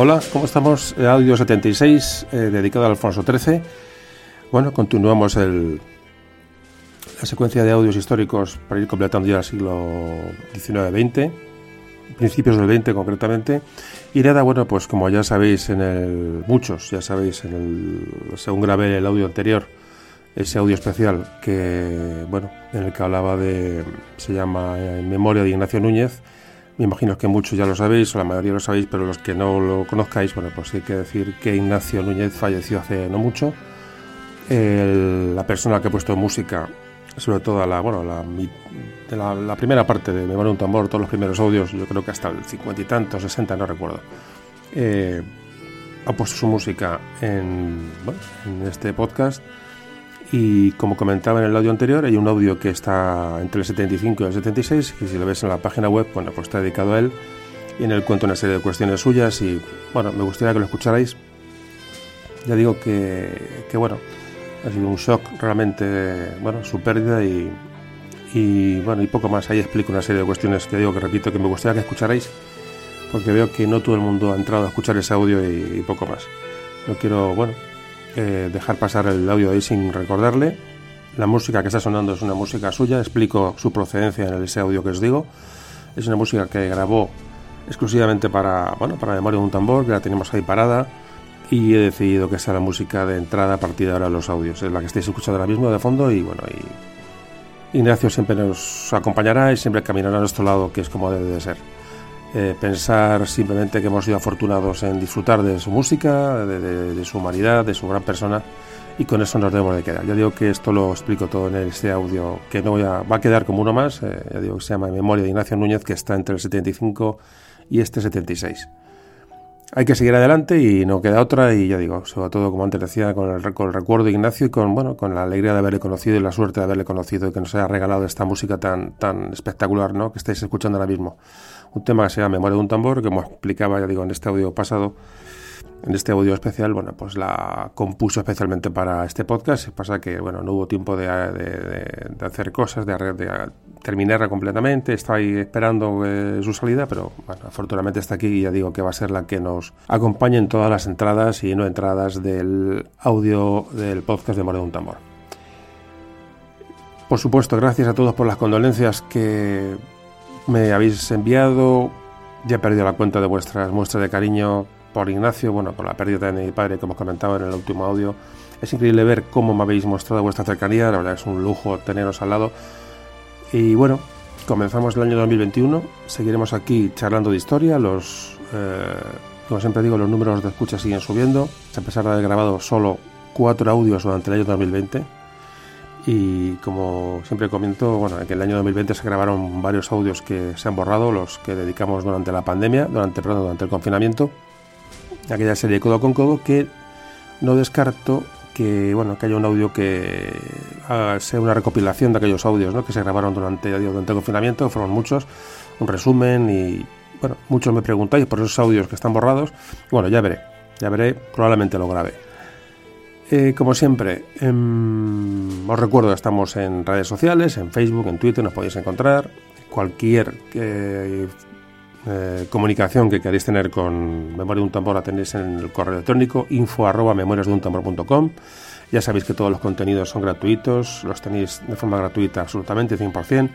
Hola, ¿cómo estamos? Audio 76, eh, dedicado a Alfonso XIII. Bueno, continuamos el, la secuencia de audios históricos para ir completando ya el siglo XIX-XX, principios del XX concretamente. Y nada, bueno, pues como ya sabéis, en el, muchos ya sabéis, en el, según grabé el audio anterior, ese audio especial que, bueno, en el que hablaba de, se llama En memoria de Ignacio Núñez, me imagino que muchos ya lo sabéis, o la mayoría lo sabéis, pero los que no lo conozcáis, bueno, pues hay que decir que Ignacio Núñez falleció hace no mucho. la persona que ha puesto música, sobre todo la, bueno, la, la, primera parte de Memoria de un tambor, todos los primeros audios, yo creo que hasta el cincuenta y tantos, sesenta, no recuerdo, eh, ha puesto su música en, en este podcast y como comentaba en el audio anterior, hay un audio que está entre el 75 y el 76, y si lo ves en la página web, bueno, pues está dedicado a él. Y en él cuento una serie de cuestiones suyas y, bueno, me gustaría que lo escucharais. Ya digo que, que bueno, ha sido un shock realmente, bueno, su pérdida y, y, bueno, y poco más. Ahí explico una serie de cuestiones que digo que repito que me gustaría que escucharais, porque veo que no todo el mundo ha entrado a escuchar ese audio y, y poco más. No quiero, bueno, dejar pasar el audio ahí sin recordarle. La música que está sonando es una música suya, explico su procedencia en ese audio que os digo. Es una música que grabó exclusivamente para, bueno, para Memoria de un Tambor, que la tenemos ahí parada, y he decidido que sea la música de entrada a partir de ahora los audios. Es la que estáis escuchando ahora mismo de fondo y bueno, y Ignacio siempre nos acompañará y siempre caminará a nuestro lado, que es como debe de ser. Eh, pensar simplemente que hemos sido afortunados en disfrutar de su música, de, su humanidad, de su gran persona y con eso nos debemos de quedar. Ya digo que esto lo explico todo en este audio que no voy a, va a quedar como uno más, eh, ya digo que se llama Memoria de Ignacio Núñez que está entre el 75 y este 76. Hay que seguir adelante y no queda otra y ya digo, sobre todo como antes decía, con el, con el recuerdo de Ignacio y con, bueno, con la alegría de haberle conocido y la suerte de haberle conocido y que nos haya regalado esta música tan, tan espectacular ¿no? que estáis escuchando ahora mismo un tema que se llama Memoria de un tambor, que como explicaba ya digo en este audio pasado, en este audio especial, bueno, pues la compuso especialmente para este podcast. Pasa que, bueno, no hubo tiempo de, hacer cosas, de, terminarla completamente. Estaba ahí esperando eh, su salida, pero bueno, afortunadamente está aquí y ya digo que va a ser la que nos acompañe en todas las entradas y no entradas del audio del podcast de Memoria de un tambor. Por supuesto, gracias a todos por las condolencias que me habéis enviado. Ya he perdido la cuenta de vuestras muestras de cariño por Ignacio, bueno, por la pérdida de mi padre, como os comentaba en el último audio. Es increíble ver cómo me habéis mostrado vuestra cercanía, la verdad es un lujo teneros al lado. Y bueno, comenzamos el año 2021, seguiremos aquí charlando de historia, los, eh, como siempre digo, los números de escucha siguen subiendo, a pesar de haber grabado solo cuatro audios durante el año 2020 y como siempre comento, bueno, en el año 2020 se grabaron varios audios que se han borrado, los que dedicamos durante la pandemia, durante, perdón, durante el confinamiento, aquella serie codo con codo, que no descarto que bueno que haya un audio que sea una recopilación de aquellos audios ¿no? que se grabaron durante, durante el confinamiento, fueron muchos, un resumen y bueno, muchos me preguntáis por esos audios que están borrados. Bueno, ya veré, ya veré, probablemente lo grabe. Eh, como siempre, em, os recuerdo, estamos en redes sociales, en Facebook, en Twitter, nos podéis encontrar. Cualquier eh, eh, comunicación que queráis tener con Memoria de un Tambor la tenéis en el correo electrónico info arroba memoriasdeuntambor.com. Ya sabéis que todos los contenidos son gratuitos, los tenéis de forma gratuita absolutamente 100%.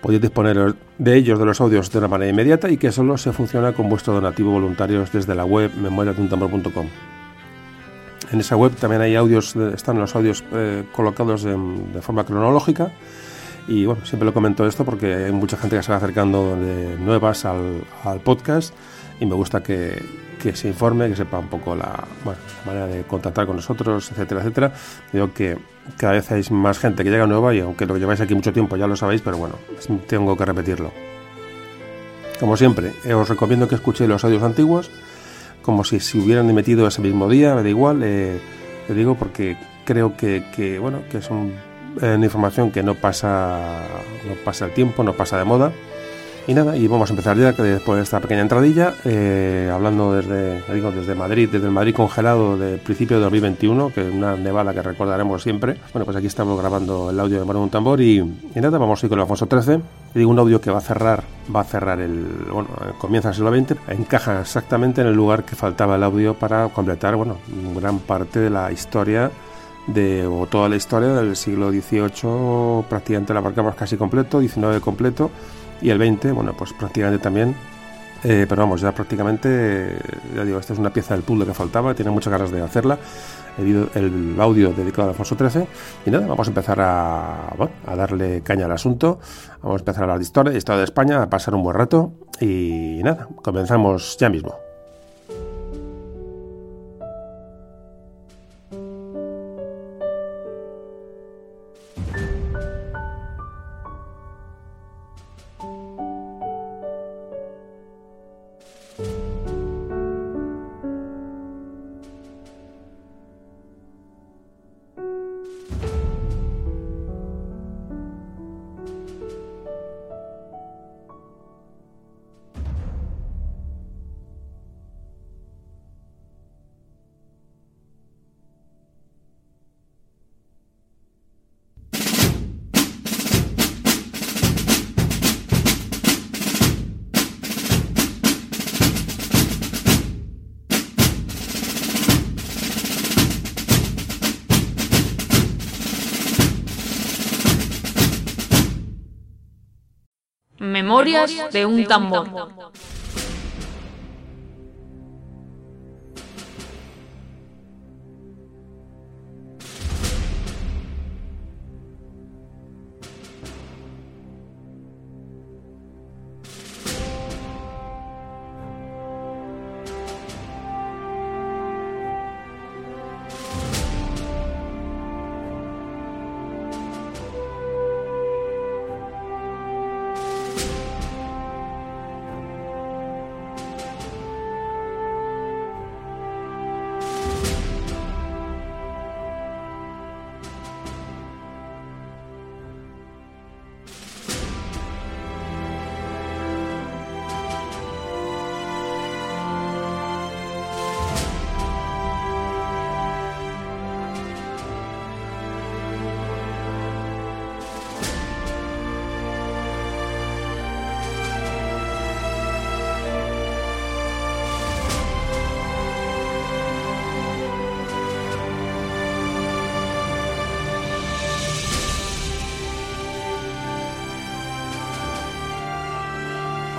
Podéis disponer de ellos, de los audios, de una manera inmediata y que solo se funciona con vuestro donativo voluntarios desde la web memoriasdeuntambor.com. En esa web también hay audios, están los audios eh, colocados de, forma cronológica. Y bueno, siempre lo comento esto porque hay mucha gente que se va acercando de nuevas al, podcast y me gusta que, se informe, que sepa un poco la, manera de contactar con nosotros, etcétera, etcétera. Digo que cada vez hay más gente que llega nueva y aunque lo lleváis aquí mucho tiempo ya lo sabéis, pero bueno, tengo que repetirlo. Como siempre, eh, os recomiendo que escuchéis los audios antiguos como si se hubieran emitido ese mismo día, me da igual, eh, te digo porque creo que, bueno, que es una información que no pasa, no pasa el tiempo, no pasa de moda Y nada, y vamos a empezar ya después de esta pequeña entradilla, eh, hablando desde, digo, desde Madrid, desde el Madrid congelado del principio de 2021, que es una nevada que recordaremos siempre. Bueno, pues aquí estamos grabando el audio de Manu Tambor y, y, nada, vamos a ir con el Alfonso XIII. digo, un audio que va a cerrar, va a cerrar el, bueno, comienza el siglo XX, encaja exactamente en el lugar que faltaba el audio para completar, bueno, gran parte de la historia de o toda la historia del siglo XVIII prácticamente la abarcamos casi completo, XIX completo y el 20, bueno, pues prácticamente también. Eh, pero vamos, ya prácticamente, ya digo, esta es una pieza del puzzle que faltaba, tiene muchas ganas de hacerla. El, el audio dedicado a Alfonso XIII. Y nada, vamos a empezar a, a darle caña al asunto. Vamos a empezar a hablar de historia, de historia de España, a pasar un buen rato. Y nada, comenzamos ya mismo. De un tambor.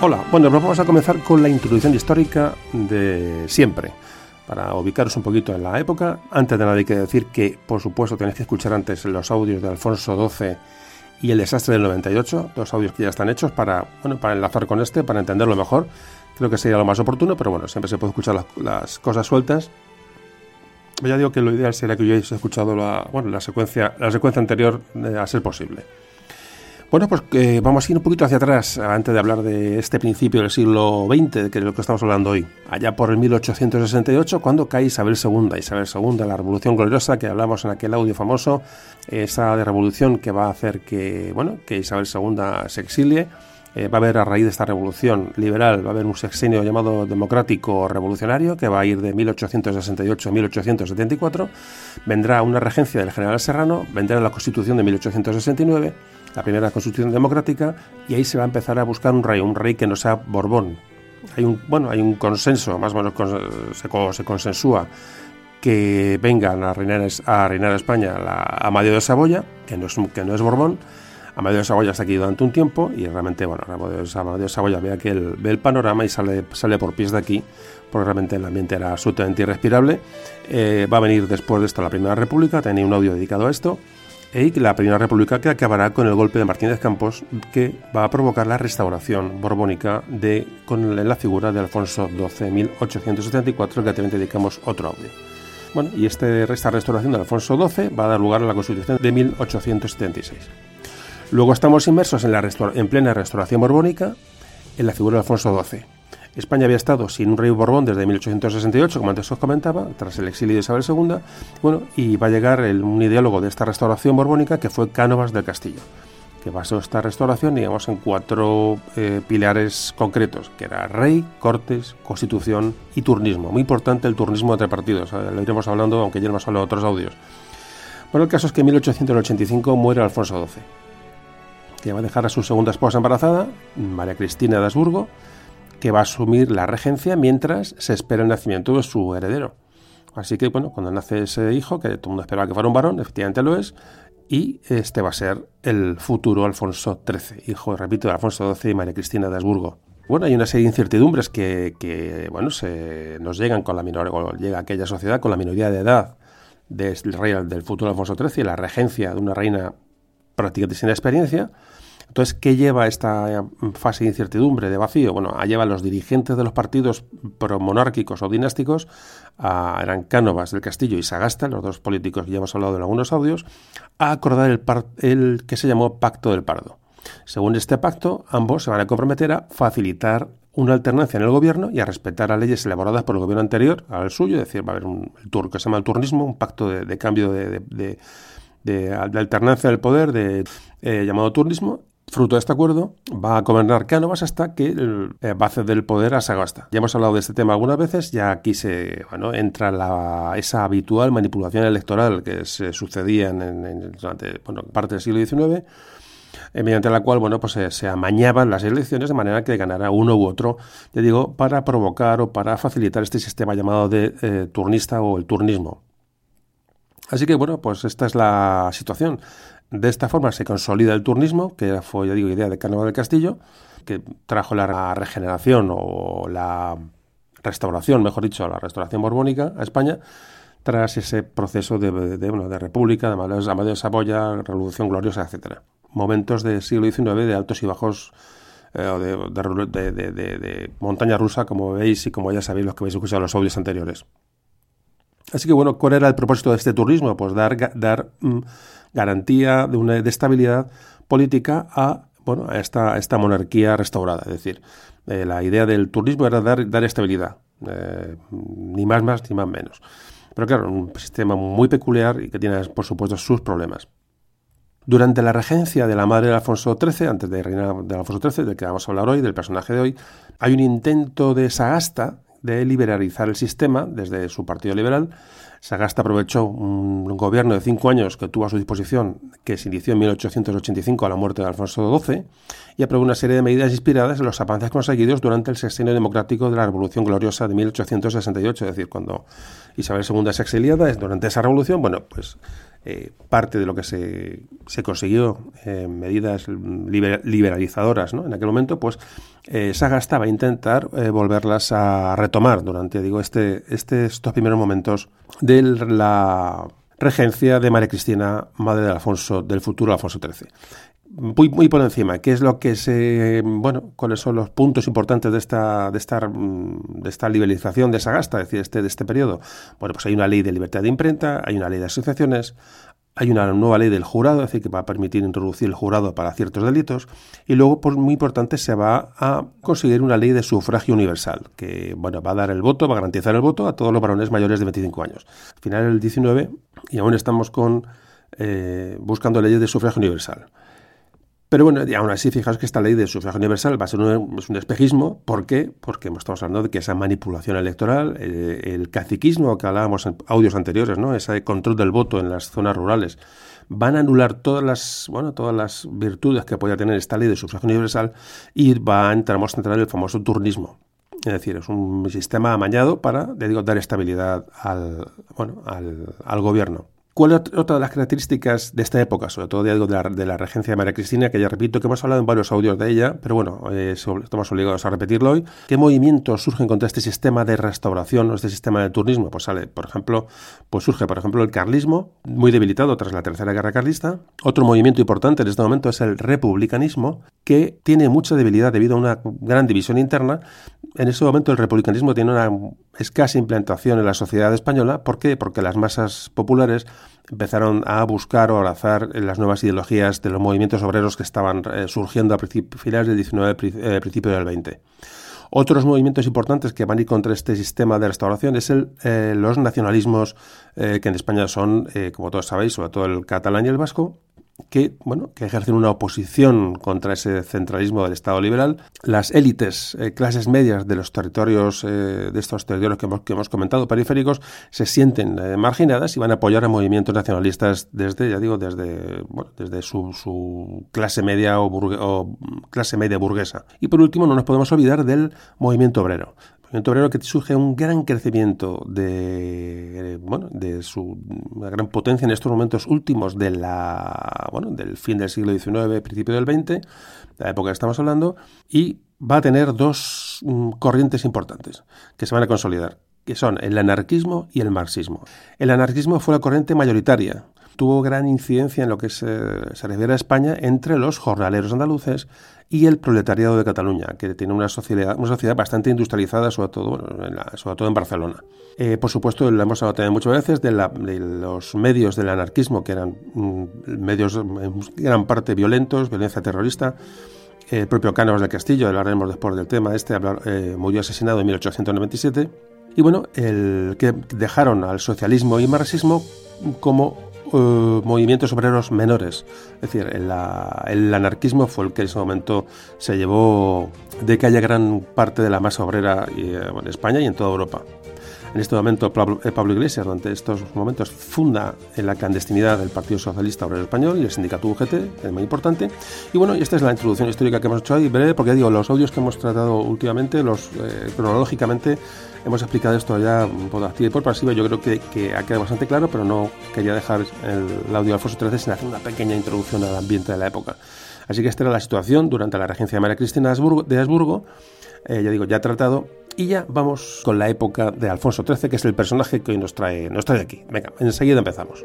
Hola, bueno, pues vamos a comenzar con la introducción histórica de siempre. Para ubicaros un poquito en la época, antes de nada hay que decir que, por supuesto, tenéis que escuchar antes los audios de Alfonso XII y el desastre del 98, dos audios que ya están hechos para, bueno, para enlazar con este, para entenderlo mejor. Creo que sería lo más oportuno, pero bueno, siempre se puede escuchar las, cosas sueltas. Ya digo que lo ideal sería que hubierais escuchado la, bueno, la, secuencia, la secuencia anterior eh, a ser posible. Bueno, pues eh, vamos a ir un poquito hacia atrás antes de hablar de este principio del siglo XX, que es lo que estamos hablando hoy. Allá por el 1868, cuando cae Isabel II. Isabel II, la revolución gloriosa que hablamos en aquel audio famoso, esa revolución que va a hacer que, bueno, que Isabel II se exilie. Eh, va a haber a raíz de esta revolución liberal, va a haber un sexenio llamado democrático revolucionario que va a ir de 1868 a 1874. Vendrá una regencia del general Serrano, vendrá la constitución de 1869 la primera constitución democrática, y ahí se va a empezar a buscar un rey, un rey que no sea Borbón. Hay un, bueno, hay un consenso, más o menos se, se consensúa que vengan a reinar, a reinar España la Amadeo de Saboya, que no es, que no es Borbón. Amadeo de Saboya está aquí durante un tiempo y realmente, bueno, Amadeo de Saboya ve, que el, ve el panorama y sale, sale por pies de aquí, porque realmente el ambiente era absolutamente irrespirable. Eh, va a venir después de esto la Primera República, tenía un audio dedicado a esto y la Primera República que acabará con el golpe de Martínez Campos que va a provocar la restauración borbónica de, con la figura de Alfonso XII 1874 que también dedicamos otro audio. Bueno, y este, esta restauración de Alfonso XII va a dar lugar a la Constitución de 1876. Luego estamos inmersos en, la en plena restauración borbónica en la figura de Alfonso XII. España había estado sin un rey Borbón desde 1868, como antes os comentaba, tras el exilio de Isabel II, bueno, y va a llegar el, un ideólogo de esta restauración borbónica que fue Cánovas del Castillo, que basó esta restauración, digamos, en cuatro eh, pilares concretos, que era rey, cortes, constitución y turnismo. Muy importante el turnismo entre partidos, lo iremos hablando, aunque ya hemos hablado de otros audios. Bueno, el caso es que en 1885 muere Alfonso XII, que va a dejar a su segunda esposa embarazada, María Cristina de Habsburgo, que va a asumir la regencia mientras se espera el nacimiento de su heredero. Así que, bueno, cuando nace ese hijo, que todo el mundo esperaba que fuera un varón, efectivamente lo es, y este va a ser el futuro Alfonso XIII, hijo, repito, de Alfonso XII y María Cristina de Habsburgo. Bueno, hay una serie de incertidumbres que, bueno, se, nos llegan con la minoría, llega aquella sociedad con la minoría de edad del rey del futuro Alfonso XIII y la regencia de una reina prácticamente sin experiencia. Entonces, ¿qué lleva esta fase de incertidumbre, de vacío? Bueno, lleva a los dirigentes de los partidos promonárquicos o dinásticos, eran Cánovas del Castillo y Sagasta, los dos políticos que ya hemos hablado en algunos audios, a acordar el, el que se llamó Pacto del Pardo. Según este pacto, ambos se van a comprometer a facilitar una alternancia en el gobierno y a respetar las leyes elaboradas por el gobierno anterior al suyo, es decir, va a haber un tour que se llama el turnismo, un pacto de, cambio de, alternancia del poder, de eh, llamado turnismo, Fruto de este acuerdo, va a gobernar Cánovas hasta que eh, va a ceder el poder a Sagasta. Ya hemos hablado de este tema algunas veces, ya aquí se bueno, entra la, esa habitual manipulación electoral que se sucedía en, durante bueno, parte del siglo XIX, eh, mediante la cual bueno, pues, se amañaban las elecciones de manera que ganara uno u otro, te digo, para provocar o para facilitar este sistema llamado de eh, turnista o el turnismo. Así que bueno, pues esta es la situación. De esta forma se consolida el turnismo, que fue, ya digo, idea de Cánovas del Castillo, que trajo la regeneración o la restauración, mejor dicho, la restauración borbónica a España, tras ese proceso de, de, de república, de Amadeo de Saboya, revolución gloriosa, etcétera. Momentos del siglo XIX de altos y bajos eh, de, de, montaña rusa, como veis y como ya sabéis los que habéis escuchado los audios anteriores. Así que bueno, ¿cuál era el propósito de este turismo? Pues dar, dar mm, garantía de una de estabilidad política a bueno a esta, esta monarquía restaurada. Es decir, eh, la idea del turismo era dar, dar estabilidad, eh, ni más más ni más menos. Pero claro, un sistema muy peculiar y que tiene, por supuesto, sus problemas. Durante la regencia de la madre de Alfonso XIII, antes de reinar de Alfonso XIII, del que vamos a hablar hoy, del personaje de hoy, hay un intento de Sagasta de liberalizar el sistema desde su partido liberal. Sagasta aprovechó un gobierno de cinco años que tuvo a su disposición, que se inició en 1885 a la muerte de Alfonso XII, y aprobó una serie de medidas inspiradas en los avances conseguidos durante el sexenio democrático de la Revolución Gloriosa de 1868, es decir, cuando Isabel II es exiliada, durante esa revolución, bueno, pues eh, parte de lo que se, se consiguió en medidas liberalizadoras ¿no? en aquel momento, pues eh, Sagasta va a intentar eh, volverlas a retomar durante digo, este, este, estos primeros momentos de la regencia de María Cristina, madre de Alfonso, del futuro Alfonso XIII muy, por encima, ¿qué es lo que se, bueno, cuáles son los puntos importantes de esta, de esta, de esta liberalización de Sagasta, es decir, este, de este periodo? Bueno, pues hay una ley de libertad de imprenta, hay una ley de asociaciones, hay una nueva ley del jurado, es decir, que va a permitir introducir el jurado para ciertos delitos. Y luego, pues muy importante, se va a conseguir una ley de sufragio universal, que bueno, va a dar el voto, va a garantizar el voto a todos los varones mayores de 25 años. Al final del 19 y aún estamos con eh, buscando leyes de sufragio universal. Pero bueno, y aún así, fijaos que esta ley de sufragio universal va a ser un, es un espejismo. ¿Por qué? Porque estamos hablando de que esa manipulación electoral, eh, el caciquismo que hablábamos en audios anteriores, ¿no? ese control del voto en las zonas rurales, van a anular todas las, bueno, todas las virtudes que podía tener esta ley de sufragio universal y va a entrar, a entrar el famoso turnismo. Es decir, es un sistema amañado para digo, dar estabilidad al, bueno, al, al gobierno. ¿Cuál es otra de las características de esta época, sobre todo de, la, de la regencia de María Cristina, que ya repito que hemos hablado en varios audios de ella, pero bueno, eh, estamos obligados a repetirlo hoy? ¿Qué movimientos surgen contra este sistema de restauración o este sistema de turismo? Pues sale, por ejemplo, pues surge, por ejemplo, el carlismo, muy debilitado tras la Tercera Guerra Carlista. Otro movimiento importante en este momento es el republicanismo, que tiene mucha debilidad debido a una gran división interna. En ese momento el republicanismo tiene una escasa implantación en la sociedad española. ¿Por qué? Porque las masas populares empezaron a buscar o abrazar las nuevas ideologías de los movimientos obreros que estaban eh, surgiendo a finales del 19, eh, principio del 20. Otros movimientos importantes que van a ir contra este sistema de restauración es el, eh, los nacionalismos que en España son, como todos sabéis, sobre todo el catalán y el vasco, que, bueno, que ejercen una oposición contra ese centralismo del Estado liberal. Las élites, eh, clases medias de los territorios, eh, de estos territorios que hemos, que hemos comentado, periféricos, se sienten eh, marginadas y van a apoyar a movimientos nacionalistas desde, ya digo, desde, bueno, desde su, su, clase media o, o clase media burguesa. Y por último, no nos podemos olvidar del movimiento obrero movimiento obrero que surge un gran crecimiento de, bueno, de su gran potencia en estos momentos últimos de la, bueno, del fin del siglo XIX, principio del XX, la época que estamos hablando, y va a tener dos mm, corrientes importantes que se van a consolidar, que son el anarquismo y el marxismo. El anarquismo fue la corriente mayoritaria, tuvo gran incidencia en lo que se, se refiere a España entre los jornaleros andaluces y el proletariado de Cataluña, que tiene una sociedad, una sociedad bastante industrializada, sobre todo, en, sobre todo en Barcelona. Eh, por supuesto, lo hemos hablado también muchas veces de, los medios del anarquismo, que eran mm, medios en gran parte violentos, violencia terrorista. El propio Cánovas del Castillo, hablaremos después del tema, este eh, murió asesinado en 1897. Y bueno, el que dejaron al socialismo y marxismo como eh, movimientos obreros menores. Es decir, el, anarquismo fue el que en ese momento se llevó de que haya gran parte de la masa obrera eh, en España y en toda Europa. En este momento, eh, Pablo Iglesias, durante estos momentos, funda en la clandestinidad el Partido Socialista Obrero Español y el sindicato UGT, que es muy importante. Y bueno, esta es la introducción histórica que hemos hecho ahí, breve, porque digo, los audios que hemos tratado últimamente, los cronológicamente, hemos explicado esto ya por activa y por pasiva. Yo creo que, que, ha quedado bastante claro, pero no quería dejar el, audio de Alfonso XIII sin hacer una pequeña introducción al ambiente de la época. Así que esta era la situación durante la regencia de María Cristina de Habsburgo. Eh, ya digo, ya tratado. Y ya vamos con la época de Alfonso XIII, que es el personaje que hoy nos trae, nos trae aquí. Venga, enseguida empezamos.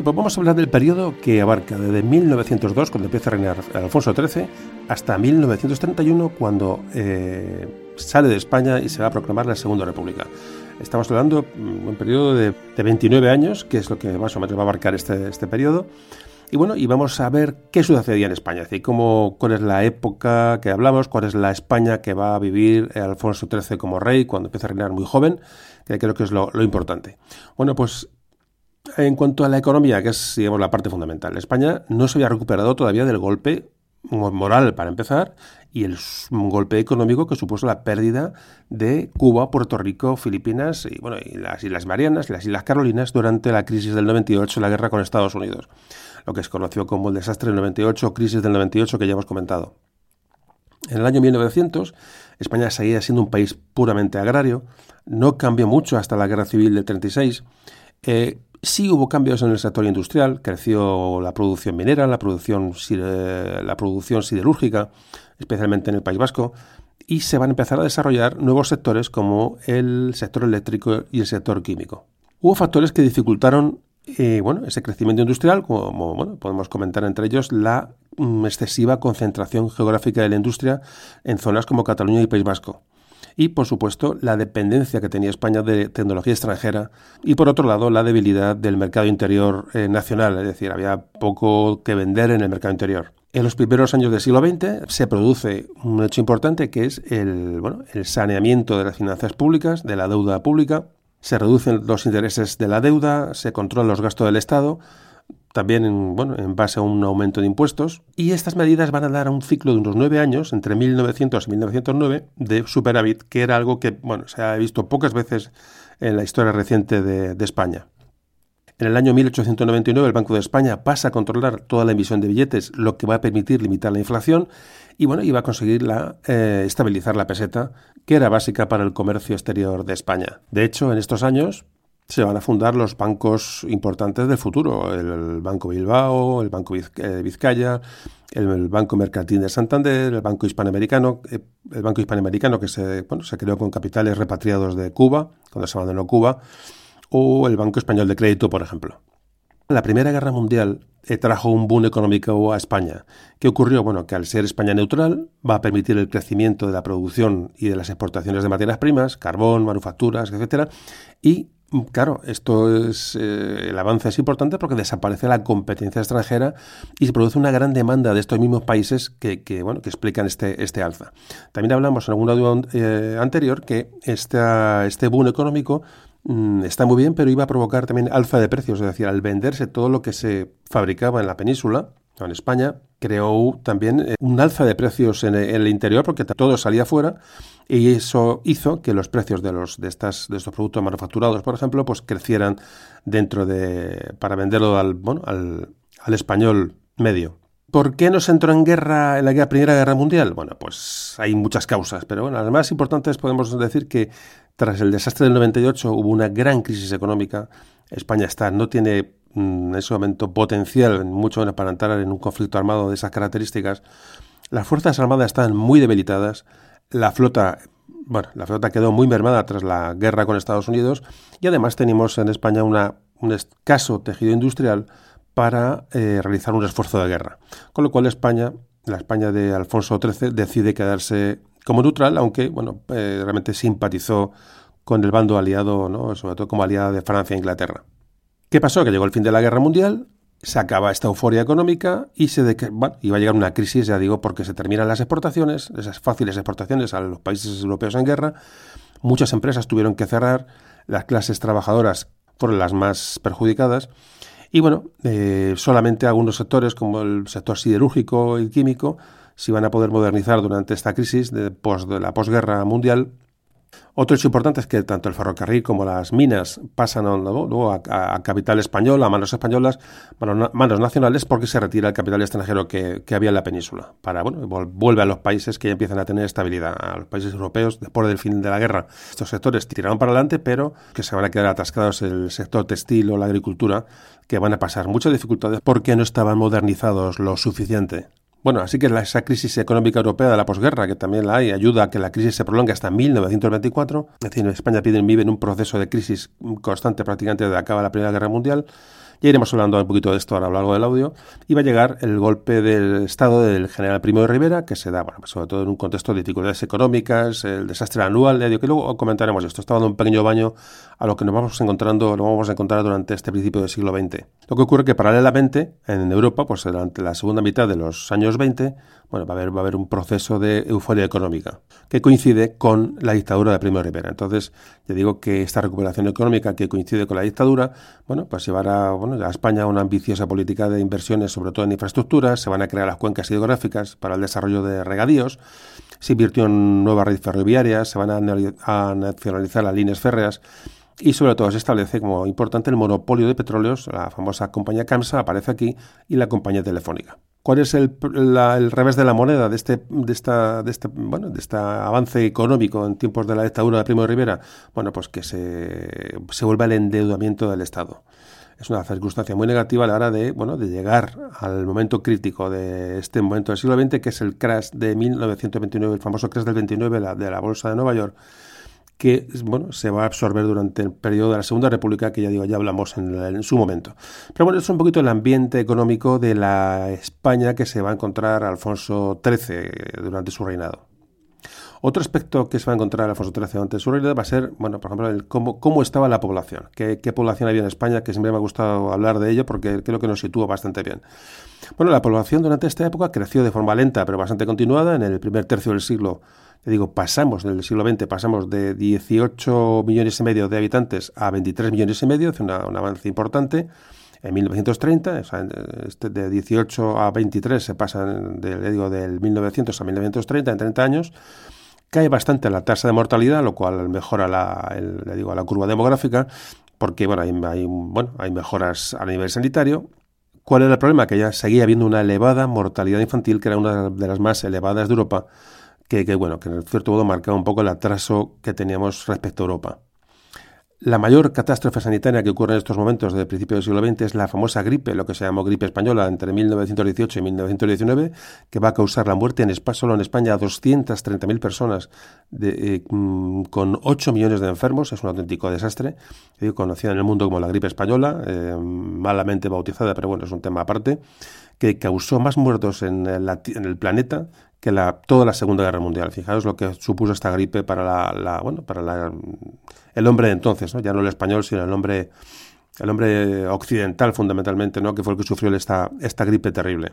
Bueno, pues vamos a hablar del periodo que abarca desde 1902, cuando empieza a reinar Alfonso XIII, hasta 1931, cuando eh, sale de España y se va a proclamar la Segunda República. Estamos hablando de mm, un periodo de, 29 años, que es lo que más o menos va a abarcar este, este periodo. Y bueno, y vamos a ver qué sucedía en España, es decir, cómo, cuál es la época que hablamos, cuál es la España que va a vivir Alfonso XIII como rey cuando empieza a reinar muy joven, que creo que es lo, lo importante. Bueno, pues en cuanto a la economía, que es digamos, la parte fundamental, España no se había recuperado todavía del golpe moral para empezar y el golpe económico que supuso la pérdida de Cuba, Puerto Rico, Filipinas y, bueno, y las Islas Marianas, las Islas Carolinas durante la crisis del 98, la guerra con Estados Unidos, lo que es conocido como el desastre del 98, crisis del 98 que ya hemos comentado. En el año 1900, España seguía siendo un país puramente agrario, no cambió mucho hasta la guerra civil del 36, eh, Sí hubo cambios en el sector industrial, creció la producción minera, la producción, siderúrgica, especialmente en el País Vasco, y se van a empezar a desarrollar nuevos sectores como el sector eléctrico y el sector químico. Hubo factores que dificultaron eh, bueno, ese crecimiento industrial, como podemos comentar entre ellos la mm, excesiva concentración geográfica de la industria en zonas como Cataluña y País Vasco y, por supuesto, la dependencia que tenía España de tecnología extranjera y, por otro lado, la debilidad del mercado interior eh, nacional, es decir, había poco que vender en el mercado interior. En los primeros años del siglo XX se produce un hecho importante que es el, bueno, el saneamiento de las finanzas públicas, de la deuda pública, se reducen los intereses de la deuda, se controlan los gastos del Estado, también en, bueno, en base a un aumento de impuestos, y estas medidas van a dar a un ciclo de unos nueve años, entre 1900 y 1909, de superávit, que era algo que bueno, se ha visto pocas veces en la historia reciente de, España. En el año 1899 el Banco de España pasa a controlar toda la emisión de billetes, lo que va a permitir limitar la inflación y bueno, iba a conseguir eh, estabilizar la peseta, que era básica para el comercio exterior de España. De hecho, en estos años se van a fundar los bancos importantes del futuro, el, Banco Bilbao, el Banco eh, Vizcaya, el, Banco Mercantil de Santander, el Banco Hispanoamericano, eh, el Banco Hispanoamericano que se, bueno, se creó con capitales repatriados de Cuba, cuando se abandonó Cuba, o el Banco Español de Crédito, por ejemplo. La Primera Guerra Mundial eh, trajo un boom económico a España. ¿Qué ocurrió? Bueno, que al ser España neutral va a permitir el crecimiento de la producción y de las exportaciones de materias primas, carbón, manufacturas, etcétera, y Claro, esto es eh, el avance es importante porque desaparece la competencia extranjera y se produce una gran demanda de estos mismos países que, bueno que explican este este alza. También hablamos en algún audio eh, anterior que este boom económico mm, está muy bien, pero iba a provocar también alza de precios, es decir, al venderse todo lo que se fabricaba en la península, en España, creó también eh, un alza de precios en el interior porque todo salía fuera y eso hizo que los precios de los de estas de estos productos manufacturados, por ejemplo, pues crecieran dentro de para venderlo al bueno, al, al español medio. ¿Por qué no se entró en guerra en la Primera Guerra Mundial? Bueno, pues hay muchas causas, pero bueno, las más importantes podemos decir que tras el desastre del 98 hubo una gran crisis económica. España está no tiene en ese momento potencial, mucho menos para entrar en un conflicto armado de esas características. Las Fuerzas Armadas están muy debilitadas la flota, bueno, la flota quedó muy mermada tras la guerra con Estados Unidos y además tenemos en España una, un escaso tejido industrial para eh, realizar un esfuerzo de guerra. Con lo cual España, la España de Alfonso XIII, decide quedarse como neutral, aunque bueno, eh, realmente simpatizó con el bando aliado, ¿no? sobre todo como aliada de Francia e Inglaterra. ¿Qué pasó? Que llegó el fin de la guerra mundial, se acaba esta euforia económica y se bueno, iba a llegar una crisis, ya digo, porque se terminan las exportaciones, esas fáciles exportaciones a los países europeos en guerra. Muchas empresas tuvieron que cerrar, las clases trabajadoras fueron las más perjudicadas. Y bueno, eh, solamente algunos sectores, como el sector siderúrgico y químico, se iban a poder modernizar durante esta crisis de, de la posguerra mundial otro hecho importante es que tanto el ferrocarril como las minas pasan luego a, capital español, a manos españolas, manos, nacionales, porque se retira el capital extranjero que, había en la península. Para, bueno, vuelve a los países que ya empiezan a tener estabilidad, a los países europeos después del fin de la guerra. Estos sectores tiraron para adelante, pero que se van a quedar atascados el sector textil o la agricultura, que van a pasar muchas dificultades porque no estaban modernizados lo suficiente. Bueno, así que esa crisis económica europea de la posguerra, que también la hay, ayuda a que la crisis se prolongue hasta 1924. Es decir, España vive en un proceso de crisis constante prácticamente desde acaba la Primera Guerra Mundial. Ya iremos hablando un poquito de esto a lo largo del audio. Y va a llegar el golpe del Estado del general Primo de Rivera, que se da, bueno, pues sobre todo en un contexto de dificultades económicas, el desastre anual, que luego comentaremos esto. Está dando un pequeño baño a lo que nos vamos encontrando, lo vamos a encontrar durante este principio del siglo XX. Lo que ocurre que paralelamente en Europa, pues durante la segunda mitad de los años 20, bueno, va a haber, va a haber un proceso de euforia económica que coincide con la dictadura de Primo Rivera. Entonces, ya digo que esta recuperación económica que coincide con la dictadura, bueno, pues llevará bueno, a España una ambiciosa política de inversiones, sobre todo en infraestructuras, se van a crear las cuencas hidrográficas para el desarrollo de regadíos, se invirtió en nuevas redes ferroviarias, se van a nacionalizar las líneas férreas, y sobre todo se establece como importante el monopolio de petróleos, la famosa compañía CAMSA aparece aquí y la compañía telefónica. ¿Cuál es el, revés de la moneda de este, de esta, de este, bueno, de este avance económico en tiempos de la dictadura de Primo de Rivera? Bueno, pues que se, se vuelve el endeudamiento del Estado. Es una circunstancia muy negativa a la hora de, bueno, de llegar al momento crítico de este momento del siglo XX, que es el crash de 1929, el famoso crash del 29 de la Bolsa de Nueva York, que bueno, se va a absorber durante el periodo de la Segunda República, que ya digo, ya hablamos en, su momento. Pero bueno, es un poquito el ambiente económico de la España que se va a encontrar Alfonso XIII durante su reinado. Otro aspecto que se va a encontrar Alfonso XIII durante su reinado va a ser, bueno, por ejemplo, el cómo, cómo estaba la población, qué, qué población había en España, que siempre me ha gustado hablar de ello porque creo que nos sitúa bastante bien. Bueno, la población durante esta época creció de forma lenta pero bastante continuada en el primer tercio del siglo te digo, pasamos en el siglo XX, pasamos de 18 millones y medio de habitantes a 23 millones y medio, es un avance importante. En 1930, o sea, este de 18 a 23 se pasa de, digo, del 1900 a 1930, en 30 años. Cae bastante la tasa de mortalidad, lo cual mejora la, le digo, la curva demográfica, porque bueno, hay, hay, bueno, hay mejoras a nivel sanitario. ¿Cuál era el problema? Que ya seguía habiendo una elevada mortalidad infantil, que era una de las más elevadas de Europa, que, que bueno, que en cierto modo marcaba un poco el atraso que teníamos respecto a Europa. La mayor catástrofe sanitaria que ocurre en estos momentos del principio del siglo XX es la famosa gripe, lo que se llamó gripe española entre 1918 y 1919, que va a causar la muerte en España, solo en España a 230.000 personas eh, mm, con 8 millones de enfermos. Es un auténtico desastre. conocida en el mundo como la gripe española, eh, malamente bautizada, pero bueno, es un tema aparte, que causó más muertos en, en el planeta que la, toda la Segunda Guerra Mundial. Fijaos lo que supuso esta gripe para la, bueno, para la, el hombre de entonces, ¿no? ya no el español, sino el hombre, el hombre occidental fundamentalmente, ¿no? que fue el que sufrió esta, esta gripe terrible.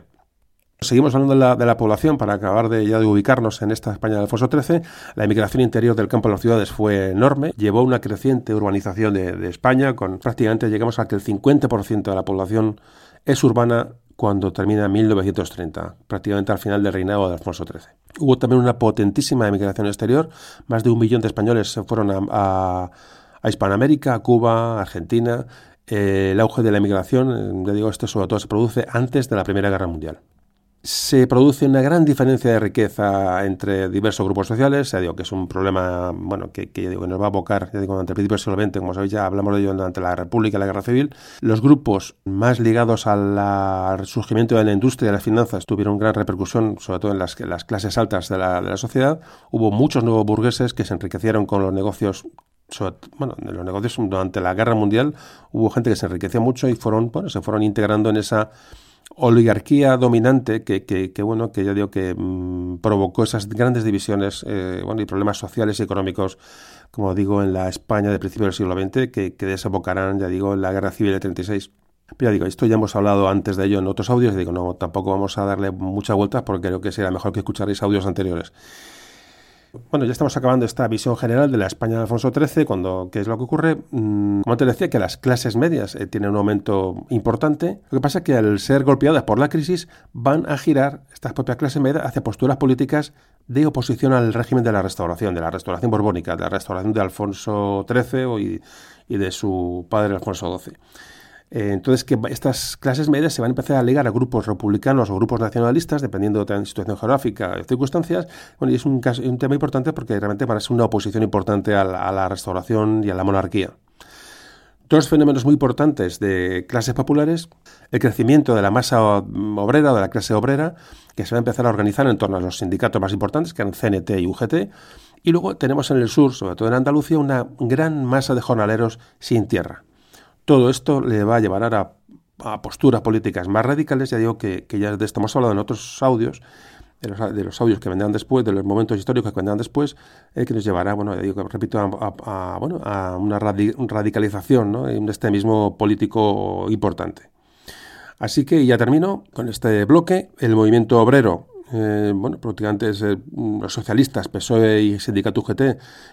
Seguimos hablando de la, de la, población para acabar de ya de ubicarnos en esta España de Alfonso XIII. La emigración interior del campo a las ciudades fue enorme, llevó una creciente urbanización de, de España, con prácticamente llegamos a que el 50% de la población es urbana cuando termina 1930, prácticamente al final del reinado de Alfonso XIII. Hubo también una potentísima emigración exterior, más de un millón de españoles se fueron a, Hispanoamérica, a Cuba, Argentina. Eh, el auge de la emigración, ya digo, esto sobre todo se produce antes de la Primera Guerra Mundial se produce una gran diferencia de riqueza entre diversos grupos sociales, ya digo que es un problema bueno que, nos va a abocar ya digo, durante el principio XX, como sabéis ya hablamos de ello durante la República y la Guerra Civil. Los grupos más ligados al surgimiento de la industria y las finanzas tuvieron gran repercusión, sobre todo en las, las clases altas de la, de sociedad. Hubo muchos nuevos burgueses que se enriquecieron con los negocios bueno, en los negocios durante la guerra mundial hubo gente que se enriqueció mucho y fueron, bueno, se fueron integrando en esa oligarquía dominante que, que, bueno, que ya digo que mm, provocó esas grandes divisiones eh, bueno, y problemas sociales y económicos, como digo, en la España de principios del siglo XX, que, que desembocarán, ya digo, en la Guerra Civil de 36. Pero ya digo, esto ya hemos hablado antes de ello en otros audios, y digo, no, tampoco vamos a darle mucha vuelta porque creo que será mejor que escucharéis audios anteriores. Bueno, ya estamos acabando esta visión general de la España de Alfonso XIII, cuando, ¿qué es lo que ocurre? Mm, como te decía, que las clases medias eh, tienen un aumento importante. Lo que pasa es que al ser golpeadas por la crisis, van a girar estas propias clases medias hacia posturas políticas de oposición al régimen de la restauración, de la restauración borbónica, de la restauración de Alfonso XIII y de su padre Alfonso XII. Eh, entonces, que estas clases medias se van a empezar a ligar a grupos republicanos o grupos nacionalistas, dependiendo de la situación geográfica y circunstancias. Bueno, y es un, un tema importante porque realmente van a ser una oposición importante a la, restauración y a la monarquía. Dos fenómenos muy importantes de clases populares, el crecimiento de la masa obrera, de la clase obrera, que se va a empezar a organizar en torno a los sindicatos más importantes, que eran CNT y UGT, y luego tenemos en el sur, sobre todo en Andalucía, una gran masa de jornaleros sin tierra. Todo esto le va a llevar a, a posturas políticas más radicales, ya digo que, ya de esto hemos hablado en otros audios, de los, audios que vendrán después, de los momentos históricos que vendrán después, eh, que nos llevará, bueno, digo, repito, a, bueno, a una radicalización, ¿no? un extremismo político importante. Así que ya termino con este bloque. El movimiento obrero eh, bueno, prácticamente eh, los socialistas, PSOE y Sindicato UGT,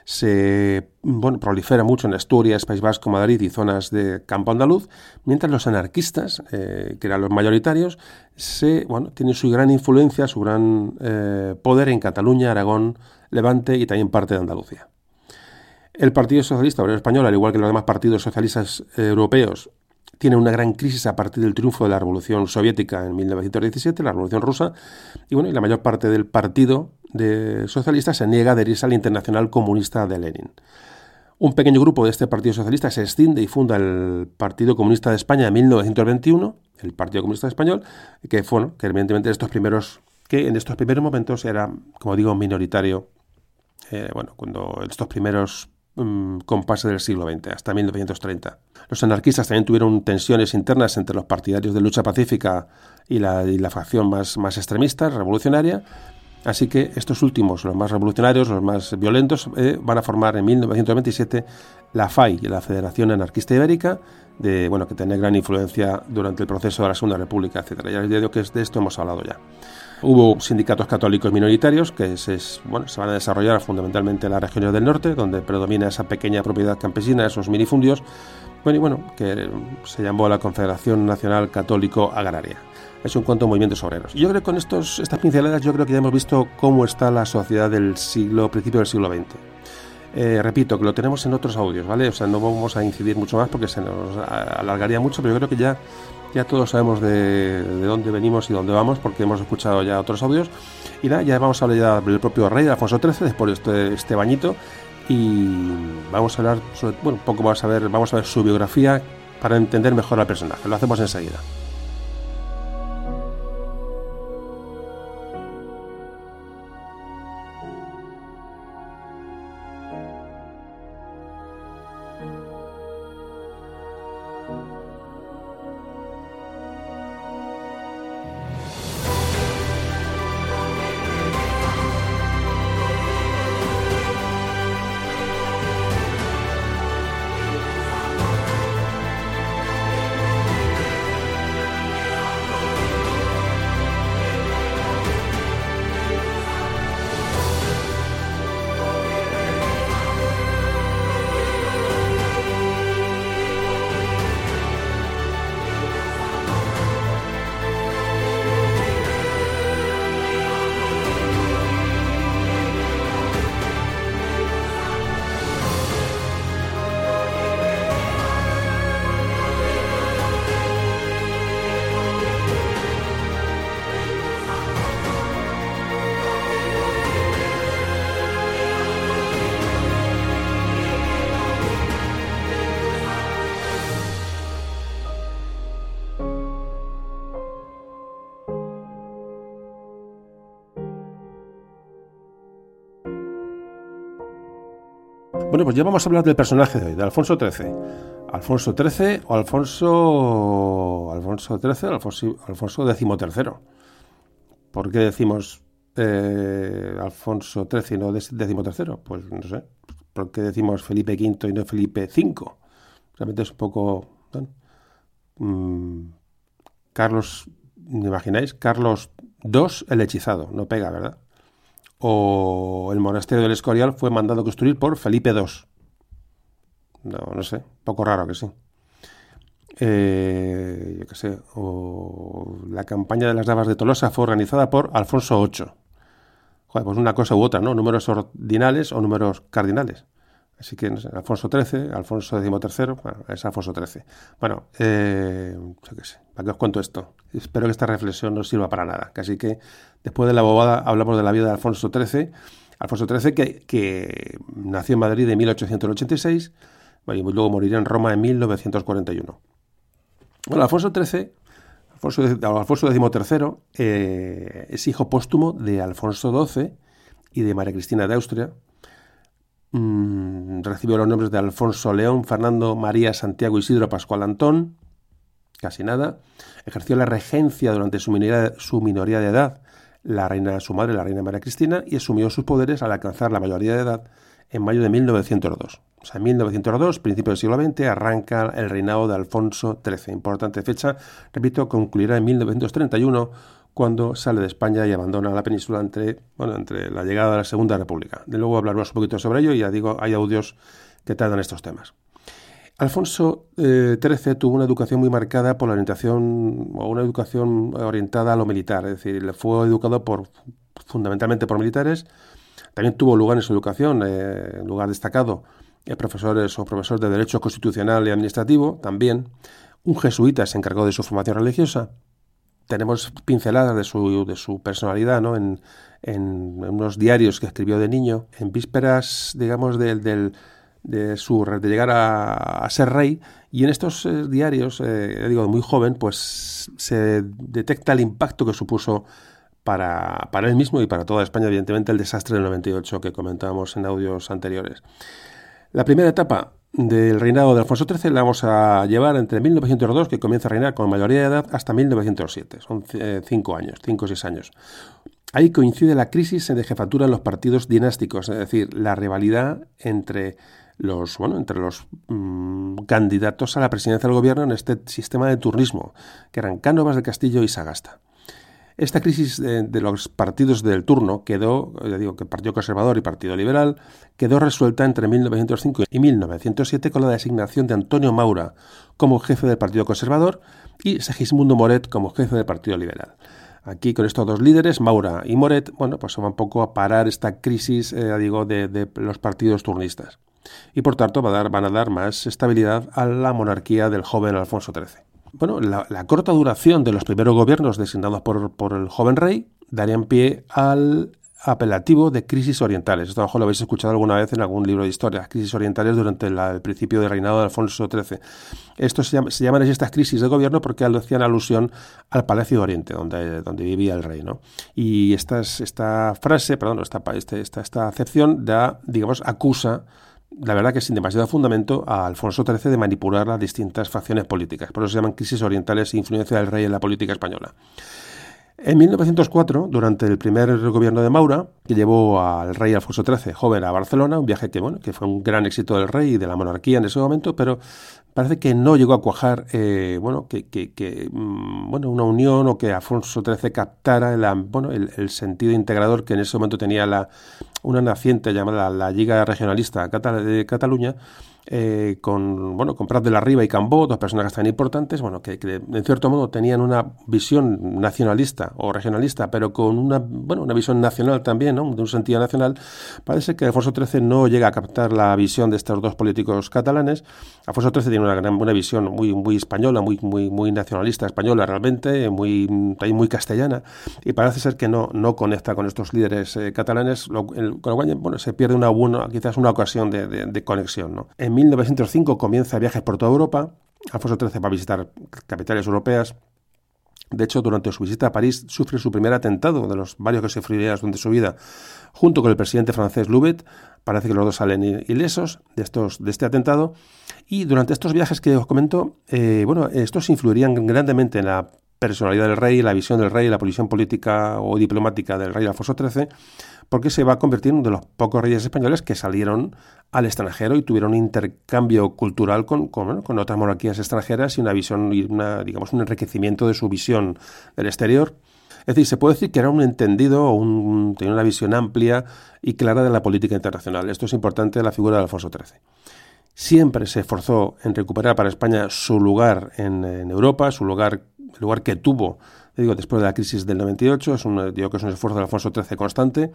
se bueno, prolifera mucho en Asturias, País Vasco, Madrid y zonas de campo andaluz, mientras los anarquistas, eh, que eran los mayoritarios, se, bueno, tienen su gran influencia, su gran poder en Cataluña, Aragón, Levante y también parte de Andalucía. El Partido Socialista Obrero Español, al igual que los demás partidos socialistas europeos, tiene una gran crisis a partir del triunfo de la Revolución Soviética en 1917, la Revolución Rusa, y bueno, la mayor parte del partido de socialistas se niega a adherirse a la Internacional Comunista de Lenin. Un pequeño grupo de este Partido Socialista se extiende y funda el Partido Comunista de España en 1921, el Partido Comunista Español, que fue, que evidentemente estos primeros, que en estos primeros momentos era, como digo, minoritario, eh, bueno, cuando estos primeros um, compases del siglo XX, hasta 1930. Los anarquistas también tuvieron tensiones internas entre los partidarios de lucha pacífica y la, facción más, extremista, revolucionaria. Así que estos últimos, los más revolucionarios, los más violentos, eh, van a formar en 1927 la FAI, la Federación Anarquista Ibérica, de, bueno, que tiene gran influencia durante el proceso de la Segunda República, etc. Ya les digo de esto hemos hablado ya. Hubo sindicatos católicos minoritarios que se, bueno, se van a desarrollar fundamentalmente en las regiones del norte, donde predomina esa pequeña propiedad campesina, esos minifundios, bueno, y bueno, que se llamó la Confederación Nacional Católico Agraria. Es un cuanto a movimientos obreros. Yo creo que con estos, estas pinceladas yo creo que ya hemos visto cómo está la sociedad del siglo, principio del siglo XX. Eh, repito, que lo tenemos en otros audios, ¿vale? O sea, no vamos a incidir mucho más porque se nos alargaría mucho, pero yo creo que ya, ya todos sabemos de, dónde venimos y dónde vamos porque hemos escuchado ya otros audios. Y nada, ya vamos a hablar del propio rey Alfonso XIII, después de este, este bañito, y vamos a hablar, bueno, un poco más a ver, vamos a ver su biografía para entender mejor al personaje. Lo hacemos enseguida. Bueno, pues ya vamos a hablar del personaje de hoy, de Alfonso XIII. Alfonso XIII o Alfonso. Alfonso XIII o Alfonso, Alfonso XIII. ¿Por qué decimos eh, Alfonso XIII y no XIII? Pues no sé. ¿Por qué decimos Felipe V y no Felipe V? Realmente es un poco. Mm, Carlos, ¿me imagináis? Carlos II, el hechizado. No pega, ¿verdad? O el monasterio del Escorial fue mandado construir por Felipe II. No, no sé, poco raro que sí. Eh, yo qué sé, o la campaña de las Davas de Tolosa fue organizada por Alfonso VIII. Joder, pues una cosa u otra, ¿no? Números ordinales o números cardinales. Así que, Alfonso XIII, Alfonso XIII, bueno, es Alfonso XIII. Bueno, eh, yo qué sé, ¿para qué os cuento esto? Espero que esta reflexión no sirva para nada. Así que, después de la bobada, hablamos de la vida de Alfonso XIII. Alfonso XIII, que, nació en Madrid en 1886 y luego moriría en Roma en 1941. Bueno, Alfonso XIII, Alfonso, Alfonso XIII, eh, es hijo póstumo de Alfonso XII y de María Cristina de Austria, Mm, recibió los nombres de Alfonso León, Fernando María Santiago Isidro Pascual Antón, casi nada. Ejerció la regencia durante su minoría de edad, la reina, su madre, la reina María Cristina, y asumió sus poderes al alcanzar la mayoría de edad en mayo de 1902. O sea, en 1902, principio del siglo XX, arranca el reinado de Alfonso XIII. Importante fecha, repito, concluirá en 1931 cuando sale de España y abandona la península entre, bueno, entre la llegada de la Segunda República. De luego hablaremos un poquito sobre ello y ya digo, hay audios que tratan estos temas. Alfonso XIII eh, tuvo una educación muy marcada por la orientación, o una educación orientada a lo militar, es decir, fue educado por, fundamentalmente por militares. También tuvo lugar en su educación, eh, lugar destacado, eh, profesores o profesor de Derecho Constitucional y Administrativo, también. Un jesuita se encargó de su formación religiosa tenemos pinceladas de su, de su personalidad ¿no? en, unos diarios que escribió de niño, en vísperas, digamos, del, de, su, de llegar a, ser rey. Y en estos eh, diarios, eh, digo, muy joven, pues se detecta el impacto que supuso para, para él mismo y para toda España, evidentemente, el desastre del 98 que comentábamos en audios anteriores. La primera etapa del reinado de Alfonso XIII la vamos a llevar entre 1902, que comienza a reinar con mayoría de edad, hasta 1907. Son eh, cinco años, cinco o seis años. Ahí coincide la crisis de jefatura en los partidos dinásticos, es decir, la rivalidad entre los, bueno, entre los mm, candidatos a la presidencia del gobierno en este sistema de turnismo, que eran Cánovas de Castillo y Sagasta. Esta crisis de, los partidos del turno quedó, ya digo que Partido Conservador y Partido Liberal, quedó resuelta entre 1905 y 1907 con la designación de Antonio Maura como jefe del Partido Conservador y Segismundo Moret como jefe del Partido Liberal. Aquí con estos dos líderes, Maura y Moret, bueno, pues va un poco a parar esta crisis, eh, digo, de, los partidos turnistas. Y por tanto va a dar, van a dar más estabilidad a la monarquía del joven Alfonso XIII. Bueno, la, corta duración de los primeros gobiernos designados por, por el joven rey darían pie al apelativo de crisis orientales. Esto a lo habéis escuchado alguna vez en algún libro de historia, crisis orientales durante el principio del reinado de Alfonso XIII. Esto se, llaman estas crisis de gobierno porque hacían alusión al Palacio de Oriente, donde, donde vivía el rey. ¿no? Y esta, esta frase, perdón, esta, este, esta, esta acepción da, digamos, acusa la verdad que sin demasiado fundamento, a Alfonso XIII de manipular las distintas facciones políticas. Por eso se llaman crisis orientales e influencia del rey en la política española. En 1904, durante el primer gobierno de Maura, que llevó al rey Alfonso XIII joven a Barcelona, un viaje que, bueno, que fue un gran éxito del rey y de la monarquía en ese momento, pero parece que no llegó a cuajar eh, bueno, que, mm, bueno, una unión o que Alfonso XIII captara el, bueno, el, sentido integrador que en ese momento tenía la, una naciente llamada la Liga Regionalista de Cataluña, eh, con, bueno, con Prat de la Riva y Cambó, dos personajes tan importantes, bueno, que, en cierto modo tenían una visión nacionalista o regionalista, pero con una, bueno, una visión nacional también, ¿no? de un sentido nacional. Parece que Alfonso XIII no llega a captar la visión de estos dos políticos catalanes. Alfonso XIII tiene una, gran, buena visión muy, muy española, muy, muy, muy nacionalista española realmente, muy, muy castellana, y parece ser que no, no conecta con estos líderes eh, catalanes, con lo cual bueno, se pierde una, buena, quizás una ocasión de, de conexión. ¿no? En 1905 comienza viajes por toda Europa. Alfonso XIII va a visitar capitales europeas. De hecho, durante su visita a París sufre su primer atentado, de los varios que sufriría durante su vida, junto con el presidente francés Loubet. Parece que los dos salen ilesos de, estos, de este atentado. Y durante estos viajes que os comento, eh, bueno, estos influirían grandemente en la personalidad del rey, la visión del rey, la posición política o diplomática del rey Alfonso XIII porque se va a convertir en uno de los pocos reyes españoles que salieron al extranjero y tuvieron un intercambio cultural con, con, otras monarquías extranjeras y una visión, y una, digamos, un enriquecimiento de su visión del exterior. Es decir, se puede decir que era un entendido o un, tenía una visión amplia y clara de la política internacional. Esto es importante de la figura de Alfonso XIII. Siempre se esforzó en recuperar para España su lugar en, en Europa, su lugar, el lugar que tuvo digo, después de la crisis del 98, es un, digo que es un esfuerzo de Alfonso XIII constante,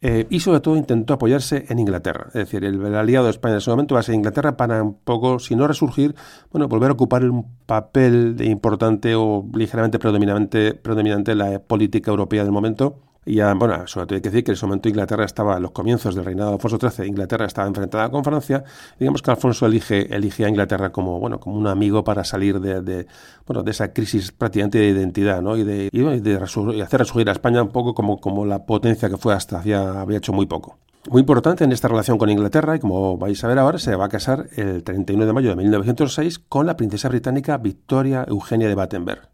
eh, y sobre todo intentó apoyarse en Inglaterra. Es decir, el, aliado de España en ese momento va a ser Inglaterra para un poco, si no resurgir, bueno, volver a ocupar un papel importante o ligeramente predominante, predominante en la política europea del momento y ya, bueno, sobre todo hay que decir que en ese momento Inglaterra estaba, en los comienzos del reinado de Alfonso XIII, Inglaterra estaba enfrentada con Francia. Digamos que Alfonso elige, elige a Inglaterra como, bueno, como un amigo para salir de, bueno, de esa crisis prácticamente de identidad, ¿no? Y de, hacer resurgir a España un poco como, como la potencia que fue hasta hacía, había hecho muy poco. Muy importante en esta relación con Inglaterra, y como vais a ver ahora, se va a casar el 31 de mayo de 1906 con la princesa británica Victoria Eugenia de Battenberg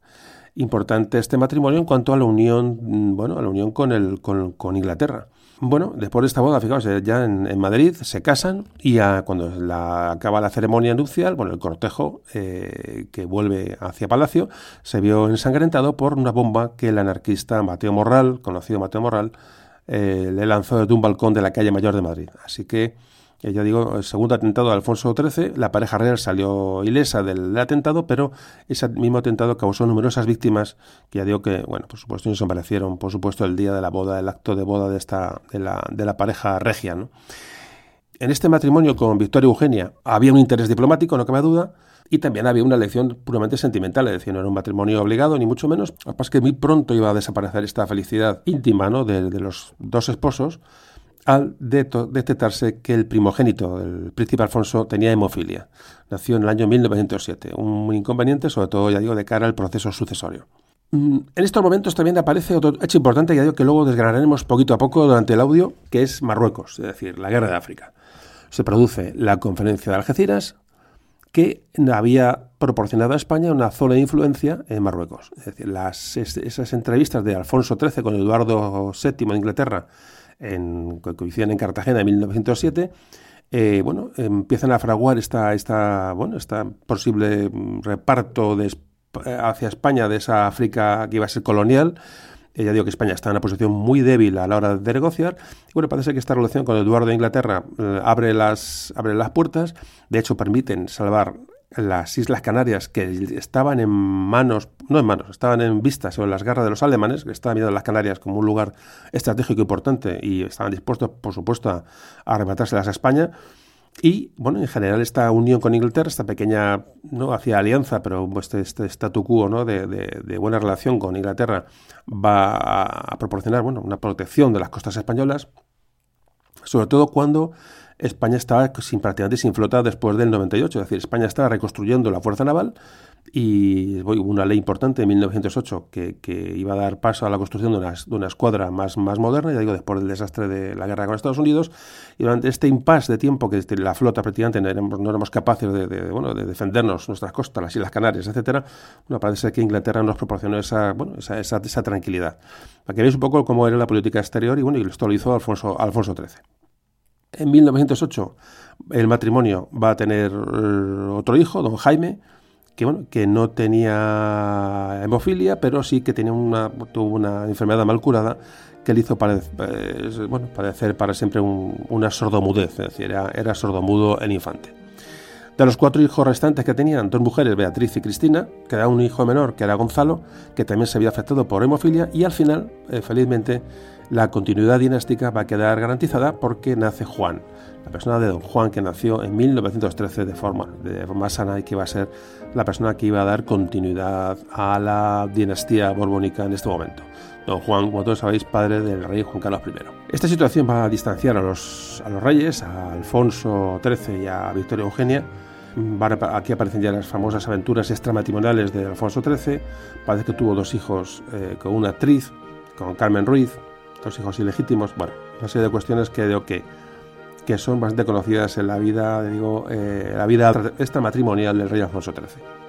importante este matrimonio en cuanto a la unión, mm, bueno, a la unión con, el, con, Inglaterra. Bueno, después de esta boda, fijaos, eh, ya en, Madrid se casan y cuando la, acaba la ceremonia nupcial, bueno, el cortejo eh, que vuelve hacia Palacio se vio ensangrentado por una bomba que el anarquista Mateo Morral, conocido Mateo Morral, eh, le lanzó desde un balcón de la calle Mayor de Madrid. Así que ya digo, el segundo atentado de Alfonso XIII, la pareja real salió ilesa del atentado, pero ese mismo atentado causó numerosas víctimas, que ya digo que, bueno, por supuesto, no se merecieron, por supuesto, el día de la boda, el acto de boda de, esta, de, la, de la pareja regia. ¿no? En este matrimonio con Victoria Eugenia había un interés diplomático, no cabe duda, y también había una elección puramente sentimental, es decir, no era un matrimonio obligado, ni mucho menos. Lo que pasa es que muy pronto iba a desaparecer esta felicidad íntima ¿no? de los dos esposos, al detectarse que el primogénito, el príncipe Alfonso, tenía hemofilia. Nació en el año 1907, un inconveniente, sobre todo, ya digo, de cara al proceso sucesorio. Mm, en estos momentos también aparece otro hecho importante, ya digo, que luego desgranaremos poquito a poco durante el audio, que es Marruecos, es decir, la guerra de África. Se produce la conferencia de Algeciras, que había proporcionado a España una zona de influencia en Marruecos. Es decir, las, esas entrevistas de Alfonso XIII con Eduardo VII de Inglaterra que coincidían en Cartagena en 1907, eh, bueno, empiezan a fraguar esta, esta, bueno, esta posible mm, reparto de, hacia España de esa África que iba a ser colonial. Ya digo que España está en una posición muy débil a la hora de negociar. Bueno, parece que esta relación con Eduardo de Inglaterra eh, abre, las, abre las puertas. De hecho, permiten salvar las Islas Canarias, que estaban en manos, no en manos, estaban en vistas o en las garras de los alemanes, que estaban viendo las Canarias como un lugar estratégico importante y estaban dispuestos, por supuesto, a, arrebatárselas a España. Y, bueno, en general esta unión con Inglaterra, esta pequeña, no hacía alianza, pero este, este statu quo ¿no? de, de, buena relación con Inglaterra va a, proporcionar, bueno, una protección de las costas españolas, sobre todo cuando España estaba sin, prácticamente sin flota después del 98, es decir, España estaba reconstruyendo la fuerza naval y hubo una ley importante en 1908 que, que, iba a dar paso a la construcción de una, de una, escuadra más, más moderna, ya digo, después del desastre de la guerra con Estados Unidos, y durante este impasse de tiempo que la flota prácticamente no éramos, no éramos capaces de, de, bueno, de defendernos nuestras costas, las Islas Canarias, etcétera, bueno, parece que Inglaterra nos proporcionó esa, bueno, esa, esa, esa tranquilidad. Para que veáis un poco cómo era la política exterior, y bueno, y esto lo hizo Alfonso, Alfonso XIII. En 1908 el matrimonio va a tener eh, otro hijo, don Jaime, que, bueno, que no tenía hemofilia, pero sí que tenía una, tuvo una enfermedad mal curada que le hizo parecer, bueno, padecer para siempre una sordomudez, es decir, era, era sordomudo el infante. De los cuatro hijos restantes que tenían, dos mujeres, Beatriz y Cristina, quedaba un hijo menor que era Gonzalo, que también se había afectado por hemofilia, y al final, eh, felizmente, la continuidad dinástica va a quedar garantizada porque nace Juan, la persona de don Juan que nació en 1913 de forma, de forma sana y que va a ser la persona que iba a dar continuidad a la dinastía borbónica en este momento. Don Juan, como todos sabéis, padre del rey Juan Carlos I. Esta situación va a distanciar a los, a los reyes, a Alfonso XIII y a Victoria Eugenia. Aquí aparecen ya las famosas aventuras extramatrimoniales de Alfonso XIII. Parece que tuvo dos hijos eh, con una actriz, con Carmen Ruiz, dos hijos ilegítimos, bueno, una serie de cuestiones que digo que, que son bastante conocidas en la vida, digo, eh, la vida extramatrimonial del rey Alfonso XIII.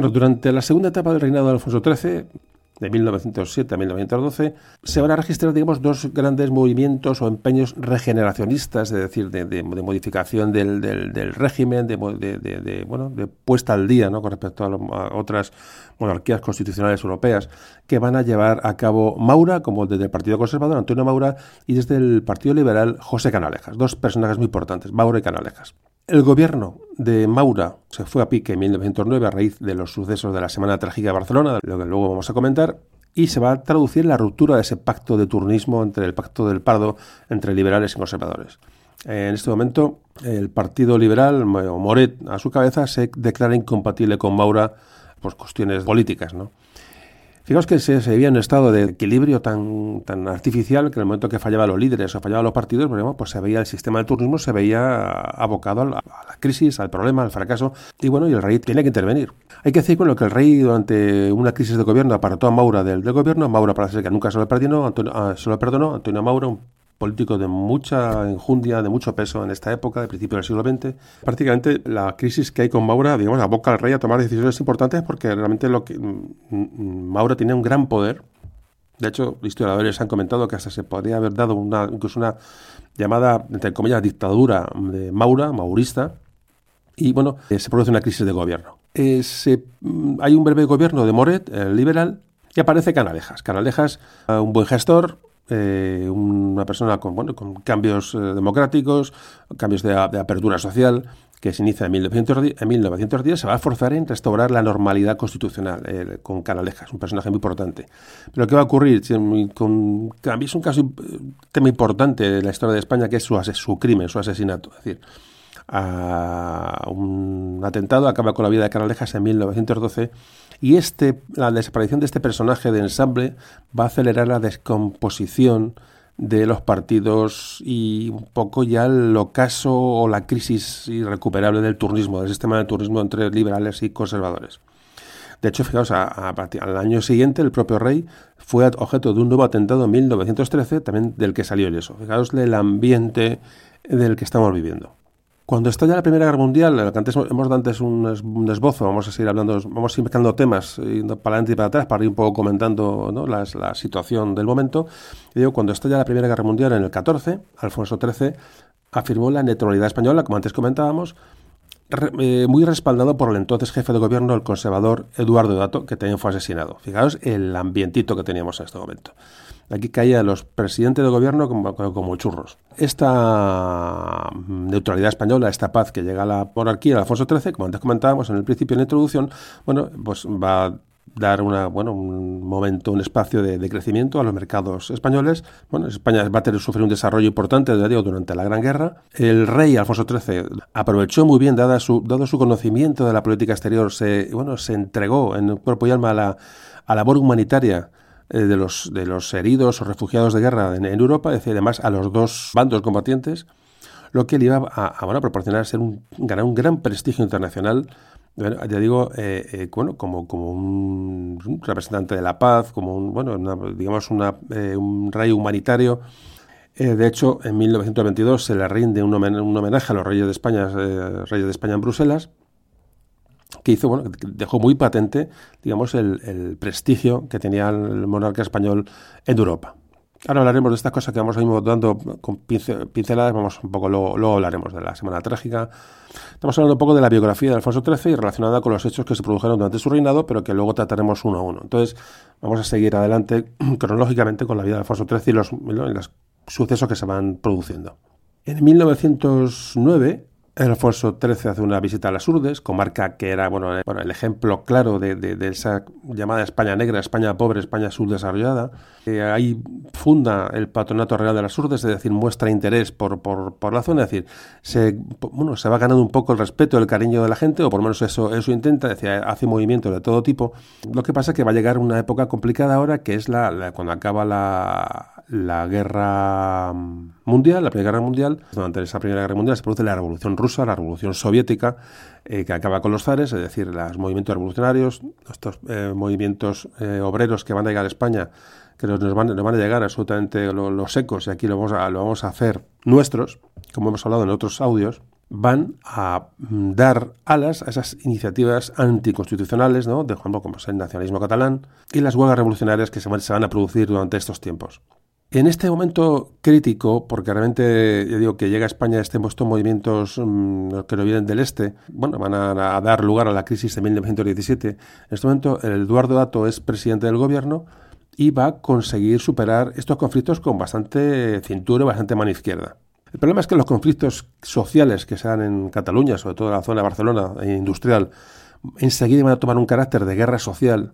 Bueno, durante la segunda etapa del reinado de Alfonso XIII, de 1907 a 1912, se van a registrar, digamos, dos grandes movimientos o empeños regeneracionistas, es decir, de, modificación del, régimen, de, bueno, de puesta al día ¿no? con respecto a, otras monarquías constitucionales europeas, que van a llevar a cabo Maura, como desde el Partido Conservador, Antonio Maura, y desde el Partido Liberal, José Canalejas. Dos personajes muy importantes, Maura y Canalejas. El gobierno de Maura se fue a pique en 1909 a raíz de los sucesos de la Semana Trágica de Barcelona, lo que luego vamos a comentar, y se va a traducir la ruptura de ese pacto de turnismo entre el pacto del Pardo entre liberales y conservadores. En este momento, el Partido Liberal, Moret a su cabeza, se declara incompatible con Maura por cuestiones políticas, ¿no? Fijaos que se, se, en un estado de equilibrio tan, tan artificial que en el momento que fallaban los líderes o fallaban los partidos, pues, pues se veía el sistema de turismo se veía abocado a la, crisis, al problema, al fracaso, y bueno, y el rey tiene que intervenir. Hay que decir bueno, que el rey durante una crisis de gobierno apartó a Maura del, del gobierno, Maura parece que nunca se lo perdonó, Antonio, ah, se lo Antonio Maura, político de mucha enjundia, de mucho peso en esta época, de principio del siglo XX. Prácticamente la crisis que hay con Maura, digamos, aboca al rey a tomar decisiones importantes porque realmente lo que mm, mm, Maura tiene un gran poder. De hecho, historiadores han comentado que hasta se podría haber dado una, incluso una llamada, entre comillas, dictadura de Maura, maurista, y bueno, eh, se produce una crisis de gobierno. Eh, mm, hay un breve gobierno de Moret, el liberal, y aparece Canalejas. Canalejas, un buen gestor, eh, una persona con, bueno, con cambios democráticos, cambios de, apertura social, que se inicia en 1910, en 1910, se va a forzar en restaurar la normalidad constitucional con Canalejas, un personaje muy importante. Pero ¿qué va a ocurrir? Con, es un caso, tema importante de la historia de España, que es su, su crimen, su asesinato. Es decir, a un atentado, acaba con la vida de Canalejas en 1912 y este, la desaparición de este personaje de ensamble va a acelerar la descomposición de los partidos y un poco ya el ocaso o la crisis irrecuperable del turnismo, del sistema de turnismo entre liberales y conservadores. De hecho, fijaos, al año siguiente el propio rey fue objeto de un nuevo atentado en 1913, también del que salió eso. Fijaos el ambiente del que estamos viviendo. Cuando estalla la Primera Guerra Mundial, que antes hemos dado antes un, esbozo, vamos a seguir hablando, vamos a ir mezclando temas, yendo para adelante y para atrás, para ir un poco comentando la, situación del momento. Y digo, cuando estalla la Primera Guerra Mundial en el 14, Alfonso XIII afirmó la neutralidad española, como antes comentábamos, eh, muy respaldado por el entonces jefe de gobierno, el conservador Eduardo Dato, que también fue asesinado. Fijaos el ambientito que teníamos en este momento. Aquí caían los presidentes de gobierno como, churros. Esta neutralidad española, esta paz que llega a la monarquía Alfonso XIII, como antes comentábamos en el principio en la introducción, bueno, pues va a dar una, bueno, un momento, un espacio de, crecimiento a los mercados españoles. Bueno, España va a tener sufrir un desarrollo importante durante la Gran Guerra. El rey Alfonso XIII aprovechó muy bien, dada su, dado su conocimiento de la política exterior, se, bueno, se entregó en cuerpo y alma a la, a labor humanitaria de, los, de los heridos o refugiados de guerra en, Europa, es además a los dos bandos combatientes, lo que le iba a, bueno, proporcionar ser un, ganar un gran prestigio internacional ya digo, eh, eh, bueno, como, como un, representante de la paz, como un, bueno, digamos una, un rey humanitario. de hecho, en 1922 se le rinde un, homenaje a los reyes de España, reyes de España en Bruselas, hizo, bueno, dejó muy patente, digamos, el, prestigio que tenía el monarca español en Europa. Ahora hablaremos de estas cosas que vamos a ir dando con pinceladas, vamos un poco, luego, hablaremos de la Semana Trágica. Estamos hablando un poco de la biografía de Alfonso XIII y relacionada con los hechos que se produjeron durante su reinado, pero que luego trataremos uno a uno. Entonces, vamos a seguir adelante cronológicamente con la vida de Alfonso XIII y los sucesos que se van produciendo. En 1909, Alfonso XIII hace una visita a las Urdes, comarca que era bueno, eh, el ejemplo claro de, esa llamada España negra, España pobre, España subdesarrollada. Eh, ahí funda el Patronato Real de las Urdes, es decir, muestra interés por, por, la zona, es decir, se, bueno, se va ganando un poco el respeto, el cariño de la gente, o por lo menos eso, eso intenta, es decir, hace movimientos de todo tipo. Lo que pasa es que va a llegar una época complicada ahora, que es la cuando acaba la, la guerra mundial, la Primera Guerra Mundial, durante esa Primera Guerra Mundial se produce la Revolución Rusa, la Revolución Soviética, eh, que acaba con los zares, es decir, los movimientos revolucionarios, estos eh, movimientos eh, obreros que van a llegar a España, que nos van, nos van a llegar absolutamente los, secos, y aquí lo vamos, a, lo vamos a hacer nuestros, como hemos hablado en otros audios, van a mm, dar alas a esas iniciativas anticonstitucionales, ¿no? de ejemplo, como es el nacionalismo catalán, y las huelgas revolucionarias que se van a producir durante estos tiempos. En este momento crítico, porque realmente yo digo que llega a España este, estos movimientos mm, que no vienen del este, bueno, van a, dar lugar a la crisis de 1917. En este momento, Eduardo Dato es presidente del gobierno y va a conseguir superar estos conflictos con bastante cintura y bastante mano izquierda. El problema es que los conflictos sociales que se dan en Cataluña, sobre todo en la zona de Barcelona e industrial, enseguida van a tomar un carácter de guerra social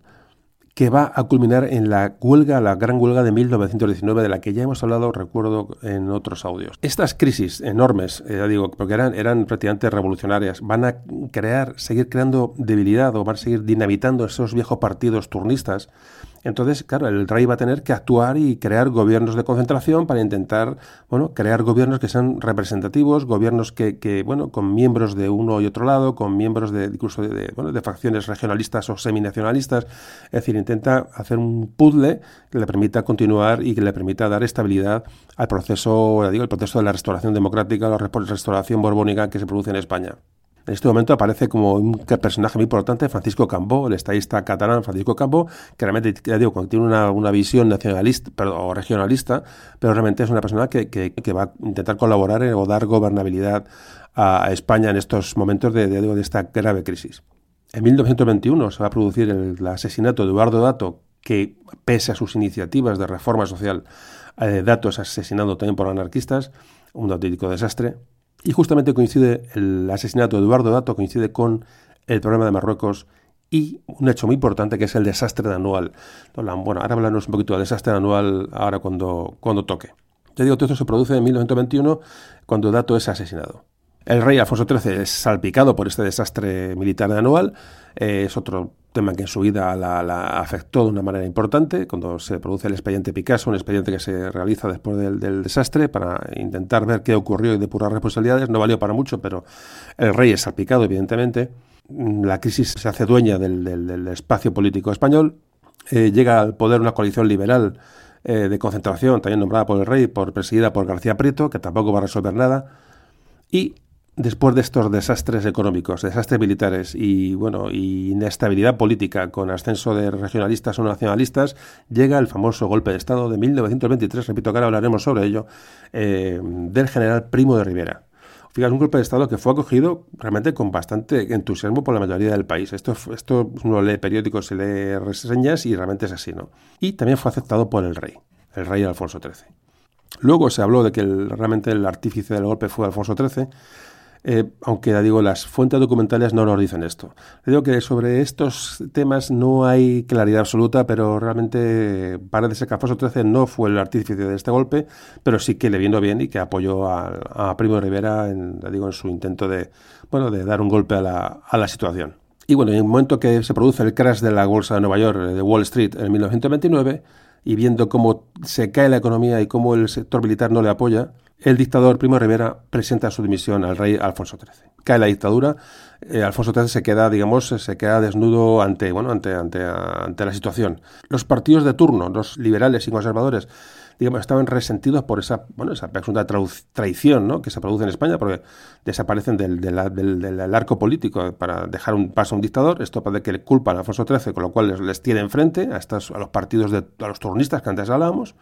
que va a culminar en la huelga, la gran huelga de 1919, de la que ya hemos hablado, recuerdo, en otros audios. Estas crisis enormes, eh, ya digo, porque eran, eran prácticamente revolucionarias, van a crear, seguir creando debilidad o van a seguir dinamitando esos viejos partidos turnistas entonces, claro, el rey va a tener que actuar y crear gobiernos de concentración para intentar, bueno, crear gobiernos que sean representativos, gobiernos que, que bueno, con miembros de uno y otro lado, con miembros de incluso de, bueno, de facciones regionalistas o seminacionalistas. Es decir, intenta hacer un puzzle que le permita continuar y que le permita dar estabilidad al proceso, digo, el proceso de la restauración democrática, la restauración borbónica que se produce en España. En este momento aparece como un personaje muy importante Francisco Cambó, el estadista catalán Francisco Cambó, que realmente, digo, tiene una, visión nacionalista o regionalista, pero realmente es una persona que, va a intentar colaborar o dar gobernabilidad a, España en estos momentos de, de, esta grave crisis. En 1921 se va a producir el, asesinato de Eduardo Dato que, pese a sus iniciativas de reforma social, eh, Dato es asesinado también por anarquistas, un auténtico desastre. Y justamente coincide el asesinato de Eduardo Dato, coincide con el problema de Marruecos y un hecho muy importante que es el desastre anual. Bueno, ahora hablaremos un poquito del desastre anual ahora cuando, cuando toque. Ya digo, todo esto se produce en 1921 cuando Dato es asesinado. El rey Alfonso XIII es salpicado por este desastre militar anual. Eh, es otro tema que en su vida la, afectó de una manera importante, cuando se produce el expediente Picasso, un expediente que se realiza después del, desastre para intentar ver qué ocurrió y depurar responsabilidades. No valió para mucho, pero el rey es salpicado, evidentemente. La crisis se hace dueña del, espacio político español. Eh, llega al poder una coalición liberal eh, de concentración, también nombrada por el rey, por, presidida por García Prieto, que tampoco va a resolver nada. Y después de estos desastres económicos, desastres militares y bueno, y inestabilidad política con ascenso de regionalistas o nacionalistas, llega el famoso golpe de Estado de 1923, repito que ahora hablaremos sobre ello, eh, del general Primo de Rivera. Fíjate, un golpe de Estado que fue acogido realmente con bastante entusiasmo por la mayoría del país. Esto, esto uno lee periódicos, se lee reseñas y realmente es así, ¿no? Y también fue aceptado por el rey, el rey Alfonso XIII. Luego se habló de que realmente el artífice del golpe fue Alfonso XIII, eh, aunque ya digo, las fuentes documentales no nos dicen esto. Digo que sobre estos temas no hay claridad absoluta, pero realmente parece ser que Alfonso XIII no fue el artífice de este golpe, pero sí que le vino bien y que apoyó a, Primo de Rivera en, digo, en su intento de, bueno, de dar un golpe a la, a la situación. Y bueno, en el momento que se produce el crash de la bolsa de Nueva York, de Wall Street, en 1929, y viendo cómo se cae la economía y cómo el sector militar no le apoya, el dictador Primo Rivera presenta su dimisión al rey Alfonso XIII. Cae la dictadura, eh, Alfonso XIII se queda, digamos, se queda desnudo ante, bueno, ante, ante, ante la situación. Los partidos de turno, los liberales y conservadores, digamos, estaban resentidos por esa, bueno, esa presunta traición ¿no? que se produce en España, porque desaparecen del, arco político para dejar un paso a un dictador. Esto parece que le culpan a Alfonso XIII, con lo cual les, les tiene enfrente a, estos, a los partidos, de, a los turnistas que antes hablábamos.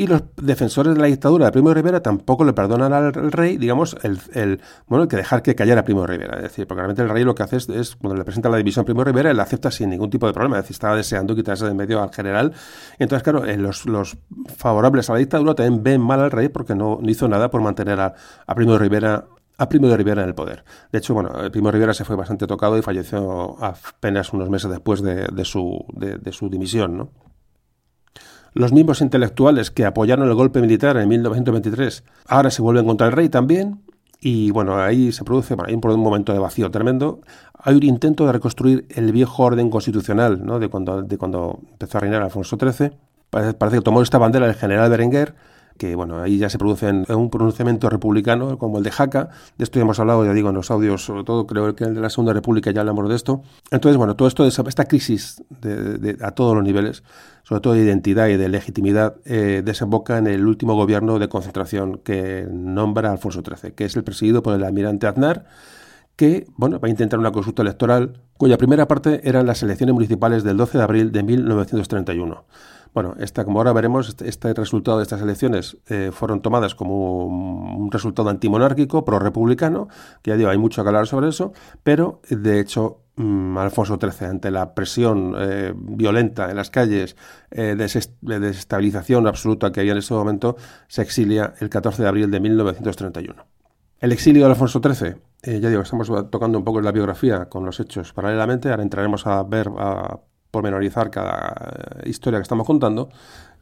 Y los defensores de la dictadura de Primo Rivera tampoco le perdonan al, rey, digamos, el, el, bueno, que dejar que callara a Primo Rivera. Es decir, porque realmente el rey lo que hace es, cuando le presenta la división a Primo Rivera, él acepta sin ningún tipo de problema. Es decir, estaba deseando quitarse de medio al general. entonces, claro, eh, los, los favorables a la dictadura también ven mal al rey porque no, hizo nada por mantener a, Primo de Rivera a Primo de Rivera en el poder. De hecho, bueno, Primo de Rivera se fue bastante tocado y falleció apenas unos meses después de, de su, de, su dimisión, ¿no? Los mismos intelectuales que apoyaron el golpe militar en 1923 ahora se vuelven contra el rey también. Y bueno, ahí se produce hay un momento de vacío tremendo. Hay un intento de reconstruir el viejo orden constitucional ¿no? de, cuando, de cuando empezó a reinar Alfonso XIII. Parece, parece que tomó esta bandera el general Berenguer que bueno, ahí ya se produce un pronunciamiento republicano como el de Jaca, de esto ya hemos hablado, ya digo, en los audios, sobre todo creo que el de la Segunda República ya hablamos de esto. Entonces, bueno, todo esto, esta crisis de, a todos los niveles, sobre todo de identidad y de legitimidad, eh, desemboca en el último gobierno de concentración que nombra Alfonso XIII, que es el presidido por el almirante Aznar, que bueno, va a intentar una consulta electoral cuya primera parte eran las elecciones municipales del 12 de abril de 1931. Bueno, esta, como ahora veremos, este, este, resultado de estas elecciones eh, fueron tomadas como un resultado antimonárquico, pro-republicano, que ya digo, hay mucho que hablar sobre eso, pero de hecho mm, Alfonso XIII, ante la presión eh, violenta en las calles, eh, de desestabilización absoluta que había en ese momento, se exilia el 14 de abril de 1931. El exilio de Alfonso XIII, ya digo, estamos tocando un poco la biografía con los hechos paralelamente, ahora entraremos a ver, pormenorizar cada eh, historia que estamos contando,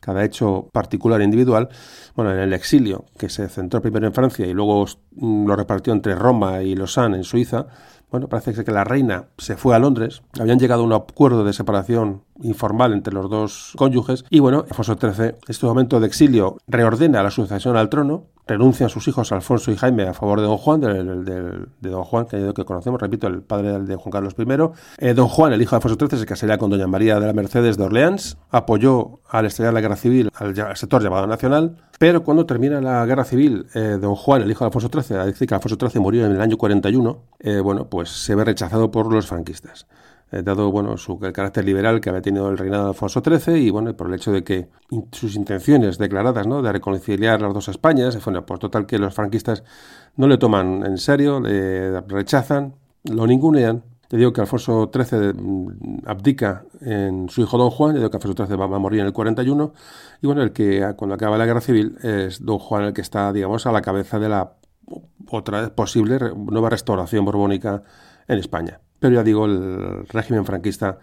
cada hecho particular e individual. Bueno, en el exilio, que se centró primero en Francia y luego mm, lo repartió entre Roma y Lausanne en Suiza, bueno, parece que la reina se fue a Londres, habían llegado a un acuerdo de separación informal entre los dos cónyuges y bueno, Alfonso XIII, en este momento de exilio, reordena la sucesión al trono, renuncian sus hijos Alfonso y Jaime a favor de don Juan, de don Juan, que, que conocemos, repito, el padre de Juan Carlos I. Eh, don Juan, el hijo de Alfonso XIII, se casaría con doña María de la Mercedes de Orleans, apoyó al estallar la guerra civil al, sector llamado nacional, pero cuando termina la guerra civil, eh, don Juan, el hijo de Alfonso XIII, decir que Alfonso XIII murió en el año 41, eh, bueno, pues se ve rechazado por los franquistas. Eh, dado bueno, su, el carácter liberal que había tenido el reinado de Alfonso XIII y bueno, por el hecho de que sus intenciones declaradas ¿no? de reconciliar las dos Españas, bueno, pues total que los franquistas no le toman en serio, le rechazan, lo ningunean Te digo que Alfonso XIII mm, abdica en su hijo Don Juan, te digo que Alfonso XIII va a morir en el 41, y bueno, el que cuando acaba la guerra civil es Don Juan el que está, digamos, a la cabeza de la otra posible nueva restauración borbónica en España. Pero ya digo, el régimen franquista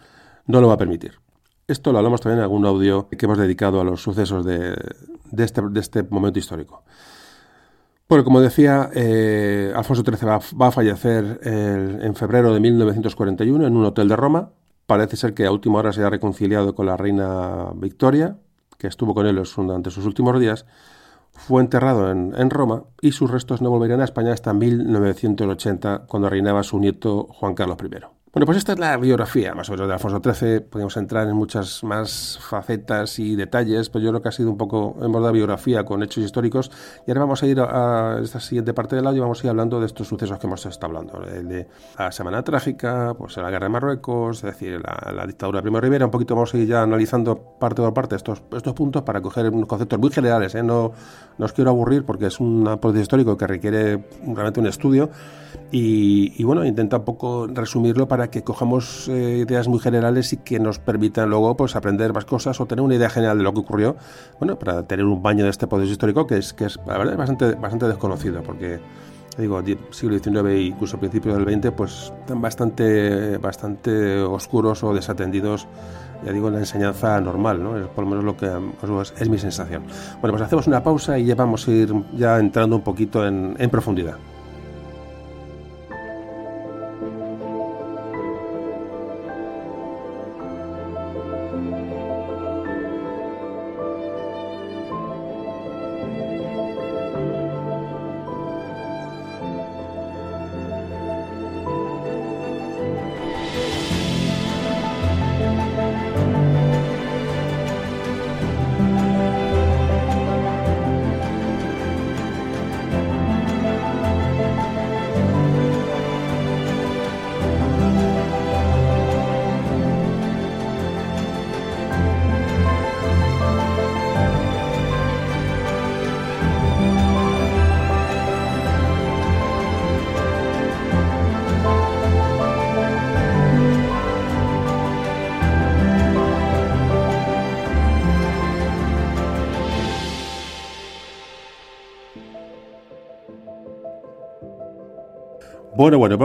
no lo va a permitir. Esto lo hablamos también en algún audio que hemos dedicado a los sucesos de, este, este, momento histórico. Bueno, como decía, eh, Alfonso XIII va, a fallecer en febrero de 1941 en un hotel de Roma. Parece ser que a última hora se ha reconciliado con la reina Victoria, que estuvo con él durante sus últimos días. Fue enterrado en, Roma y sus restos no volverían a España hasta 1980, cuando reinaba su nieto Juan Carlos I. Bueno, pues esta es la biografía más o menos de Alfonso XIII. Podemos entrar en muchas más facetas y detalles, pero yo creo que ha sido un poco modo de biografía con hechos históricos. Y ahora vamos a ir a, esta siguiente parte del audio y vamos a ir hablando de estos sucesos que hemos estado hablando. de la Semana Trágica, pues la Guerra de Marruecos, es decir, la, dictadura de Primo Rivera. Un poquito vamos a ir ya analizando parte por parte estos, estos puntos para coger unos conceptos muy generales. ¿eh? No, no os quiero aburrir porque es un proceso histórico que requiere realmente un estudio. Y, y bueno, intenta un poco resumirlo para que cojamos eh, ideas muy generales y que nos permitan luego pues aprender más cosas o tener una idea general de lo que ocurrió, bueno, para tener un baño de este poder histórico que es, que es la verdad, bastante, bastante desconocido, porque digo, siglo XIX e incluso principios del XX, pues están bastante, bastante oscuros o desatendidos, ya digo, la enseñanza normal, ¿no? Es por lo menos lo que es mi sensación. Bueno, pues hacemos una pausa y ya vamos a ir ya entrando un poquito en, en profundidad.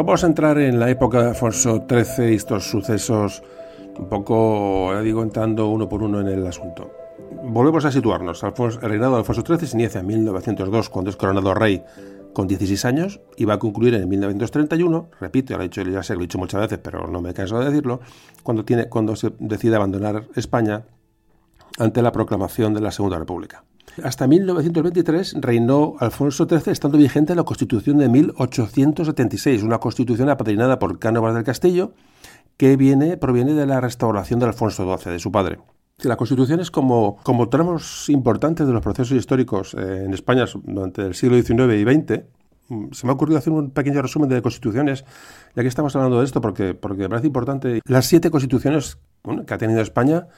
Vamos a entrar en la época de Alfonso XIII y estos sucesos un poco, ya digo, entrando uno por uno en el asunto. Volvemos a situarnos. el reinado de Alfonso XIII se inicia en 1902 cuando es coronado rey con 16 años y va a concluir en 1931, repito, ya, lo he dicho, ya sé, lo he dicho muchas veces, pero no me canso de decirlo, cuando, tiene, cuando se decide abandonar España ante la proclamación de la Segunda República. Hasta 1923 reinó Alfonso XIII estando vigente la Constitución de 1876, una constitución apadrinada por Cánovas del Castillo que viene, proviene de la restauración de Alfonso XII, de su padre. La Constitución es como, como tramos importantes de los procesos históricos eh, en España durante el siglo XIX y XX. Mm, se me ha ocurrido hacer un pequeño resumen de constituciones, ya que estamos hablando de esto, porque, porque me parece importante. Las siete constituciones que ha tenido España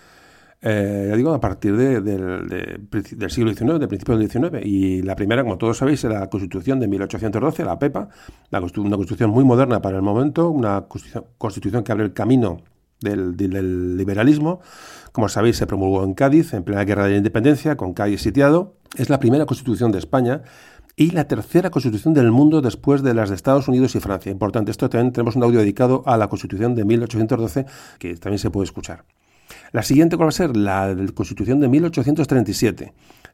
eh, ya digo, a partir de, del siglo XIX, de principios del XIX. Y la primera, como todos sabéis, era la Constitución de 1812, la PEPA, una constitución muy moderna para el momento, una constitución que abre el camino del, del, liberalismo. Como sabéis, se promulgó en Cádiz, en plena guerra de la independencia, con Cádiz sitiado. Es la primera constitución de España y la tercera constitución del mundo después de las de Estados Unidos y Francia. Importante, esto también tenemos un audio dedicado a la constitución de 1812 que también se puede escuchar. La siguiente va a ser la Constitución de 1837,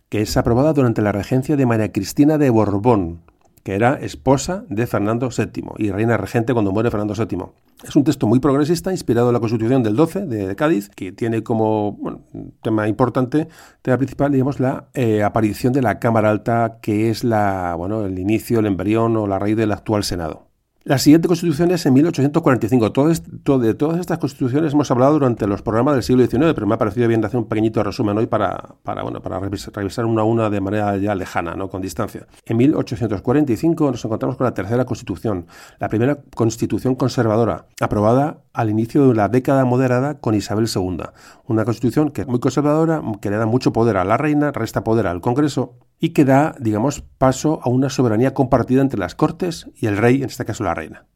que es aprobada durante la regencia de María Cristina de Borbón, que era esposa de Fernando VII y reina regente cuando muere Fernando VII. Es un texto muy progresista, inspirado en la Constitución del 12 de Cádiz, que tiene como tema importante, tema principal, digamos, la eh, aparición de la Cámara Alta, que es la, bueno, el inicio, el embrión o la raíz del actual Senado. La siguiente constitución es en 1845. Todo, de todas estas constituciones hemos hablado durante los programas del siglo XIX, pero me ha parecido bien hacer un pequeñito resumen hoy para, para, bueno, para revisar una a una de manera ya lejana, ¿no? con distancia. En 1845 nos encontramos con la tercera constitución, la primera constitución conservadora, aprobada al inicio de la década moderada con Isabel II. Una constitución que es muy conservadora, que le da mucho poder a la reina, resta poder al Congreso y que da, digamos, paso a una soberanía compartida entre las cortes y el rey, en este caso la reina.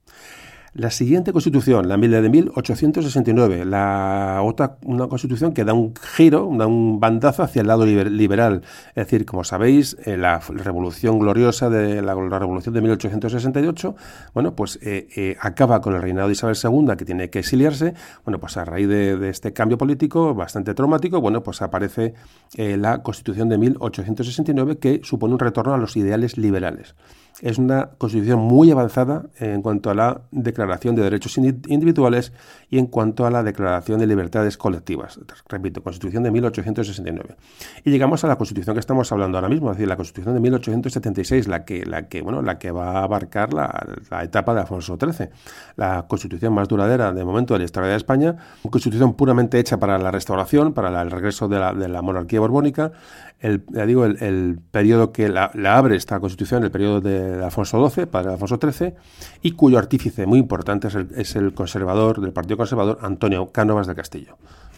La siguiente constitución, la de 1869, la otra, una constitución que da un giro, da un bandazo hacia el lado liberal. Es decir, como sabéis, eh, la revolución gloriosa de la, revolución de 1868, bueno, pues eh, eh, acaba con el reinado de Isabel II, que tiene que exiliarse. Bueno, pues a raíz de, este cambio político bastante traumático, bueno, pues aparece la constitución de 1869 que supone un retorno a los ideales liberales es una constitución muy avanzada en cuanto a la declaración de derechos individuales y en cuanto a la declaración de libertades colectivas. Repito, constitución de 1869. Y llegamos a la constitución que estamos hablando ahora mismo, es decir, la constitución de 1876, la que, la que, bueno, la que va a abarcar la, etapa de Alfonso XIII, la constitución más duradera de momento de la historia de España, una constitución puramente hecha para la restauración, para el regreso de la, de la monarquía borbónica, el, digo, el, periodo que la, abre esta constitución, el periodo de Alfonso XII, padre de Alfonso XIII, y cuyo artífice muy importante es el, conservador del Partido Conservador, Antonio Cánovas de Castillo.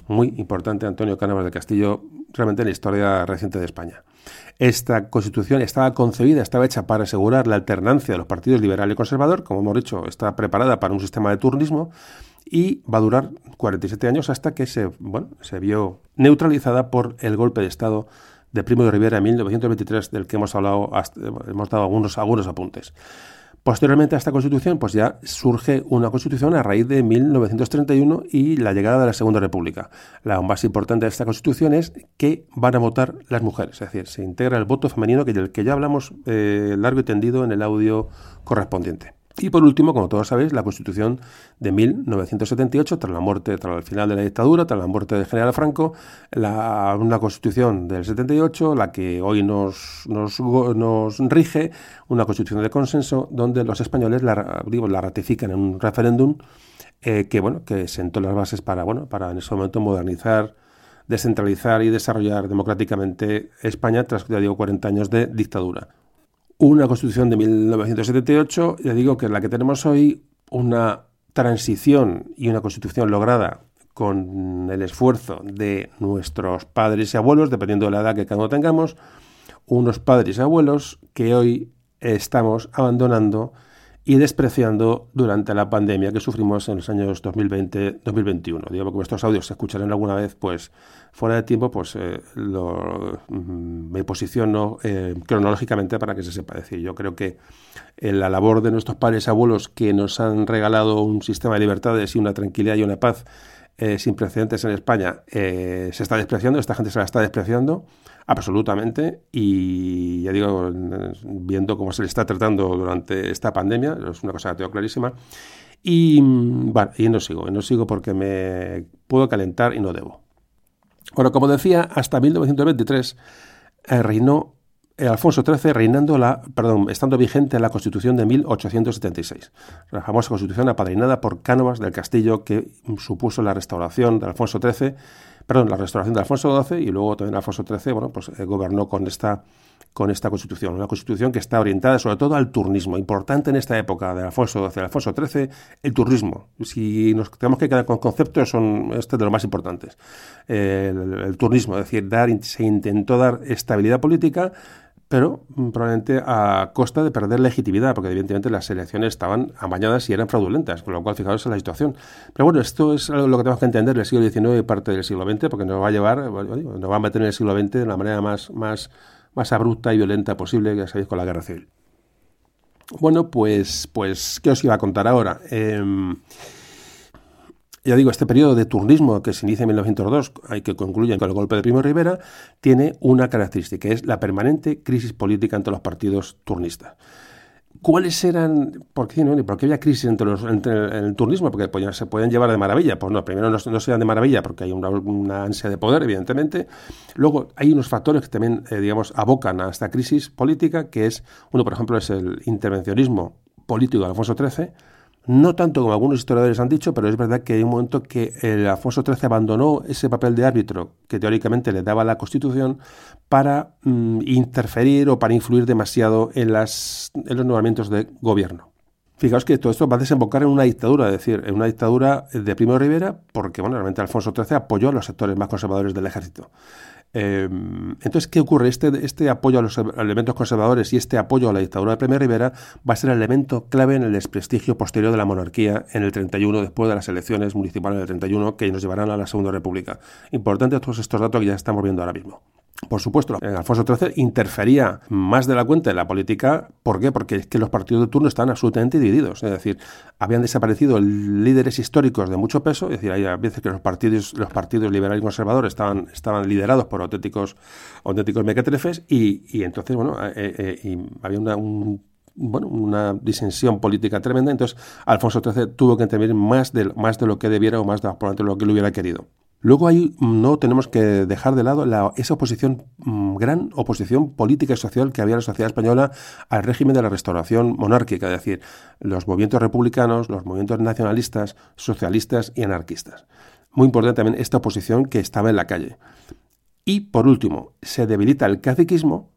Muy importante Antonio Cánovas de Castillo, realmente en la historia reciente de España. Esta constitución estaba concebida, estaba hecha para asegurar la alternancia de los partidos liberal y conservador, como hemos dicho, está preparada para un sistema de turnismo y va a durar 47 años hasta que se, bueno, se vio neutralizada por el golpe de Estado de Primo de Rivera en 1923, del que hemos hablado, hemos dado algunos, algunos apuntes. Posteriormente a esta constitución, pues ya surge una constitución a raíz de 1931 y la llegada de la Segunda República. La más importante de esta constitución es que van a votar las mujeres, es decir, se integra el voto femenino que del que ya hablamos eh, largo y tendido en el audio correspondiente. Y por último, como todos sabéis, la Constitución de 1978, tras la muerte, tras el final de la dictadura, tras la muerte del general Franco, la, una Constitución del 78, la que hoy nos, nos, nos rige, una Constitución de consenso, donde los españoles la, digo, la ratifican en un referéndum eh, que, bueno, que sentó las bases para, bueno, para en ese momento modernizar, descentralizar y desarrollar democráticamente España tras, ya digo, 40 años de dictadura una constitución de 1978, ya digo que la que tenemos hoy, una transición y una constitución lograda con el esfuerzo de nuestros padres y abuelos, dependiendo de la edad que cada uno tengamos, unos padres y abuelos que hoy estamos abandonando y despreciando durante la pandemia que sufrimos en los años 2020-2021. Digo, que estos audios se escucharán alguna vez, pues fuera de tiempo, pues eh, lo, mm, me posiciono eh, cronológicamente para que se sepa decir. Yo creo que en la labor de nuestros padres y abuelos que nos han regalado un sistema de libertades y una tranquilidad y una paz eh, sin precedentes en España se está despreciando, esta gente se la está despreciando absolutamente y ya digo, viendo cómo se le está tratando durante esta pandemia, es una cosa que tengo clarísima. Y bueno, y no sigo, no sigo porque me puedo calentar y no debo. Bueno, como decía, hasta 1923 eh, reinó eh, Alfonso XIII reinando la, perdón, estando vigente la Constitución de 1876, la famosa Constitución apadrinada por Cánovas del Castillo que supuso la restauración de Alfonso XIII perdón, la restauración de Alfonso XII y luego también Alfonso XIII, bueno, pues eh, gobernó con esta, con esta constitución, una constitución que está orientada sobre todo al turnismo. Importante en esta época de Alfonso XII Alfonso XIII, el turnismo. Si nos tenemos que quedar con conceptos, son este de los más importantes. El, turnismo, es decir, dar, se intentó dar estabilidad política pero mm, probablemente a costa de perder legitimidad, porque evidentemente las elecciones estaban amañadas y eran fraudulentas, con lo cual fijaos en la situación. Pero bueno, esto es lo que tenemos que entender del siglo XIX y parte del siglo XX, porque nos va a llevar, nos va a meter en el siglo XX de la manera más, más, más abrupta y violenta posible, ya sabéis, con la guerra civil. Bueno, pues, pues ¿qué os iba a contar ahora? Eh, ya digo, este periodo de turnismo que se inicia en 1902 y que concluye con el golpe de Primo Rivera, tiene una característica, que es la permanente crisis política entre los partidos turnistas. ¿Cuáles eran, por qué, no, por qué había crisis entre, los, entre el, turnismo? Porque se pueden llevar de maravilla. Pues no, primero no, se dan de maravilla porque hay una, ansia de poder, evidentemente. Luego hay unos factores que también, eh, digamos, abocan a esta crisis política, que es, uno, por ejemplo, es el intervencionismo político de Alfonso XIII, no tanto como algunos historiadores han dicho, pero es verdad que hay un momento que el Alfonso XIII abandonó ese papel de árbitro que teóricamente le daba la Constitución para mm, interferir o para influir demasiado en, los nombramientos de gobierno. Fijaos que todo esto va a desembocar en una dictadura, es decir, en una dictadura de Primo Rivera, porque bueno, realmente Alfonso XIII apoyó a los sectores más conservadores del ejército. Em, entonces, ¿qué ocurre? Este, este apoyo a los elementos conservadores y este apoyo a la dictadura de Premio Rivera va a ser el elemento clave en el desprestigio posterior de la monarquía en el 31, después de las elecciones municipales del 31, que nos llevarán a la Segunda República. Importante todos estos datos que ya estamos viendo ahora mismo. Por supuesto, Alfonso XIII interfería más de la cuenta en la política. ¿Por qué? Porque es que los partidos de turno están absolutamente divididos. Es decir, habían desaparecido líderes históricos de mucho peso. Es decir, hay veces que los partidos, los partidos liberales y conservadores estaban, estaban liderados por auténticos, auténticos mequetrefes y, y entonces, bueno, eh, eh, y había una, bueno, una disensión política tremenda. Entonces, Alfonso XIII tuvo que intervenir más de, más de lo que debiera o más de, lo que lo hubiera querido. Luego ahí no tenemos que dejar de lado esa oposición, mm, gran oposición política y social que había en la sociedad española al régimen de la restauración monárquica, es decir, los movimientos republicanos, los movimientos nacionalistas, socialistas y anarquistas. Muy importante también esta oposición que estaba en la calle. Y por último, se debilita el caciquismo,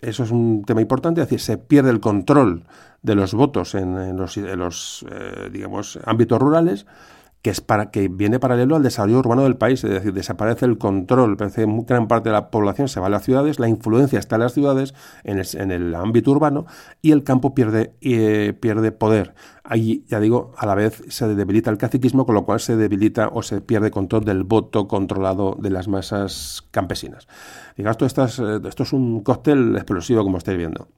eso es un tema importante, es decir, se pierde el control de los votos en, los, eh, digamos, ámbitos rurales que es para que viene paralelo al desarrollo urbano del país, es decir, desaparece el control, parece gran parte de la población se va a las ciudades, la influencia está en las ciudades, en el, ámbito urbano, y el campo pierde, eh, pierde poder. Ahí, ya digo, a la vez se debilita el caciquismo, con lo cual se debilita o se pierde control del voto controlado de las masas campesinas. Digamos, esto, eh, esto es un cóctel explosivo, como estáis viendo.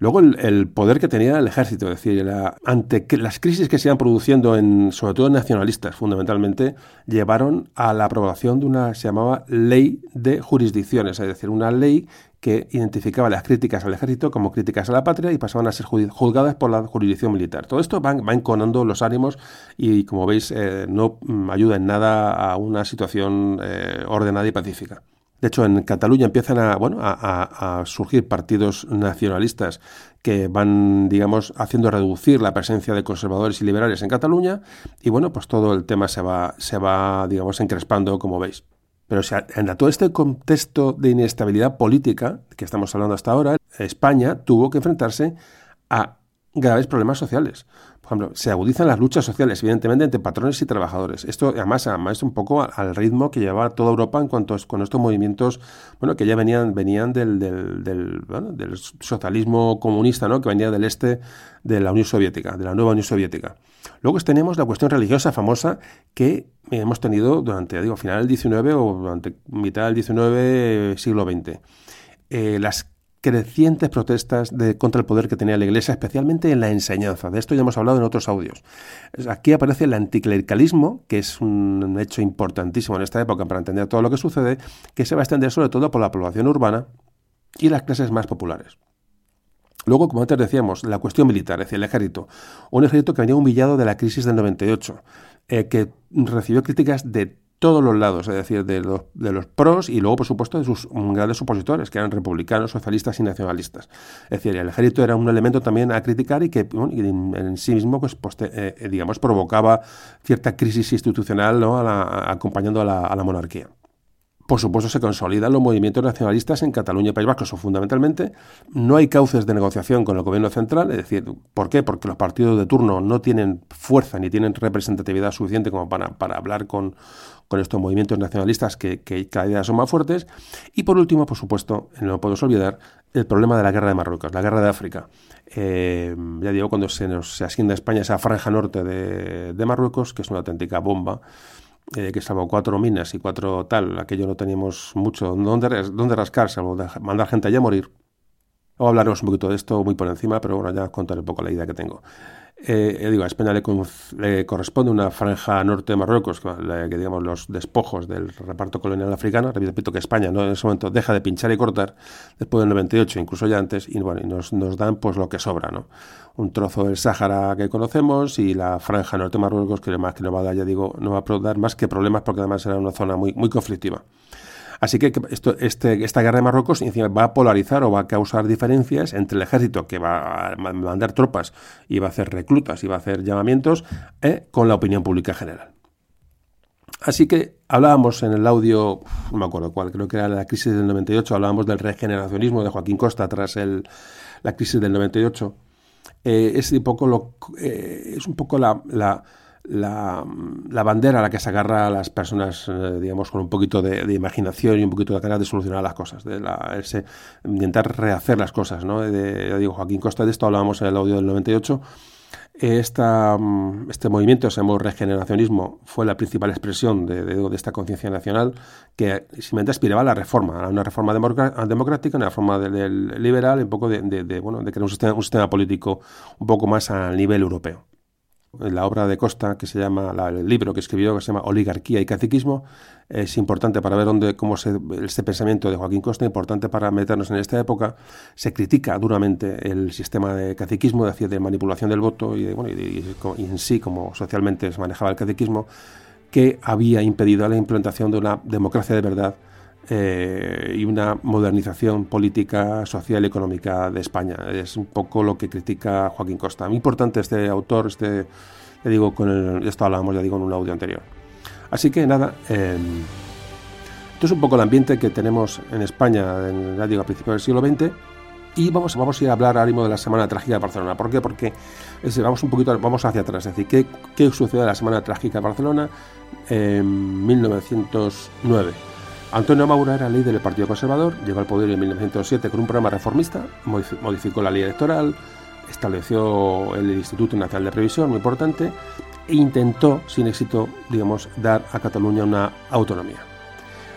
Luego el, poder que tenía el ejército, es decir, ante las crisis que se iban produciendo, en, sobre todo nacionalistas fundamentalmente, llevaron a la aprobación de una, se llamaba ley de jurisdicciones, es decir, una ley que identificaba las críticas al ejército como críticas a la patria y pasaban a ser juzgadas por la jurisdicción militar. Todo esto va, enconando los ánimos y, como veis, eh, no mm, ayuda en nada a una situación eh, ordenada y pacífica. De hecho, en Cataluña empiezan a, bueno, a, surgir partidos nacionalistas que van, digamos, haciendo reducir la presencia de conservadores y liberales en Cataluña. Y bueno, pues todo el tema se va, se va digamos, encrespando, como veis. Pero en todo este contexto de inestabilidad política que estamos hablando hasta ahora, España tuvo que enfrentarse a graves problemas sociales. Ejemplo, se agudizan las luchas sociales, evidentemente, entre patrones y trabajadores. Esto, además, además un poco al ritmo que llevaba toda Europa en cuanto a, con estos movimientos, bueno, que ya venían, venían del, del, socialismo comunista, ¿no? Que venía del este de la Unión Soviética, de la nueva Unión Soviética. Luego tenemos la cuestión religiosa famosa que hemos tenido durante, digo, final del 19 o durante mitad del 19, siglo XX. Eh, las crecientes protestas de, contra el poder que tenía la Iglesia, especialmente en la enseñanza. De esto ya hemos hablado en otros audios. Aquí aparece el anticlericalismo, que es un hecho importantísimo en esta época para entender todo lo que sucede, que se va a extender sobre todo por la población urbana y las clases más populares. Luego, como antes decíamos, la cuestión militar, es decir, el ejército. Un ejército que venía humillado de la crisis del 98, eh, que recibió críticas de todos los lados, es decir, de los, de los pros y luego, por supuesto, de sus grandes opositores, que eran republicanos, socialistas y nacionalistas. Es decir, el ejército era un elemento también a criticar y que en, sí mismo, pues, pues eh, digamos, provocaba cierta crisis institucional ¿no? acompañando a la, a la monarquía. Por supuesto, se consolidan los movimientos nacionalistas en Cataluña y País Vasco. Fundamentalmente. No hay cauces de negociación con el gobierno central. Es decir, ¿por qué? Porque los partidos de turno no tienen fuerza ni tienen representatividad suficiente como para, para hablar con, con estos movimientos nacionalistas que, cada día son más fuertes. Y por último, por supuesto, no podemos olvidar el problema de la guerra de Marruecos, la guerra de África. Eh, ya digo, cuando se nos se a España esa franja norte de, de Marruecos, que es una auténtica bomba, eh, que salvo cuatro minas y cuatro tal, aquello no teníamos mucho donde, donde rascarse, mandar gente allá a morir. O hablaremos un poquito de esto muy por encima, pero bueno, ya os contaré un poco la idea que tengo. Eh, digo, a España le, corresponde una franja norte de Marruecos, que, digamos los despojos del reparto colonial africano. Repito que España ¿no? en ese momento deja de pinchar y cortar después del 98, incluso ya antes, y bueno, y nos, nos dan pues lo que sobra, ¿no? Un trozo del Sáhara que conocemos y la franja norte de Marruecos que más que no va a dar, ya digo, no va a dar más que problemas porque además era una zona muy, muy conflictiva. Así que esto, este, esta guerra de Marruecos va a polarizar o va a causar diferencias entre el ejército que va a mandar tropas y va a hacer reclutas y va a hacer llamamientos eh, con la opinión pública general. Así que hablábamos en el audio, no me acuerdo cuál, creo que era la crisis del 98, hablábamos del regeneracionismo de Joaquín Costa tras el, la crisis del 98. Eh, es, un poco lo, eh, es un poco la la, bandera a la que se agarra a las personas, eh, digamos, con un poquito de, imaginación y un poquito de ganas de solucionar las cosas, de ese, intentar rehacer las cosas, ¿no? De, digo, Joaquín Costa, de esto hablábamos en el audio del 98, esta, mm, este movimiento, ese regeneracionismo, fue la principal expresión de, esta conciencia nacional que simplemente aspiraba a la reforma, a una reforma democrática, una reforma liberal, un poco de, de, bueno, de crear un sistema, un sistema político un poco más a nivel europeo la obra de Costa, que se llama, el libro que escribió, que se llama Oligarquía y Caciquismo, es importante para ver dónde, cómo se, este pensamiento de Joaquín Costa, importante para meternos en esta época. Se critica duramente el sistema de caciquismo, de, de manipulación del voto y, bueno, y, en sí, como socialmente se manejaba el caciquismo, que había impedido la implantación de una democracia de verdad eh, y una modernización política, social y económica de España. Es un poco lo que critica Joaquín Costa. Muy importante este autor, este, le digo, con el, esto hablábamos, ya digo, en un audio anterior. Así que nada, eh, esto es un poco el ambiente que tenemos en España, en, ya digo, a principios del siglo XX. Y vamos, vamos a ir a hablar ahora mismo de la Semana Trágica de Barcelona. ¿Por qué? Porque vamos un poquito vamos hacia atrás. Es decir, ¿qué, qué sucedió en la Semana Trágica de Barcelona en 1909? Antonio Maura era líder del Partido Conservador, llegó al poder en 1907 con un programa reformista, modificó la ley electoral, estableció el Instituto Nacional de Previsión, muy importante, e intentó, sin éxito, digamos, dar a Cataluña una autonomía.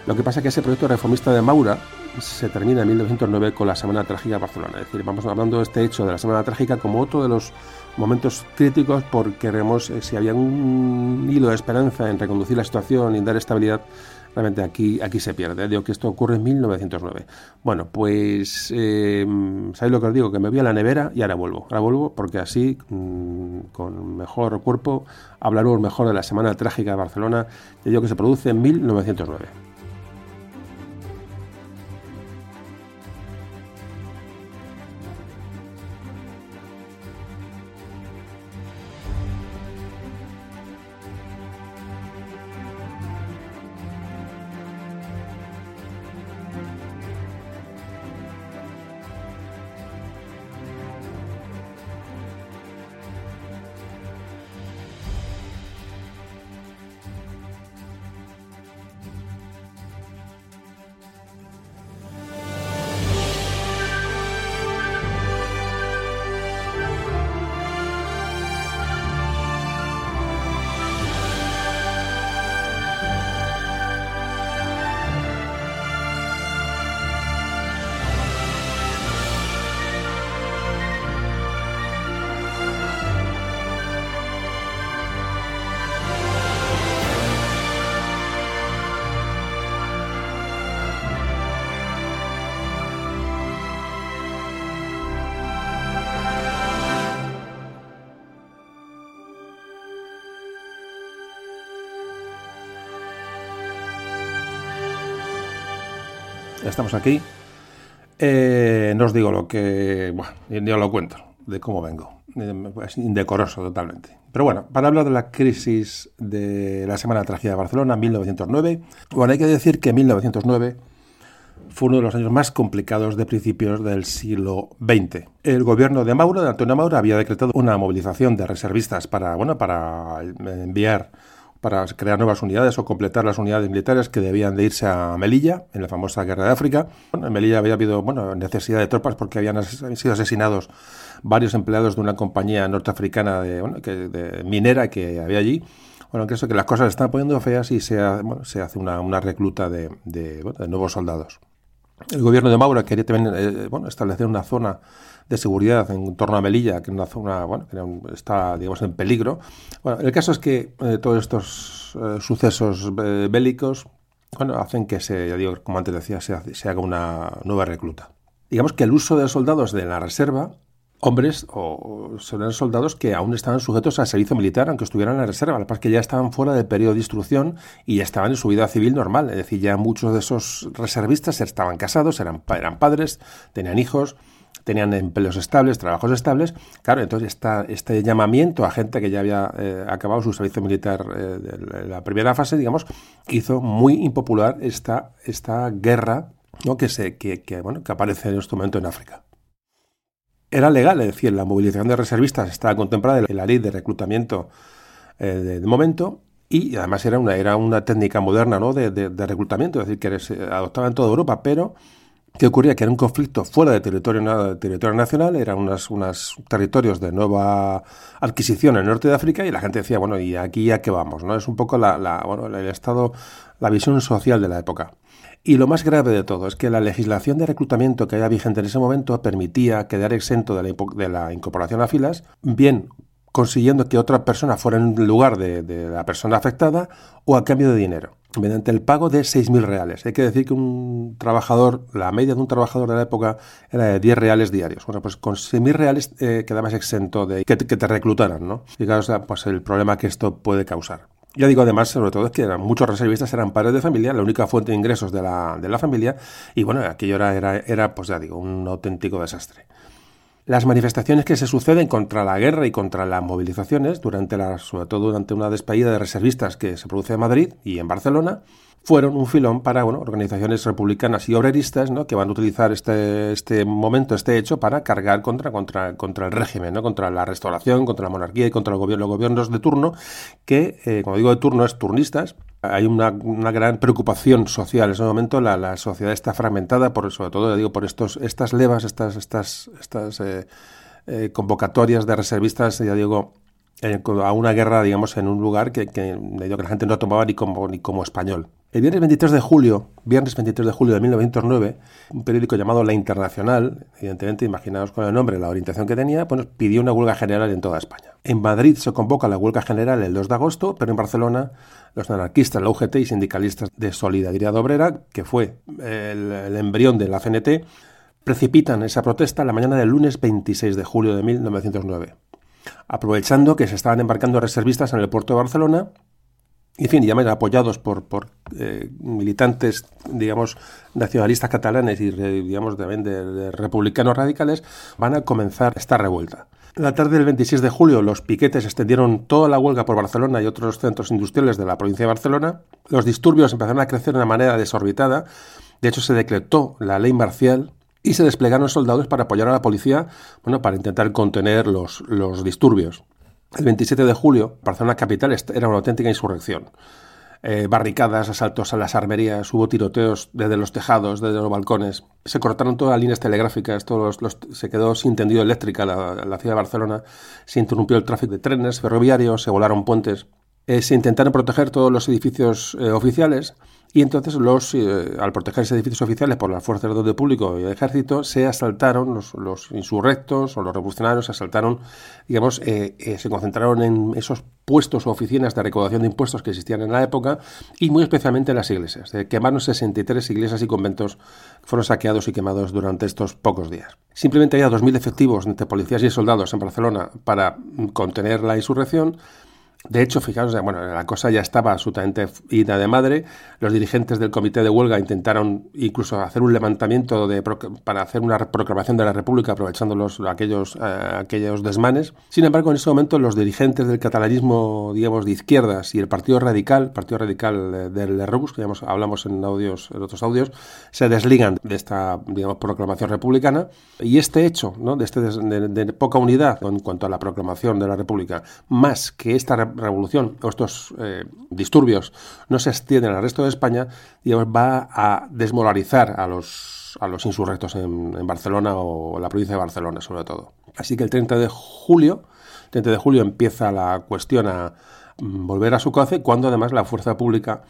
Lo que pasa es que ese proyecto reformista de Maura se termina en 1909 con la Semana Trágica de Barcelona. Es decir, vamos hablando de este hecho de la Semana Trágica como otro de los momentos críticos porque queremos, eh, si había un hilo de esperanza en reconducir la situación y dar estabilidad realmente aquí, aquí se pierde. Digo que esto ocurre en 1909. Bueno, pues, eh, ¿sabéis lo que os digo? Que me voy a la nevera y ahora vuelvo. Ahora vuelvo porque así, mm, con mejor cuerpo, hablaremos mejor de la Semana Trágica de Barcelona, digo que se produce en 1909. Estamos aquí. Eh, no os digo lo que. Bueno, os lo cuento, de cómo vengo. Es indecoroso totalmente. Pero bueno, para hablar de la crisis de la Semana Trágica de Barcelona, 1909, bueno, hay que decir que 1909 fue uno de los años más complicados de principios del siglo XX. El gobierno de Mauro, de Antonio Mauro, había decretado una movilización de reservistas para, bueno, para enviar para crear nuevas unidades o completar las unidades militares que debían de irse a Melilla, en la famosa Guerra de África. en Melilla había habido bueno, necesidad de tropas porque habían sido asesinados varios empleados de una compañía norteafricana de, minera que había allí. Bueno, que eso que las cosas están poniendo feas y se, se hace una, recluta de, nuevos soldados. El gobierno de Maura quería también eh, bueno, establecer una zona de seguridad en torno a Melilla, que una bueno, está digamos, en peligro. Bueno, el caso es que eh, todos estos eh, sucesos eh, bélicos bueno, hacen que se, digo, como antes decía, se, haga una nueva recluta. Digamos que el uso de soldados de la reserva hombres o son soldados que aún estaban sujetos al servicio militar, aunque estuvieran en la reserva. Lo que ya estaban fuera del periodo de instrucción y ya estaban en su vida civil normal. Es decir, ya muchos de esos reservistas estaban casados, eran, eran padres, tenían hijos, tenían empleos estables, trabajos estables. Claro, entonces esta, este llamamiento a gente que ya había eh, acabado su servicio militar eh, de la primera fase, digamos, hizo muy impopular esta, esta guerra ¿no? que, se, que, bueno, que aparece en este momento en África. Era legal, es decir, la movilización de reservistas estaba contemplada en la ley de reclutamiento de, momento y además era una, era una técnica moderna ¿no? de, reclutamiento, es decir, que se adoptaba en toda Europa, pero ¿qué ocurría? Que era un conflicto fuera de territorio, nacional, eran unos unas territorios de nueva adquisición en el norte de África y la gente decía, bueno, ¿y aquí a qué vamos? ¿no? Es un poco la, bueno, el estado, la visión social de la época. Y lo más grave de todo es que la legislación de reclutamiento que había vigente en ese momento permitía quedar exento de la incorporación a filas, bien consiguiendo que otra persona fuera en lugar de, la persona afectada o a cambio de dinero, mediante el pago de 6.000 reales. Hay que decir que un trabajador, la media de un trabajador de la época era de 10 reales diarios. Bueno, pues con 6.000 reales eh, quedabas exento de que te, reclutaran, ¿no? Claro, pues el problema que esto puede causar. Ya digo, además, sobre todo, es que eran, muchos reservistas eran padres de familia, la única fuente de ingresos de la, de la familia, y bueno, aquello era, era, pues ya digo, un auténtico desastre. Las manifestaciones que se suceden contra la guerra y contra las movilizaciones, durante la, sobre todo durante una despedida de reservistas que se produce en Madrid y en Barcelona, fueron un filón para bueno, organizaciones republicanas y obreristas ¿no? que van a utilizar este, este momento, este hecho, para cargar contra, contra, contra el régimen, ¿no? contra la restauración, contra la monarquía y contra el gobierno, los gobiernos de turno, que, eh, como digo de turno, es turnistas, hay una, una, gran preocupación social en ese momento. La, la, sociedad está fragmentada, por, sobre todo, digo, por estos, estas levas, estas, estas, estas eh, eh, convocatorias de reservistas, ya digo, eh, a una guerra, digamos, en un lugar que, que, que la gente no tomaba ni como, ni como español. El viernes 23 de julio, viernes 23 de julio de 1909, un periódico llamado La Internacional, evidentemente, imaginaos con el nombre, la orientación que tenía, pues pidió una huelga general en toda España. En Madrid se convoca la huelga general el 2 de agosto, pero en Barcelona los anarquistas, la UGT y sindicalistas de Solidaridad Obrera, que fue el, el embrión de la CNT, precipitan esa protesta la mañana del lunes 26 de julio de 1909. Aprovechando que se estaban embarcando reservistas en el puerto de Barcelona, en fin, ya apoyados por, eh, militantes, digamos, nacionalistas catalanes y, digamos, también de, republicanos radicales, van a comenzar esta revuelta. La tarde del 26 de julio, los piquetes extendieron toda la huelga por Barcelona y otros centros industriales de la provincia de Barcelona. Los disturbios empezaron a crecer de una manera desorbitada. De hecho, se decretó la ley marcial y se desplegaron soldados para apoyar a la policía, bueno, para intentar contener los, los disturbios. El 27 de julio, Barcelona capital era una auténtica insurrección. Eh, barricadas, asaltos a las armerías, hubo tiroteos desde los tejados, desde los balcones. Se cortaron todas las líneas telegráficas, todos los, se quedó sin tendido eléctrica la, la, ciudad de Barcelona, se interrumpió el tráfico de trenes, ferroviarios, se volaron puentes. Eh, se intentaron proteger todos los edificios eh, oficiales y entonces, los, eh, al protegerse edificios oficiales por las fuerzas de orden público y el ejército, se asaltaron, los, insurrectos o los revolucionarios asaltaron, digamos, eh, eh, se concentraron en esos puestos o oficinas de recaudación de impuestos que existían en la época y muy especialmente en las iglesias. quemaron 63 iglesias y conventos fueron saqueados y quemados durante estos pocos días. Simplemente había 2.000 efectivos entre policías y soldados en Barcelona para contener la insurrección de hecho, fijaos, bueno, la cosa ya estaba absolutamente ida de madre. Los dirigentes del comité de huelga intentaron incluso hacer un levantamiento de, para hacer una proclamación de la República aprovechando los, aquellos, eh, aquellos desmanes. Sin embargo, en ese momento los dirigentes del catalanismo, digamos, de izquierdas y el Partido Radical, Partido Radical del Rebus, que ya hablamos en, audios, en otros audios, se desligan de esta, digamos, proclamación republicana. Y este hecho, ¿no? de, este de poca unidad en cuanto a la proclamación de la República, más que esta revolución o estos eh, disturbios no se extienden al resto de España, digamos, va a desmoralizar a los, a los insurrectos en, Barcelona o la provincia de Barcelona, sobre todo. Así que el 30 de julio, 30 de julio empieza la cuestión a mm, volver a su cauce, cuando además la fuerza pública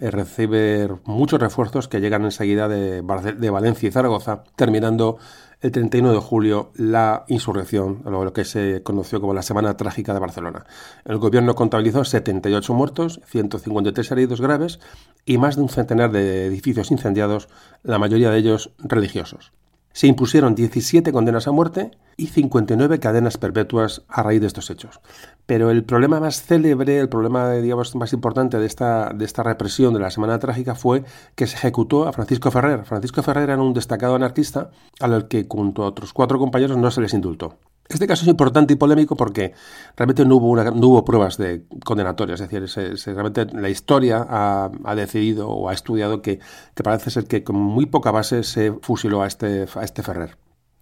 eh, recibe muchos refuerzos que llegan enseguida de, de Valencia y Zaragoza, terminando el 31 de julio la insurrección, lo que se conoció como la Semana Trágica de Barcelona. El gobierno contabilizó 78 muertos, 153 heridos graves y más de un centenar de edificios incendiados, la mayoría de ellos religiosos. Se impusieron 17 condenas a muerte y 59 cadenas perpetuas a raíz de estos hechos. Pero el problema más célebre, el problema digamos, más importante de esta, de esta represión de la Semana Trágica fue que se ejecutó a Francisco Ferrer. Francisco Ferrer era un destacado anarquista al que junto a otros cuatro compañeros no se les indultó. Este caso es importante y polémico porque realmente no hubo, pruebas de condenatorias, es decir, realmente la historia ha, decidido o ha estudiado que, parece ser que con muy poca base se fusiló a este, este Ferrer.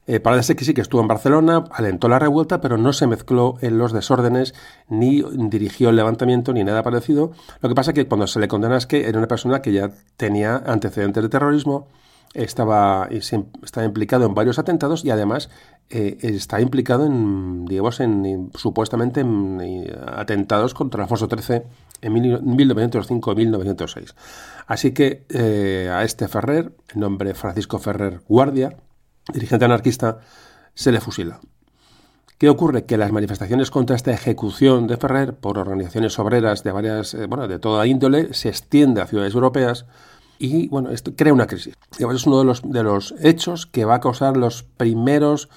Eh, parece que sí que estuvo en Barcelona, alentó la revuelta, pero no se mezcló en los desórdenes, ni dirigió el levantamiento, ni nada parecido. Lo que pasa es que cuando se le condena es que era una persona que ya tenía antecedentes de terrorismo, estaba implicado en varios atentados y además eh, está implicado en, digamos, en, supuestamente en, atentados contra Alfonso XIII en 1905 1906. Así que eh, a este Ferrer, el nombre Francisco Ferrer Guardia, dirigente anarquista, se le fusila. ¿Qué ocurre? Que las manifestaciones contra esta ejecución de Ferrer por organizaciones obreras de varias, eh, bueno, de toda índole se extiende a ciudades europeas y bueno, esto crea una crisis. es uno de los, de los hechos que va a causar los primeros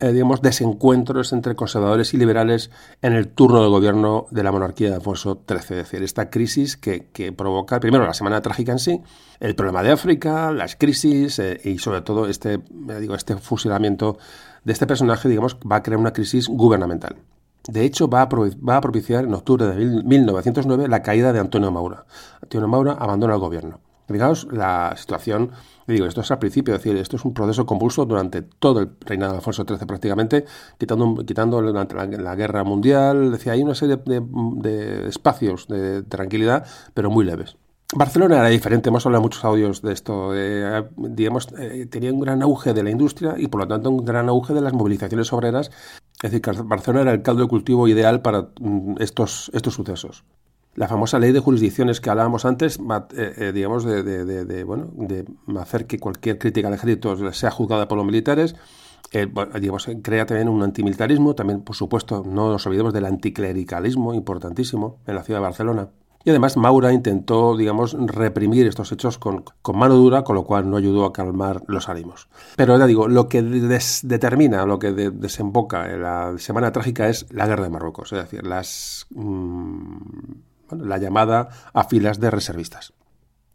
eh, digamos, desencuentros entre conservadores y liberales en el turno de gobierno de la monarquía de Alfonso XIII. Es decir, esta crisis que, provoca, primero, la Semana Trágica en sí, el problema de África, las crisis eh, y sobre todo este, digo, este fusilamiento de este personaje, digamos, va a crear una crisis gubernamental. De hecho, va a, va a propiciar en octubre de 1909 la caída de Antonio Maura. Antonio Maura abandona el gobierno. Fijaos la situación, digo, esto es al principio, es decir, esto es un proceso convulso durante todo el reinado de Alfonso XIII prácticamente, quitando, quitando la, guerra mundial, decía, hay una serie de, espacios de, tranquilidad, pero muy leves. Barcelona era diferente, hemos hablado muchos audios de esto, digamos, eh, tenía un gran auge de la industria y por lo tanto un gran auge de las movilizaciones obreras, es decir, Barcelona era el caldo de cultivo ideal para mm, estos, estos sucesos la famosa ley de jurisdicciones que hablábamos antes, eh, eh, digamos, de, bueno, de hacer que cualquier crítica al ejército sea juzgada por los militares, eh, digamos, crea también un antimilitarismo, también, por supuesto, no nos olvidemos del anticlericalismo, importantísimo, en la ciudad de Barcelona. Y además Maura intentó, digamos, reprimir estos hechos con, mano dura, con lo cual no ayudó a calmar los ánimos. Pero ya digo, lo que determina, lo que desemboca en la Semana Trágica es la guerra de Marruecos, es decir, las... La llamada a filas de reservistas.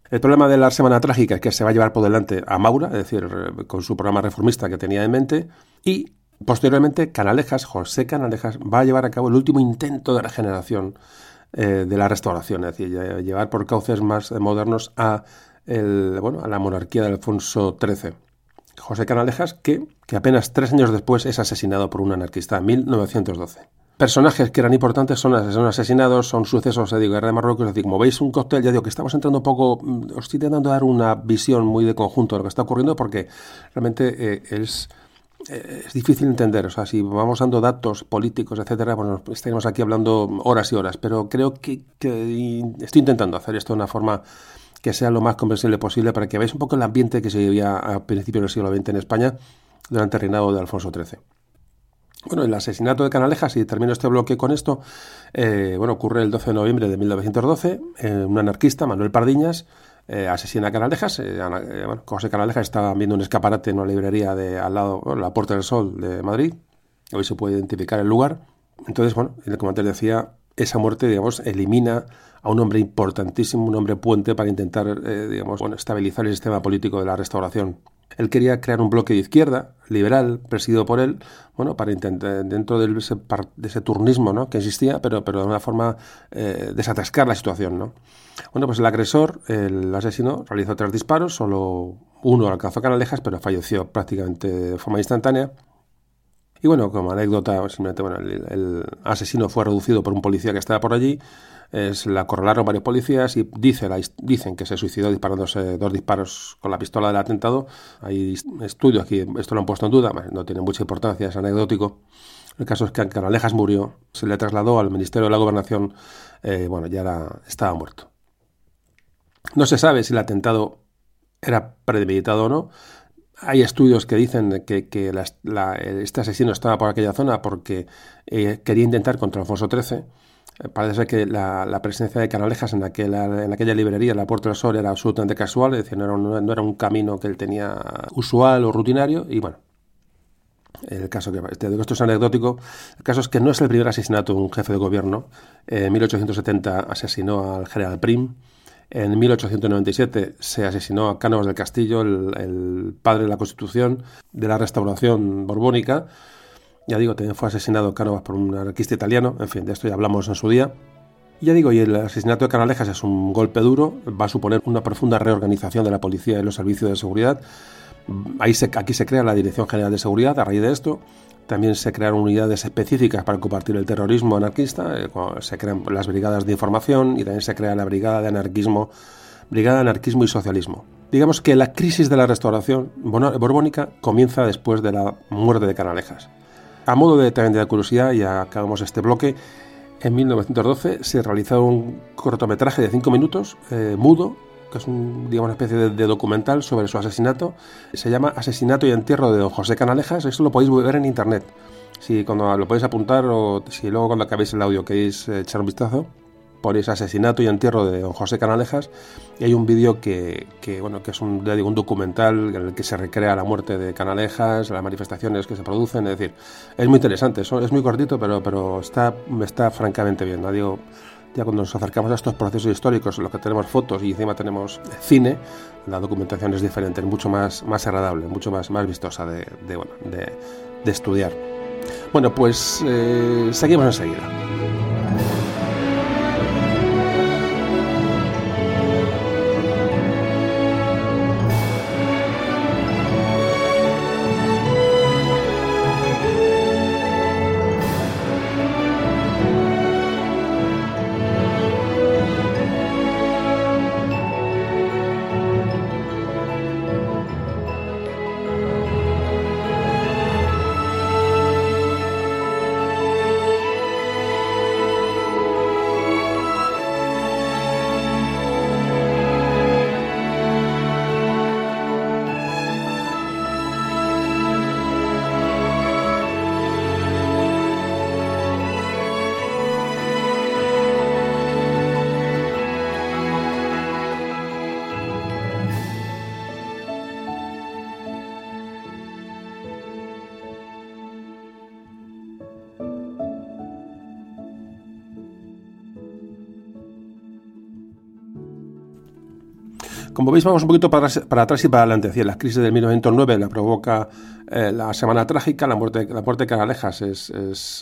El problema de la Semana Trágica es que se va a llevar por delante a Maura, es decir, con su programa reformista que tenía en mente, y posteriormente Canalejas, José Canalejas, va a llevar a cabo el último intento de regeneración eh, de la restauración, es decir, llevar por cauces más modernos a, bueno, a la monarquía de Alfonso XIII. José Canalejas, que, que apenas tres años después es asesinado por un anarquista en 1912 personajes que eran importantes son, asesinados, son sucesos de guerra de Marruecos. Es como veis un cóctel, ya digo que estamos entrando un poco, mm, os estoy intentando dar una visión muy de conjunto de lo que está ocurriendo porque realmente eh, es, eh, es difícil entender. O sea, si vamos dando datos políticos, etcétera, bueno, estaríamos aquí hablando horas y horas, pero creo que, estoy intentando hacer esto de una forma que sea lo más comprensible posible para que veáis un poco el ambiente que se vivía a principios del siglo XX en España durante el reinado de Alfonso XIII. Bueno, el asesinato de Canalejas, y termino este bloque con esto, eh, bueno, ocurre el 12 de noviembre de 1912. Eh, un anarquista, Manuel Pardiñas, eh, asesina a Canalejas. bueno, José Canalejas estaba viendo un escaparate en una librería de al lado, la Puerta del Sol de Madrid. Hoy se puede identificar el lugar. Entonces, bueno, como antes decía, esa muerte, digamos, elimina a un hombre importantísimo, un hombre puente para intentar, digamos, bueno, estabilizar el sistema político de la restauración. Él quería crear un bloque de izquierda, liberal, presidido por él, bueno, para intentar, dentro de ese, de ese turnismo ¿no? que existía, pero, pero de una forma eh, desatascar la situación. ¿no? Bueno, pues el agresor, el asesino, realizó tres disparos, solo uno alcanzó canalejas, pero falleció prácticamente de forma instantánea. Y bueno, como anécdota, simplemente, bueno, el, asesino fue reducido por un policía que estaba por allí, es, la acorralaron varios policías y dice, dicen que se suicidó disparándose dos disparos con la pistola del atentado. Hay estudios aquí, esto lo han puesto en duda, no tiene mucha importancia, es anecdótico. El caso es que Canalejas murió, se le trasladó al Ministerio de la Gobernación, eh, bueno, ya estaba muerto. No se sabe si el atentado era premeditado o no, hay estudios que dicen que, este asesino estaba por aquella zona porque eh, quería intentar contra Alfonso XIII. Parece ser que la, presencia de Canalejas en, aquella librería, en la Puerta del Sol, era absolutamente casual, es no era, un, camino que él tenía usual o rutinario. Y bueno, el caso que te digo, esto es anecdótico. El caso es que no es el primer asesinato de un jefe de gobierno. En 1870 asesinó al general Prim. En 1897 se asesinó a Cánovas del Castillo, el, padre de la Constitución, de la restauración borbónica. Ya digo, también fue asesinado Cánovas por un anarquista italiano. En fin, de esto ya hablamos en su día. ya digo, y el asesinato de Canalejas es un golpe duro, va a suponer una profunda reorganización de la policía y los servicios de seguridad. Aquí se crea la Dirección General de Seguridad a raíz de esto. También se crearon unidades específicas para combatir el terrorismo anarquista. Eh, se crean las brigadas de información y también se crea la Brigada de Anarquismo, Brigada de Anarquismo y Socialismo. Digamos que la crisis de la restauración borbónica comienza después de la muerte de Canalejas. A modo de, también de curiosidad, y acabamos este bloque, en 1912 se realizó un cortometraje de 5 minutos, eh, mudo, que es una especie de, documental sobre su asesinato. Se llama Asesinato y entierro de don José Canalejas. Esto lo podéis ver en internet. Si cuando lo podéis apuntar o si luego cuando acabéis el audio queréis eh, echar un vistazo, ponéis asesinato y entierro de don José Canalejas y hay un vídeo que, bueno que es un, digo, un documental en el que se recrea la muerte de Canalejas, las manifestaciones que se producen, es decir, es muy interesante, es muy cortito pero, pero está, está francamente bien, ¿no? digo, ya cuando nos acercamos a estos procesos históricos en los que tenemos fotos y encima tenemos cine, la documentación es diferente, es mucho más, más agradable, mucho más, más vistosa de, de, estudiar. Bueno, pues eh, seguimos enseguida. Como veis, vamos un poquito para, atrás y para adelante. la crisis del 1909 la provoca eh, la Semana Trágica, la muerte, la muerte de Canalejas es,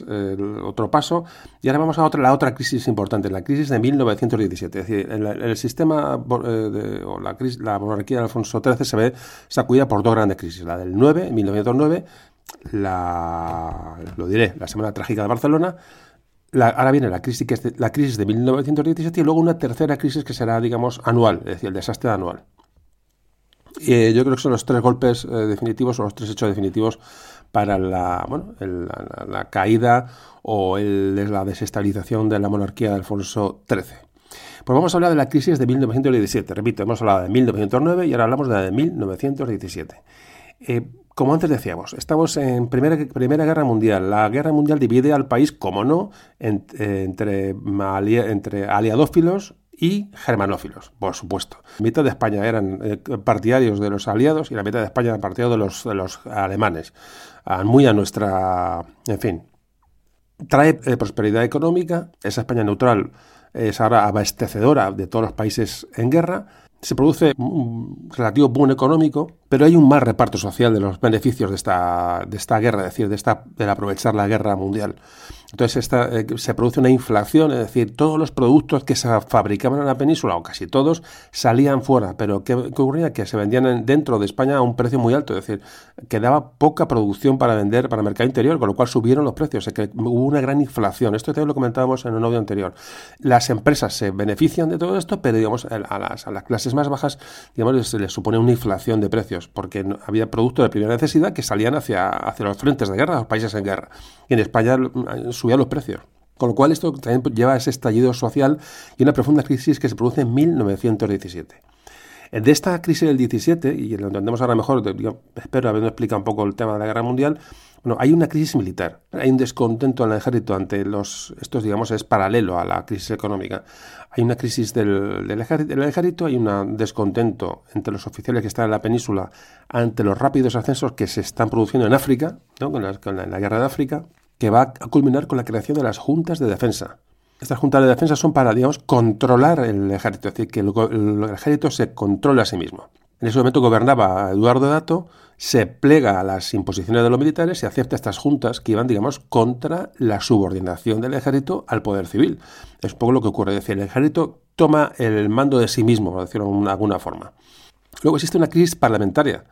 el otro paso. Y ahora vamos a otra, la otra crisis importante, la crisis de 1917. Es decir, el, sistema eh, de, o la, la monarquía de Alfonso XIII se ve sacudida por dos grandes crisis. La del 9, 1909, la, lo diré, la Semana Trágica de Barcelona ahora viene la crisis, que la crisis de 1917 y luego una tercera crisis que será, digamos, anual, es decir, el desastre anual. Y yo creo que son los tres golpes eh, definitivos o los tres hechos definitivos para la, bueno, la, caída o la desestabilización de la monarquía de Alfonso XIII. Pues vamos a hablar de la crisis de 1917. Repito, hemos hablado de 1909 y ahora hablamos de la de 1917. Eh, como antes decíamos, estamos en primera, Guerra Mundial. La Guerra Mundial divide al país, como no, entre, entre aliadófilos y germanófilos, por supuesto. La mitad de España eran eh, partidarios de los aliados y la mitad de España eran partidarios de los, de los alemanes. Ah, muy a nuestra... En fin. Trae eh, prosperidad económica. Esa España neutral es ahora abastecedora de todos los países en guerra se produce un relativo boom económico, pero hay un mal reparto social de los beneficios de esta, de esta guerra, es decir, de, esta, de aprovechar la guerra mundial. Entonces esta, eh, se produce una inflación, es decir, todos los productos que se fabricaban en la península, o casi todos, salían fuera. Pero ¿qué, ocurría? Que se vendían dentro de España a un precio muy alto, es decir, que daba poca producción para vender para el mercado interior, con lo cual subieron los precios, es que hubo una gran inflación. Esto también lo comentábamos en un audio anterior. Las empresas se benefician de todo esto, pero digamos, a las, a las clases más bajas, digamos, se les supone una inflación de precios, porque había productos de primera necesidad que salían hacia, hacia los frentes de guerra, los países en guerra. En España subían los precios. Con lo cual esto también lleva a ese estallido social y una profunda crisis que se produce en 1917. De esta crisis del 17, y lo entendemos ahora mejor, espero haberme explicado un poco el tema de la guerra mundial, bueno, hay una crisis militar, hay un descontento en el ejército ante los, esto digamos es paralelo a la crisis económica. Hay una crisis del, ejército, hay un descontento entre los oficiales que están en la península ante los rápidos ascensos que se están produciendo en África, con, la, guerra de África, que va a culminar con la creación de las juntas de defensa. Estas juntas de defensa son para, digamos, controlar el ejército, es decir, que el, ejército se controle a sí mismo. En ese momento gobernaba Eduardo Dato, se plega a las imposiciones de los militares y acepta estas juntas que iban, digamos, contra la subordinación del ejército al poder civil. Es un poco lo que ocurre, es decir, el ejército toma el mando de sí mismo, por decirlo de alguna forma. Luego existe una crisis parlamentaria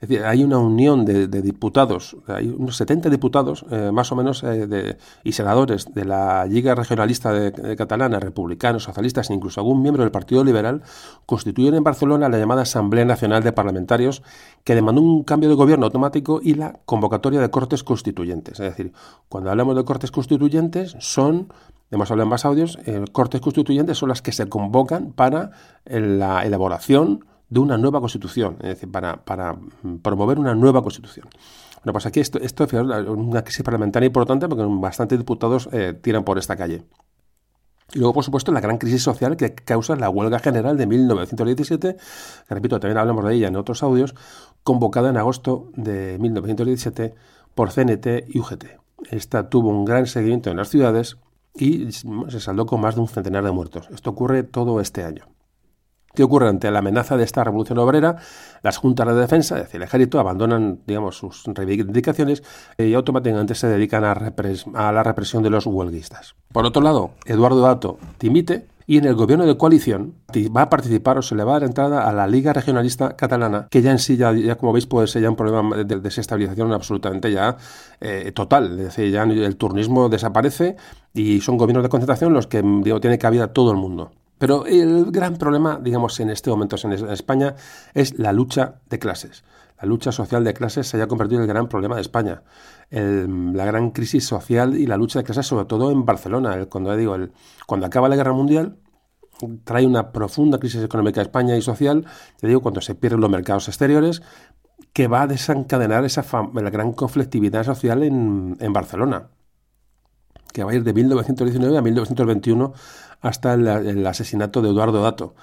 Es decir, hay una unión de, diputados, hay unos 70 diputados eh, más o menos eh, y senadores de la Liga Regionalista de, Catalana, republicanos, socialistas e incluso algún miembro del Partido Liberal, constituyen en Barcelona la llamada Asamblea Nacional de Parlamentarios que demandó un cambio de gobierno automático y la convocatoria de cortes constituyentes. Es decir, cuando hablamos de cortes constituyentes son hemos hablado en más audios, eh, cortes constituyentes son las que se convocan para la elaboración de una nueva constitución, es decir, para, para promover una nueva constitución. Bueno, pues aquí esto, esto es una crisis parlamentaria importante porque bastantes diputados eh, tiran por esta calle. Y luego, por supuesto, la gran crisis social que causa la huelga general de 1917, que repito, también hablamos de ella en otros audios, convocada en agosto de 1917 por CNT y UGT. Esta tuvo un gran seguimiento en las ciudades y se saldó con más de un centenar de muertos. Esto ocurre todo este año. ¿Qué ocurre ante la amenaza de esta revolución obrera? Las juntas de defensa, es decir, el ejército, abandonan digamos, sus reivindicaciones y automáticamente se dedican a, a la represión de los huelguistas. Por otro lado, Eduardo Dato dimite y en el gobierno de coalición va a participar o se le va a dar entrada a la Liga Regionalista Catalana, que ya en sí, ya, como veis, puede ser ya un problema de desestabilización absolutamente ya eh, total. Es decir, ya el turnismo desaparece y son gobiernos de concentración los que digo, tiene cabida todo el mundo. Pero el gran problema, digamos, en este momento en España es la lucha de clases. La lucha social de clases se haya convertido en el gran problema de España. la gran crisis social y la lucha de clases, sobre todo en Barcelona. cuando, digo, el, cuando acaba la guerra mundial, trae una profunda crisis económica a España y social, te digo, cuando se pierden los mercados exteriores, que va a desencadenar esa la gran conflictividad social en, en Barcelona que va a ir de 1919 a 1921 hasta el, asesinato de Eduardo Dato.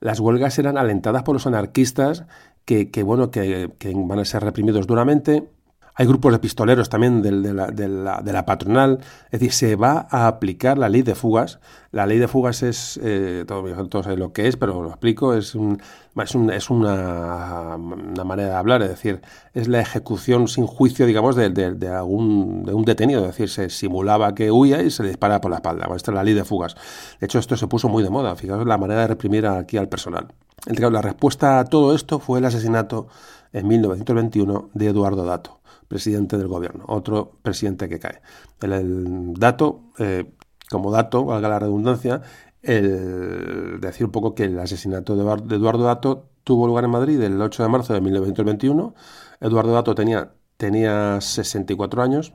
Las huelgas eran alentadas por los anarquistas que, bueno, que, van a ser reprimidos duramente. Hay grupos de pistoleros también de, la, de, la, patronal. Es decir, se va a aplicar la ley de fugas. La ley de fugas es, eh, todos, saben lo que es, pero lo explico, es, un, es, es una, una, manera de hablar, es decir, es la ejecución sin juicio, digamos, de, de, algún, de un detenido. Es decir, se simulaba que huía y se le dispara por la espalda. esta es la ley de fugas. De hecho, esto se puso muy de moda. Fijaos la manera de reprimir aquí al personal. La respuesta a todo esto fue el asesinato en 1921 de Eduardo Dato presidente del gobierno, otro presidente que cae. El, dato, eh, como dato, valga la redundancia, el decir un poco que el asesinato de Eduardo Dato tuvo lugar en Madrid el 8 de marzo de 1921. Eduardo Dato tenía, tenía 64 años,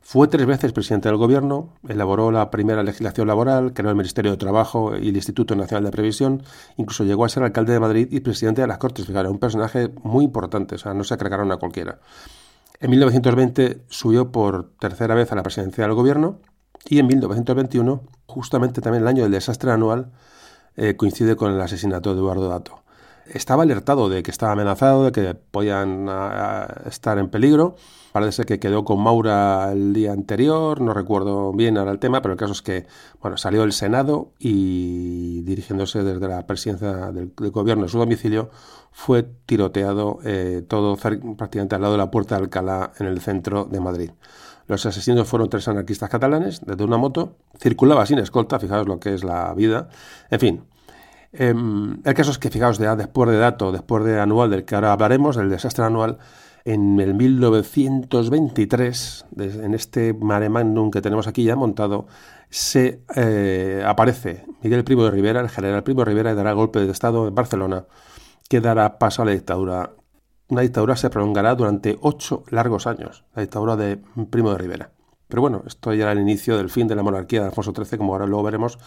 fue tres veces presidente del gobierno, elaboró la primera legislación laboral, creó el Ministerio de Trabajo y el Instituto Nacional de Previsión, incluso llegó a ser alcalde de Madrid y presidente de las Cortes. Fijaros, un personaje muy importante, o sea, no se agregaron a cualquiera. En 1920 subió por tercera vez a la presidencia del gobierno y en 1921, justamente también el año del desastre anual, eh, coincide con el asesinato de Eduardo Dato. Estaba alertado de que estaba amenazado, de que podían estar en peligro Parece que quedó con Maura el día anterior, no recuerdo bien ahora el tema, pero el caso es que bueno, salió del Senado y dirigiéndose desde la presidencia del, gobierno de su domicilio, fue tiroteado eh, todo prácticamente al lado de la Puerta de Alcalá en el centro de Madrid. Los asesinos fueron tres anarquistas catalanes desde una moto, circulaba sin escolta, fijaos lo que es la vida, en fin. Em, el caso es que, fijaos, ya después de dato, después de anual del que ahora hablaremos, del desastre anual, en el 1923, en este mare magnum que tenemos aquí ya montado, se eh, aparece Miguel Primo de Rivera, el general Primo de Rivera, y dará golpe de Estado en Barcelona, que dará paso a la dictadura. Una dictadura se prolongará durante ocho largos años, la dictadura de Primo de Rivera. Pero bueno, esto ya era el inicio del fin de la monarquía de Alfonso XIII, como ahora luego veremos.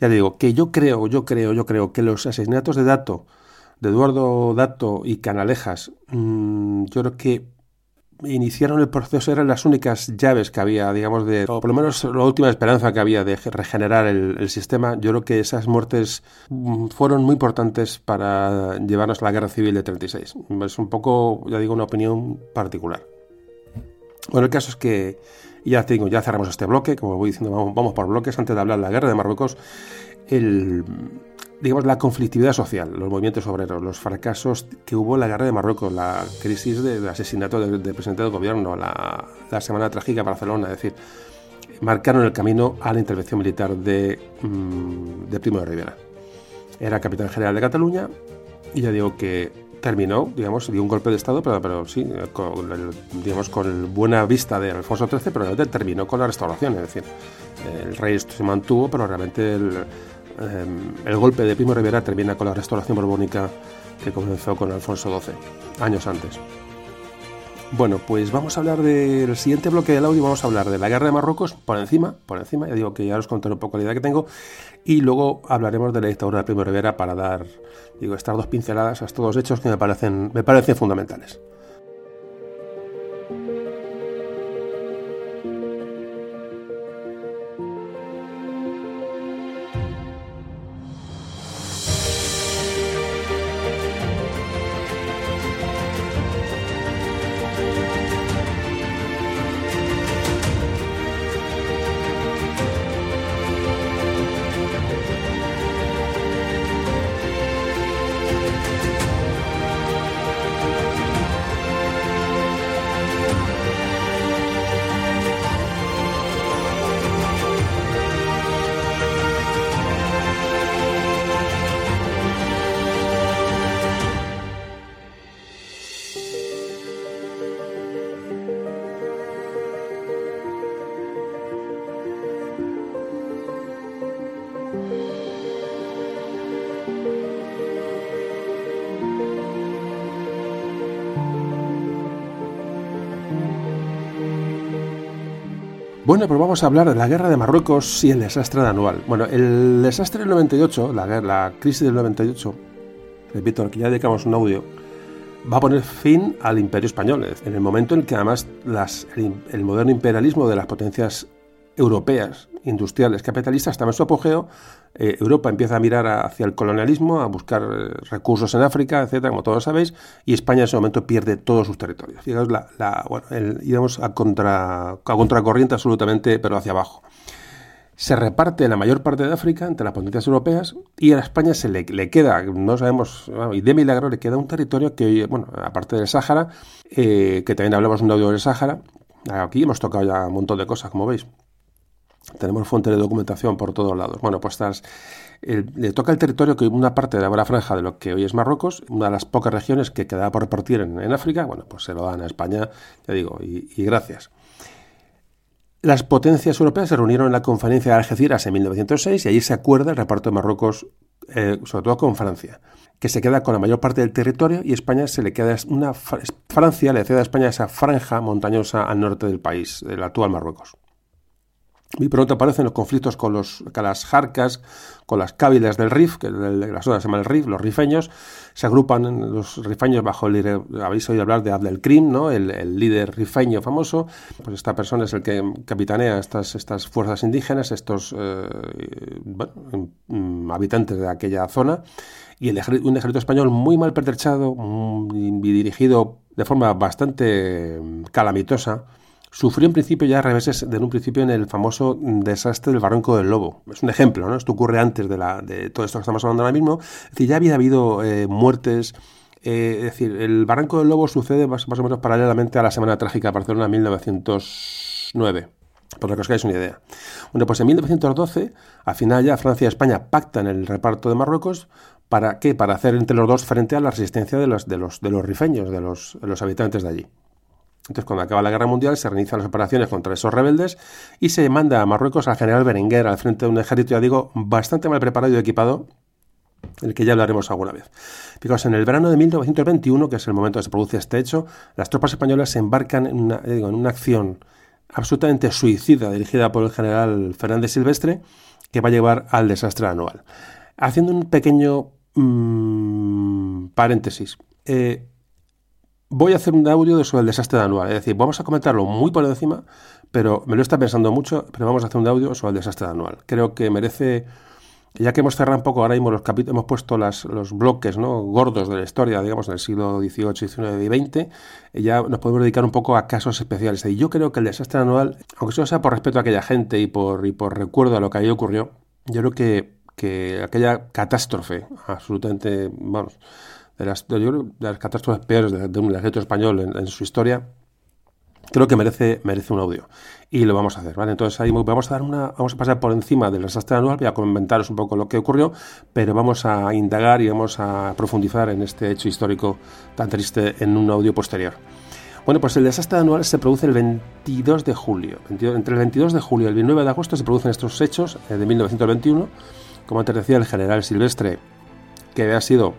Ya digo, que yo creo, yo creo, yo creo que los asesinatos de Dato, de Eduardo Dato y Canalejas, mm, yo creo que iniciaron el proceso, eran las únicas llaves que había, digamos, de, o por lo menos la última esperanza que había de regenerar el, sistema. Yo creo que esas muertes mm, fueron muy importantes para llevarnos a la guerra civil de 36. Es un poco, ya digo, una opinión particular. Bueno, el caso es que ya tengo, ya cerramos este bloque, como voy diciendo, vamos, vamos por bloques. Antes de hablar de la guerra de Marruecos, el digamos, la conflictividad social, los movimientos obreros, los fracasos que hubo en la guerra de Marruecos, la crisis del asesinato del, presidente del gobierno, la, Semana Trágica de Barcelona, es decir, marcaron el camino a la intervención militar de, mm, de Primo de Rivera. Era capitán general de Cataluña y ya digo que terminó, digamos, dio un golpe de Estado, pero, pero sí, con, digamos, con buena vista de Alfonso XIII, pero realmente terminó con la restauración, es decir, el rey se mantuvo, pero realmente el, em, el golpe de Primo Rivera termina con la restauración borbónica que comenzó con Alfonso XII, años antes. Bueno, pues vamos a hablar del siguiente bloque del audio, vamos a hablar de la guerra de Marruecos por encima, por encima, ya digo que ya os contaré un poco la idea que tengo, y luego hablaremos de la dictadura de Primo Rivera para dar, digo, estas dos pinceladas a estos dos hechos que me parecen, me parecen fundamentales. Bueno, pues vamos a hablar de la guerra de Marruecos y el desastre de anual. Bueno, el desastre del 98, la, la crisis del 98, repito, al que ya dedicamos un audio, va a poner fin al imperio español, en el momento en que además el moderno imperialismo de las potencias europeas, industriales, capitalistas, estaba en su apogeo, eh, Europa empieza a mirar hacia el colonialismo, a buscar eh, recursos en África, etcétera, como todos sabéis, y España en ese momento pierde todos sus territorios. Fijaos, la, bueno, íbamos a, contra, a contracorriente absolutamente, pero hacia abajo. Se reparte la mayor parte de África entre las potencias europeas y a España se le, queda, no sabemos, y de milagro le queda un territorio que, bueno, aparte del Sáhara, eh, que también hablamos un audio del Sáhara, aquí hemos tocado ya un montón de cosas, como veis. Tenemos fuentes de documentación por todos lados. Bueno, pues le toca el territorio que una parte de la buena franja de lo que hoy es Marruecos, una de las pocas regiones que quedaba por repartir en, África, bueno, pues se lo dan a España, ya digo, y, gracias. Las potencias europeas se reunieron en la conferencia de Algeciras en 1906 y allí se acuerda el reparto de Marruecos, eh, sobre todo con Francia, que se queda con la mayor parte del territorio y España se le queda una Francia le cede a España esa franja montañosa al norte del país, del actual Marruecos. Muy pronto aparecen los conflictos con, los, las jarcas, con las cávilas del RIF, que de la zona se llama el RIF, los rifeños, se agrupan los rifeños bajo el líder, habéis oído hablar de Abdelkrim, ¿no? el, líder rifeño famoso, pues esta persona es el que capitanea estas, estas fuerzas indígenas, estos eh, habitantes de aquella zona, y un ejército español muy mal pertrechado y dirigido de forma bastante calamitosa, sufrió en principio ya reveses de un principio en el famoso desastre del Barranco del Lobo. Es un ejemplo, ¿no? Esto ocurre antes de, la, de todo esto que estamos hablando ahora mismo. Es decir, ya había habido eh, muertes. Eh, es decir, el Barranco del Lobo sucede más, o menos paralelamente a la Semana Trágica de Barcelona 1909 por lo que os hagáis una idea. Bueno, pues en 1912, al final ya Francia y España pactan el reparto de Marruecos, ¿para qué? Para hacer entre los dos frente a la resistencia de los, de los, de los rifeños, de los, de los habitantes de allí. Entonces, cuando acaba la guerra mundial, se reinician las operaciones contra esos rebeldes y se manda a Marruecos al general Berenguer al frente de un ejército, ya digo, bastante mal preparado y equipado, el que ya hablaremos alguna vez. Fijaos, en el verano de 1921, que es el momento en que se produce este hecho, las tropas españolas se embarcan en una, en una acción absolutamente suicida dirigida por el general Fernández Silvestre, que va a llevar al desastre anual. Haciendo un pequeño mmm, paréntesis. Eh, voy a hacer un audio sobre el desastre de anual. Es decir, vamos a comentarlo muy por encima, pero me lo está pensando mucho, pero vamos a hacer un audio sobre el desastre de anual. Creo que merece, ya que hemos cerrado un poco ahora mismo los capítulos, hemos puesto los bloques ¿no? gordos de la historia, digamos, del siglo XVIII, XIX y XX, ya nos podemos dedicar un poco a casos especiales. Y yo creo que el desastre anual, aunque solo sea por respeto a aquella gente y por, y por recuerdo a lo que ahí ocurrió, yo creo que, que aquella catástrofe absolutamente, vamos, de las, de catástrofes peores de, un ejército español en, su historia, creo que merece, merece un audio. Y lo vamos a hacer, ¿vale? Entonces ahí vamos a dar una, vamos a pasar por encima del desastre anual, voy a comentaros un poco lo que ocurrió, pero vamos a indagar y vamos a profundizar en este hecho histórico tan triste en un audio posterior. Bueno, pues el desastre anual se produce el 22 de julio. entre el 22 de julio y el 29 de agosto se producen estos hechos eh, de 1921. Como antes decía el general Silvestre, que había sido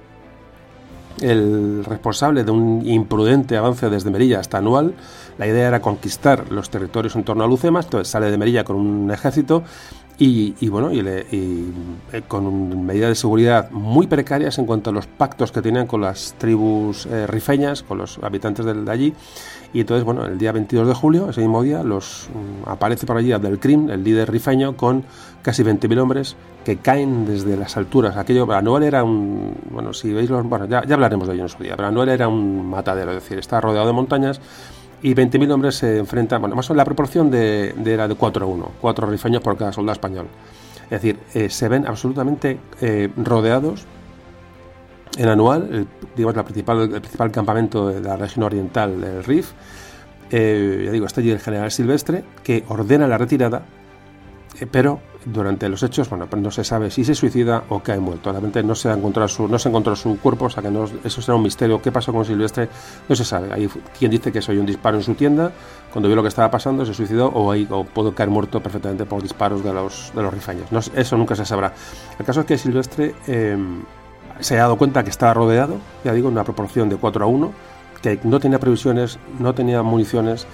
el responsable de un imprudente avance desde Merilla hasta Anual. La idea era conquistar los territorios en torno a Lucemas, entonces sale de Merilla con un ejército y, bueno, y, eh, con medidas de seguridad muy precarias en cuanto a los pactos que tenían con las tribus eh, rifeñas, con los habitantes de, allí. Y entonces, bueno, el día 22 de julio, ese mismo día, los, mm, aparece por allí Abdelkrim, el líder rifeño, con casi 20.000 hombres que caen desde las alturas. Aquello, Anual era un. Bueno, si veis los. Bueno, ya, ya hablaremos de ello en su día, pero Anual era un matadero, es decir, está rodeado de montañas y 20.000 hombres se enfrentan, bueno, más o menos la proporción de, era de 4 a 1, 4 rifeños por cada soldado español. Es decir, eh, se ven absolutamente eh, rodeados en anual, digamos, la principal, el principal campamento de la región oriental del Rif. Eh, ya digo, está allí el general Silvestre, que ordena la retirada, pero durante los hechos, bueno, no se sabe si se suicida o cae muerto. Realmente no se, ha encontrado su, no se encontró su cuerpo, o sea que eso será un misterio. ¿Qué pasó con Silvestre? No se sabe. Hay quien dice que soy un disparo en su tienda, cuando vio lo que estaba pasando, se suicidó, o, ahí, o pudo caer muerto perfectamente por disparos de los, de los rifaños. No, eso nunca se sabrá. El caso es que Silvestre em, se ha dado cuenta que estaba rodeado, ya digo, en una proporción de 4 a 1, que no tenía previsiones, no tenía municiones,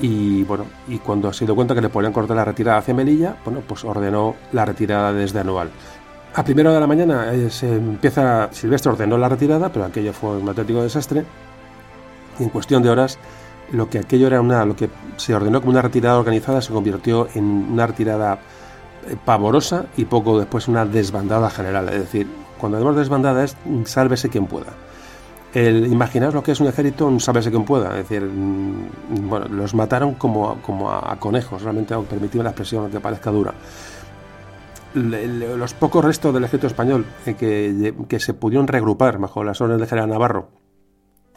y bueno, y cuando se dio cuenta que le podían cortar la retirada hacia Melilla, bueno, pues ordenó la retirada desde Anual. A primera de la mañana eh, se empieza, Silvestre ordenó la retirada, pero aquello fue un auténtico desastre. Y en cuestión de horas, lo que aquello era una, lo que se ordenó como una retirada organizada se convirtió en una retirada eh, pavorosa y poco después una desbandada general. Es decir, cuando hablamos de desbandada es sálvese quien pueda el, imaginaos lo que es un ejército, un sábese quien pueda. Es decir, mm, bueno, los mataron como, como a, conejos, realmente permitido la expresión que parezca dura. los pocos restos del ejército español eh, que, que, se pudieron regrupar bajo las órdenes de general Navarro,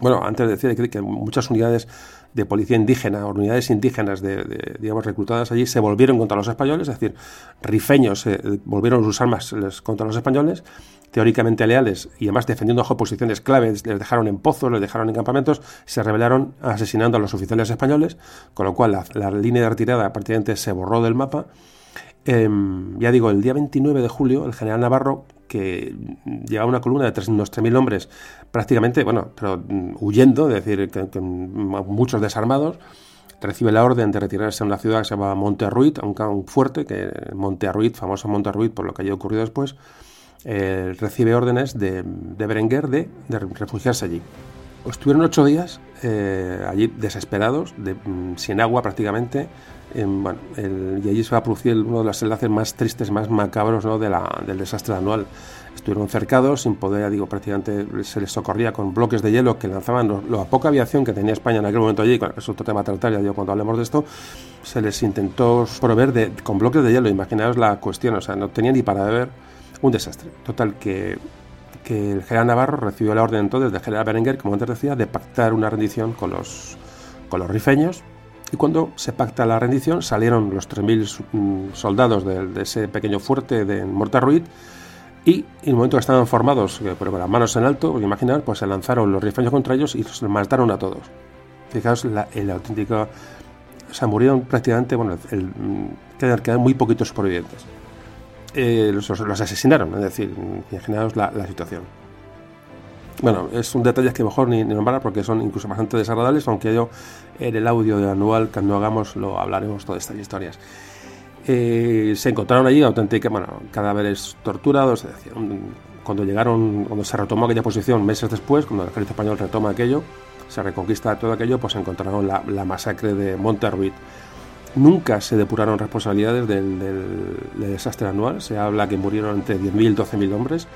bueno, antes de decir que muchas unidades de policía indígena, unidades indígenas de, digamos, reclutadas allí, se volvieron contra los españoles, es decir, rifeños eh, volvieron sus armas contra los españoles, teóricamente leales y además defendiendo posiciones claves, les dejaron en pozos, les dejaron en campamentos, se rebelaron asesinando a los oficiales españoles, con lo cual la, línea de retirada prácticamente se borró del mapa. Em, ya digo, el día 29 de julio, el general Navarro, que llevaba una columna de unos 3.000 hombres, prácticamente, bueno, pero mm, huyendo, es decir, que, muchos desarmados, recibe la orden de retirarse a una ciudad que se llama Monterruit, un, un fuerte, que Monterruit, famoso Monterruit por lo que haya ocurrido después, eh, recibe órdenes de, Berenguer de, refugiarse allí. Estuvieron ocho días eh, allí desesperados, mm, sin agua prácticamente, bueno, y allí se va a producir uno de los enlaces más tristes, más macabros ¿no? de la, del desastre anual. Estuvieron cercados, sin poder, digo, prácticamente se les socorría con bloques de hielo que lanzaban la poca aviación que tenía España en aquel momento allí, es otro tema a tratar, ya digo, cuando hablemos de esto, se les intentó proveer de, con bloques de hielo, imaginaos la cuestión, o sea, no tenían ni para beber un desastre. Total, que, el general Navarro recibió la orden entonces del general Berenguer, como antes decía, de pactar una rendición con los, con los rifeños. Y cuando se pacta la rendición, salieron los 3.000 mm, soldados de, ese pequeño fuerte de Mortarruid. Y en el momento que estaban formados, con las manos en alto, imaginar, pues se lanzaron los rifeños contra ellos y los mataron a todos. Fijaos el auténtico. O sea, murieron prácticamente, bueno, el, mm, quedan muy poquitos supervivientes. Eh, los, asesinaron, es decir, imaginaos la, la situación. Bueno, es un detalle que mejor ni, ni, nombrar porque son incluso bastante desagradables, aunque yo en el audio de anual cuando hagamos lo hablaremos todas estas historias. Eh, se encontraron allí auténticos bueno, cadáveres torturados, cuando llegaron, cuando se retomó aquella posición meses después, cuando el ejército español retoma aquello, se reconquista todo aquello, pues encontraron la, la masacre de Monterruit. Nunca se depuraron responsabilidades del, desastre anual. Se habla que murieron entre 10.000 y 12.000 hombres.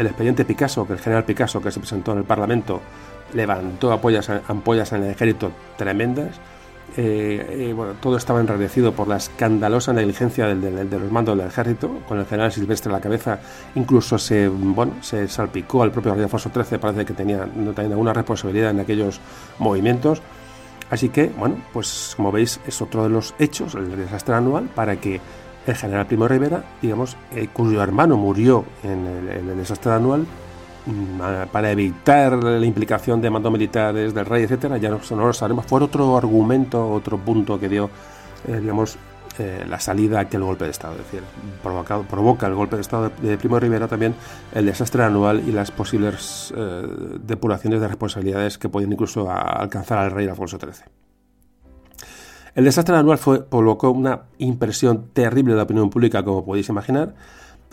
El expediente Picasso, que el general Picasso, que se presentó en el Parlamento, levantó ampollas, en el ejército tremendas. Eh, eh, bueno, todo estaba enrarecido por la escandalosa negligencia de los mandos del ejército, con el general Silvestre a la cabeza. Incluso se, bueno, se salpicó al propio Alfonso XIII, parece que tenía, no tenía ninguna responsabilidad en aquellos movimientos. Así que, bueno, pues como veis es otro de los hechos, el desastre anual, para que el general Primo Rivera, digamos, eh, cuyo hermano murió en el, desastre anual, mm, para evitar la implicación de mandos militares del rey, etcétera, ya no, no, lo sabemos, fue otro argumento, otro punto que dio, eh, digamos, eh, la salida a aquel golpe de Estado. Es decir, provocado, provoca el golpe de Estado de, Primo Rivera también el desastre anual y las posibles depuraciones de responsabilidades que pueden incluso alcanzar al rey Alfonso XIII. El desastre anual fue, provocó una impresión terrible de la opinión pública, como podéis imaginar.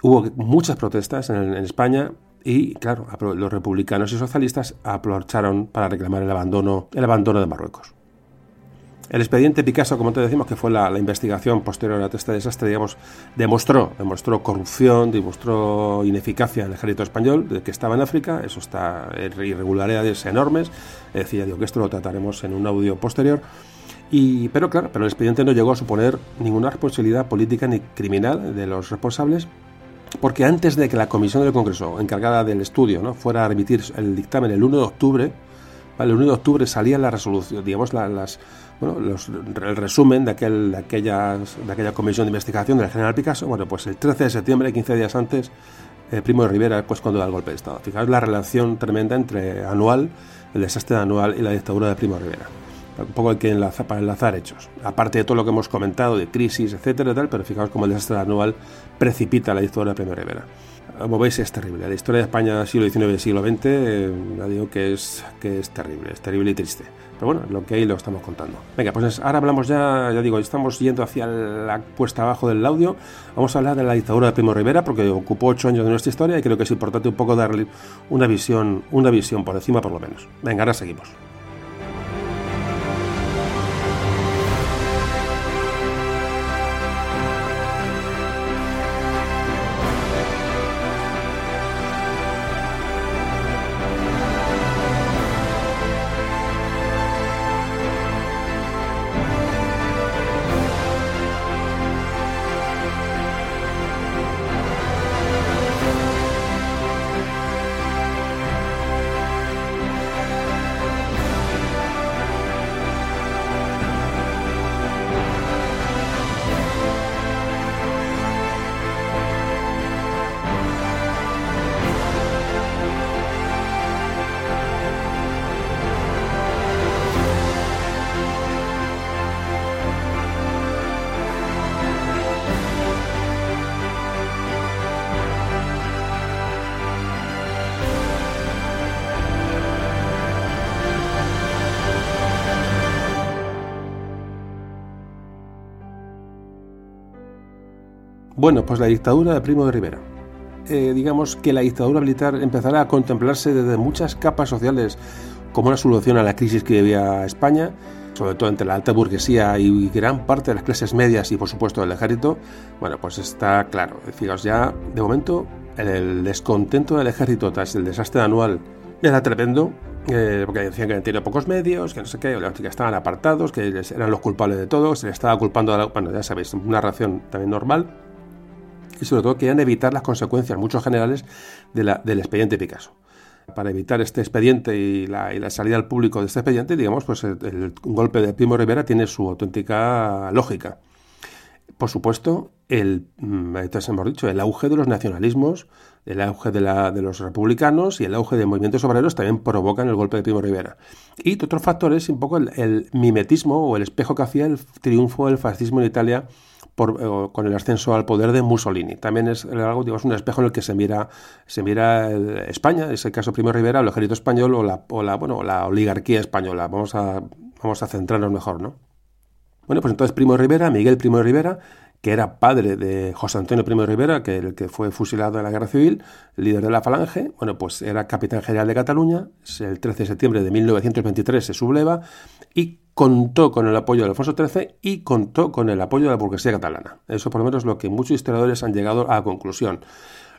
Hubo muchas protestas en, España y, claro, los republicanos y socialistas aprovecharon para reclamar el abandono, de Marruecos. El expediente Picasso, como te decimos, que fue la, investigación posterior a este desastre, digamos, demostró, demostró corrupción, demostró ineficacia en el ejército español, que estaba en África, eso está irregularidades enormes, es decir, digo que esto lo trataremos en un audio posterior, y, pero claro, pero el expediente no llegó a suponer ninguna responsabilidad política ni criminal de los responsables, porque antes de que la comisión del Congreso encargada del estudio ¿no? fuera a remitir el dictamen el 1 de octubre, el 1 de octubre salía la resolución, digamos, las, bueno, el resumen de, aquel, de, aquellas, de aquella comisión de investigación del general Picasso. Bueno, pues el 13 de septiembre, 15 días antes, eh, Primo de Rivera, pues cuando da el golpe de Estado. Fijaos la relación tremenda entre anual, el desastre anual y la dictadura de Primo de Rivera un poco hay que enlazar, para enlazar hechos. Aparte de todo lo que hemos comentado de crisis, etcétera, tal, pero fijaos cómo el desastre anual precipita la historia de Primo Rivera. Como veis, es terrible. La historia de España siglo XIX y siglo XX, eh, digo que es, que es terrible, es terrible y triste. Pero bueno, lo que hay lo estamos contando. Venga, pues ahora hablamos ya, ya digo, estamos yendo hacia la puesta abajo del audio. Vamos a hablar de la dictadura de Primo Rivera, porque ocupó ocho años de nuestra historia y creo que es importante un poco darle una visión, una visión por encima, por lo menos. Venga, ahora seguimos. Bueno, pues la dictadura de Primo de Rivera. Eh, digamos que la dictadura militar empezará a contemplarse desde muchas capas sociales como una solución a la crisis que vivía España, sobre todo entre la alta burguesía y gran parte de las clases medias y por supuesto del ejército. Bueno, pues está claro. Fijaos, ya de momento el descontento del ejército tras el desastre anual era tremendo, eh, porque decían que tenido pocos medios, que no sé qué, que estaban apartados, que eran los culpables de todo, se les estaba culpando, a la, bueno, ya sabéis, una reacción también normal y sobre todo querían evitar las consecuencias, muchos generales, del expediente Picasso. Para evitar este expediente y la, salida al público de este expediente, digamos, pues el, golpe de Primo Rivera tiene su auténtica lógica. Por supuesto, el, mm, hemos dicho, el auge de los nacionalismos, el auge de, los republicanos y el auge de movimientos obreros también provocan el golpe de Primo Rivera. Y otro factor es un poco el mimetismo o el espejo que hacía el triunfo del fascismo en Italia eh, con el ascenso al poder de Mussolini. También es algo, digamos, un espejo en el que se mira, se mira España, es el caso Primo Rivera, el ejército español o la, o la, bueno, la oligarquía española. Vamos a, vamos a centrarnos mejor, ¿no? Bueno, pues entonces Primo Rivera, Miguel Primo Rivera, que era padre de José Antonio Primo Rivera, que el que fue fusilado en la Guerra Civil, líder de la Falange, bueno, pues era capitán general de Cataluña, el 13 de septiembre de 1923 se subleva y contó con el apoyo de Alfonso XIII y contó con el apoyo de la burguesía catalana. Eso por lo menos es lo que muchos historiadores han llegado a la conclusión.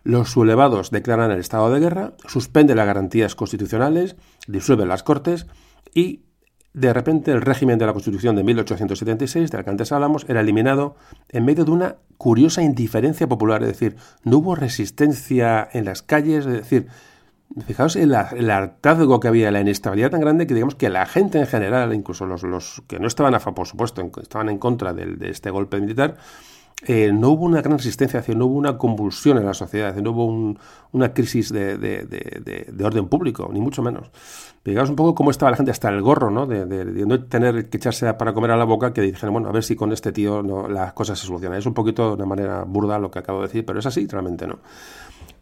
Los sublevados declaran el estado de guerra, suspenden las garantías constitucionales, disuelven las cortes y de repente el régimen de la Constitución de 1876, del que antes hablamos, era eliminado en medio de una curiosa indiferencia popular, es decir, no hubo resistencia en las calles, es decir, fijaos el, el, hartazgo que había, la inestabilidad tan grande que digamos que la gente en general, incluso los, los que no estaban a favor, por supuesto, estaban en contra de este golpe militar, eh, no hubo una gran resistencia, no hubo una convulsión en la sociedad, no hubo una crisis de, orden público, ni mucho menos. Digamos un poco cómo estaba la gente hasta el gorro, ¿no? De, no tener que echarse para comer a la boca, que dijeron, bueno, a ver si con este tío las cosas se solucionan. Es un poquito de una manera burda lo que acabo de decir, pero es así, realmente no.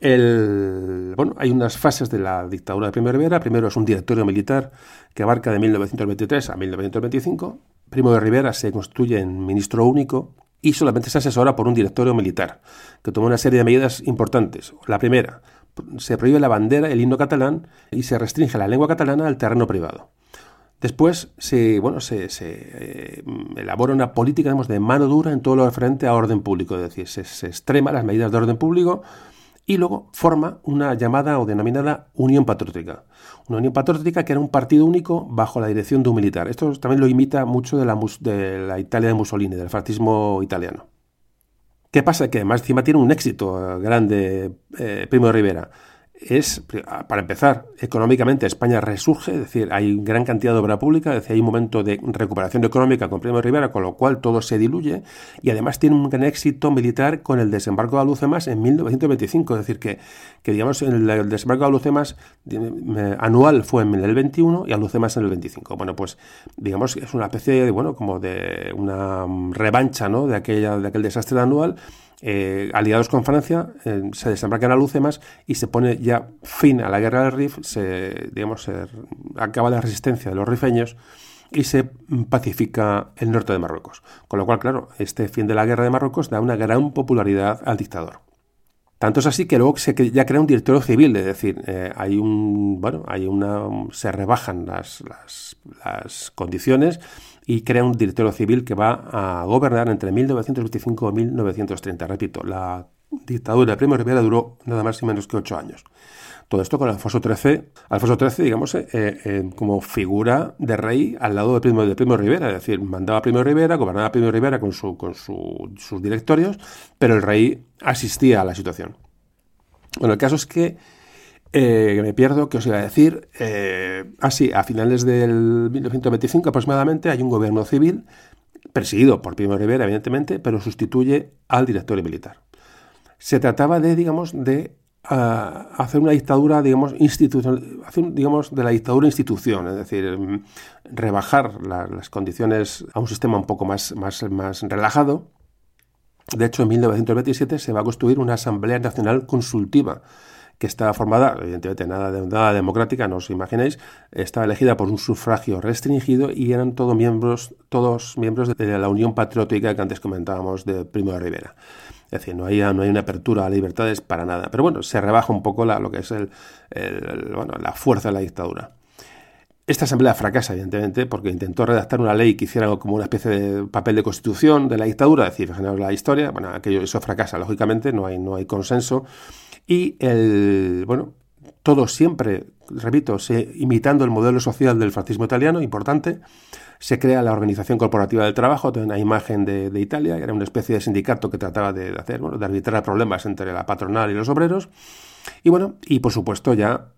El, bueno, hay unas fases de la dictadura de Primo Rivera. Primero es un directorio militar que abarca de 1923 a 1925. Primo de Rivera se constituye en ministro único y solamente se asesora por un directorio militar, que toma una serie de medidas importantes. La primera, se prohíbe la bandera, el himno catalán y se restringe la lengua catalana al terreno privado. Después se, bueno, se, eh, elabora una política de mano dura en todo lo referente a orden público, es decir, se, se extrema las medidas de orden público y luego forma una llamada o denominada Unión Patriótica. Una Unión Patriótica que era un partido único bajo la dirección de un militar. Esto también lo imita mucho de la, de la Italia de Mussolini, del fascismo italiano. ¿Qué pasa? Que además encima tiene un éxito grande eh, Primo de Rivera es, para empezar, económicamente España resurge, es decir, hay gran cantidad de obra pública, es decir, hay un momento de recuperación económica con Primo Rivera, con lo cual todo se diluye, y además tiene un gran éxito militar con el desembarco de Alucemas en 1925, es decir, que, que digamos, el, desembarco de Alucemas anual fue en el 21 y Alucemas en el 25. Bueno, pues, digamos, es una especie de, bueno, como de una revancha, ¿no?, de, aquella, de aquel desastre anual, eh, aliados con Francia, eh, se desembarcan a Lucemas y se pone ya fin a la guerra del Rif, se, digamos, se acaba la resistencia de los rifeños y se pacifica el norte de Marruecos. Con lo cual, claro, este fin de la guerra de Marruecos da una gran popularidad al dictador. Tanto es así que luego se ya crea un directorio civil, es decir, eh, hay un, bueno, hay una, se rebajan las, las, las condiciones y crea un directorio civil que va a gobernar entre 1925 y 1930. Repito, la dictadura de Primo Rivera duró nada más y menos que ocho años. Todo esto con Alfonso XIII, Alfonso XIII, digamos, eh, eh, como figura de rey al lado de Primo, de Primo Rivera, es decir, mandaba a Primo Rivera, gobernaba a Primo Rivera con, su, con sus directorios, pero el rey asistía a la situación. Bueno, el caso es que eh, que me pierdo, que os iba a decir, eh, así, a finales del 1925 aproximadamente hay un gobierno civil, presidido por Primo Rivera, evidentemente, pero sustituye al directorio militar. Se trataba de, digamos, de ah, hacer una dictadura, digamos, institucional, digamos, de la dictadura institución, es decir, mm, rebajar las condiciones a un sistema un poco más, más, más relajado. De hecho, en 1927 se va a construir una Asamblea Nacional Consultiva, que estaba formada, evidentemente nada, nada democrática, no os imaginéis, estaba elegida por un sufragio restringido y eran todos miembros, todos miembros de la Unión Patriótica que antes comentábamos de Primo de Rivera. Es decir, no hay, no hay una apertura a libertades para nada. Pero bueno, se rebaja un poco la, lo que es el, bueno, la fuerza de la dictadura. Esta asamblea fracasa, evidentemente, porque intentó redactar una ley que hiciera como una especie de papel de constitución de la dictadura, es decir, generar la historia. Bueno, aquello, eso fracasa, lógicamente, no hay, no hay consenso. Y el, bueno, todo siempre, repito, se, imitando el modelo social del fascismo italiano, importante, se crea la Organización Corporativa del Trabajo, una imagen de, Italia, que era una especie de sindicato que trataba de, hacer, bueno, de arbitrar problemas entre la patronal y los obreros. Y bueno, y por supuesto ya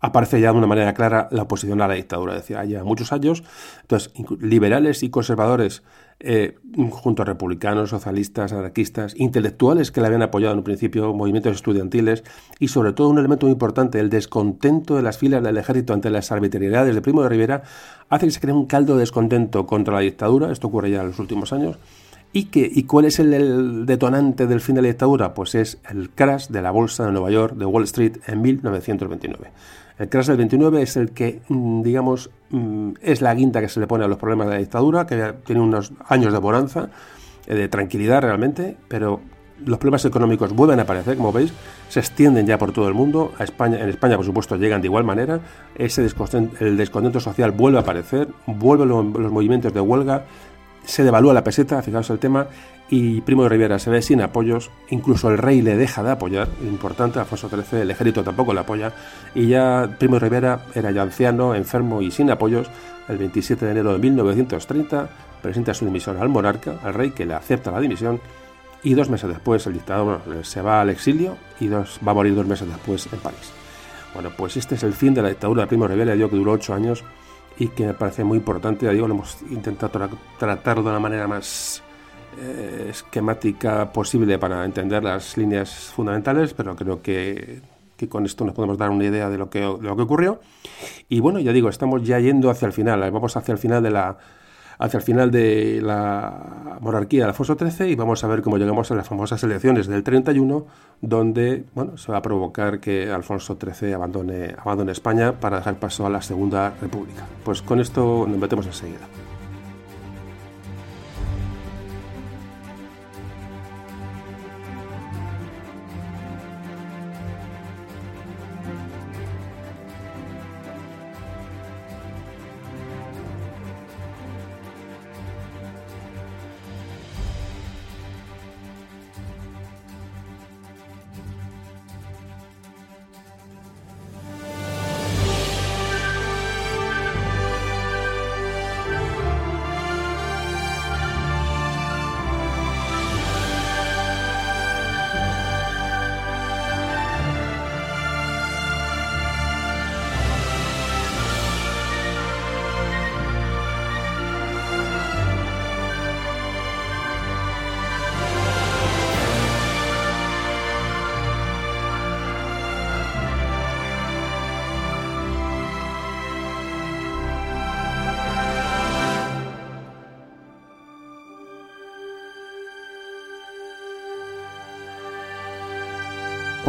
aparece ya de una manera clara la oposición a la dictadura. Hay ya muchos años, entonces, liberales y conservadores, eh, junto a republicanos, socialistas, anarquistas, intelectuales que le habían apoyado en un principio, movimientos estudiantiles, y sobre todo un elemento muy importante, el descontento de las filas del ejército ante las arbitrariedades de Primo de Rivera, hace que se cree un caldo de descontento contra la dictadura, esto ocurre ya en los últimos años, ¿Y, qué, ¿Y cuál es el, detonante del fin de la dictadura? Pues es el crash de la bolsa de Nueva York, de Wall Street, en 1929. El crash del 29 es el que, mm, digamos, mm, es la guinda que se le pone a los problemas de la dictadura, que tiene unos años de bonanza, eh, de tranquilidad realmente, pero los problemas económicos vuelven a aparecer, como veis, se extienden ya por todo el mundo. A España, en España, por supuesto, llegan de igual manera. Ese descontento, el descontento social vuelve a aparecer, vuelven los movimientos de huelga, se devalúa la peseta, fijaos el tema, y Primo de Rivera se ve sin apoyos, incluso el rey le deja de apoyar, importante, Alfonso XIII, el ejército tampoco le apoya, y ya Primo de Rivera era ya anciano, enfermo y sin apoyos, el 27 de enero de 1930 presenta su dimisión al monarca, al rey, que le acepta la dimisión, y dos meses después el dictador se va al exilio y dos, va a morir dos meses después en París. Bueno, pues este es el fin de la dictadura de Primo Rivera, digo que duró ocho años y que me parece muy importante, ya digo, lo hemos intentado tratar de una manera más eh, esquemática posible para entender las líneas fundamentales, pero creo que, que, con esto nos podemos dar una idea de lo, que, de lo que ocurrió. Y bueno, ya digo, estamos ya yendo hacia el final, vamos hacia el final de la hacia el final de la monarquía de Alfonso XIII y vamos a ver cómo llegamos a las famosas elecciones del 31, donde bueno, se va a provocar que Alfonso XIII abandone, abandone España para dejar paso a la Segunda República. Pues con esto nos metemos enseguida.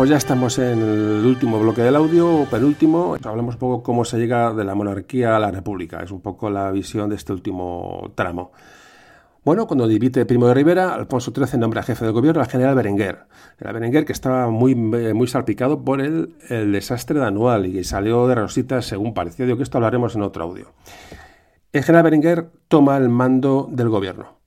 Pues ya estamos en el último bloque del audio, penúltimo. Hablamos un poco cómo se llega de la monarquía a la república. Es un poco la visión de este último tramo. Bueno, cuando divide Primo de Rivera, Alfonso XIII nombra jefe de gobierno al general Berenguer. El Berenguer que estaba muy, muy salpicado por el, desastre de Anual y que salió de Rosita según pareció. Digo que esto hablaremos en otro audio. El general Berenguer toma el mando del gobierno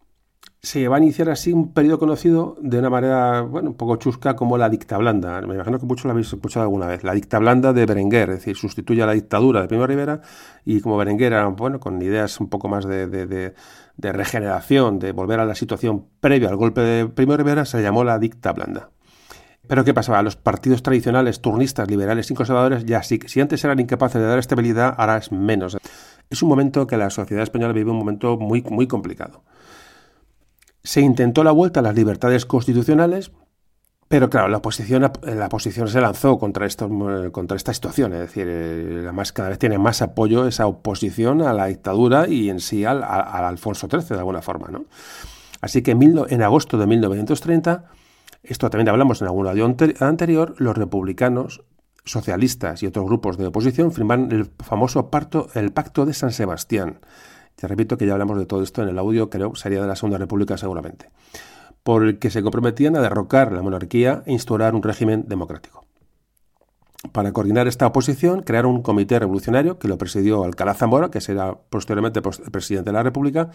se va a iniciar así un periodo conocido de una manera, bueno, un poco chusca como la dicta blanda. Me imagino que muchos lo habéis escuchado alguna vez. La dicta blanda de Berenguer, es decir, sustituye a la dictadura de Primo Rivera y como Berenguer era, bueno, con ideas un poco más de, de, regeneración, de volver a la situación previa al golpe de Primo Rivera, se llamó la dicta blanda. Pero ¿qué pasaba? Los partidos tradicionales, turnistas, liberales y conservadores, ya sí, si antes eran incapaces de dar estabilidad, ahora es menos. Es un momento que la sociedad española vive un momento muy, muy complicado. Se intentó la vuelta a las libertades constitucionales, pero claro, la oposición, la oposición se lanzó contra, esto, contra esta situación, es decir, eh, además cada vez tiene más apoyo esa oposición a la dictadura y en sí al, Alfonso XIII de alguna forma. ¿no? Así que en, en agosto de 1930, esto también hablamos en algún audio anterior, los republicanos socialistas y otros grupos de oposición firman el famoso pacto, el Pacto de San Sebastián, te repito que ya hablamos de todo esto en el audio, creo, sería de la Segunda República seguramente, por el que se comprometían a derrocar la monarquía e instaurar un régimen democrático. Para coordinar esta oposición, crearon un comité revolucionario que lo presidió Alcalá Zamora, que será posteriormente presidente de la República,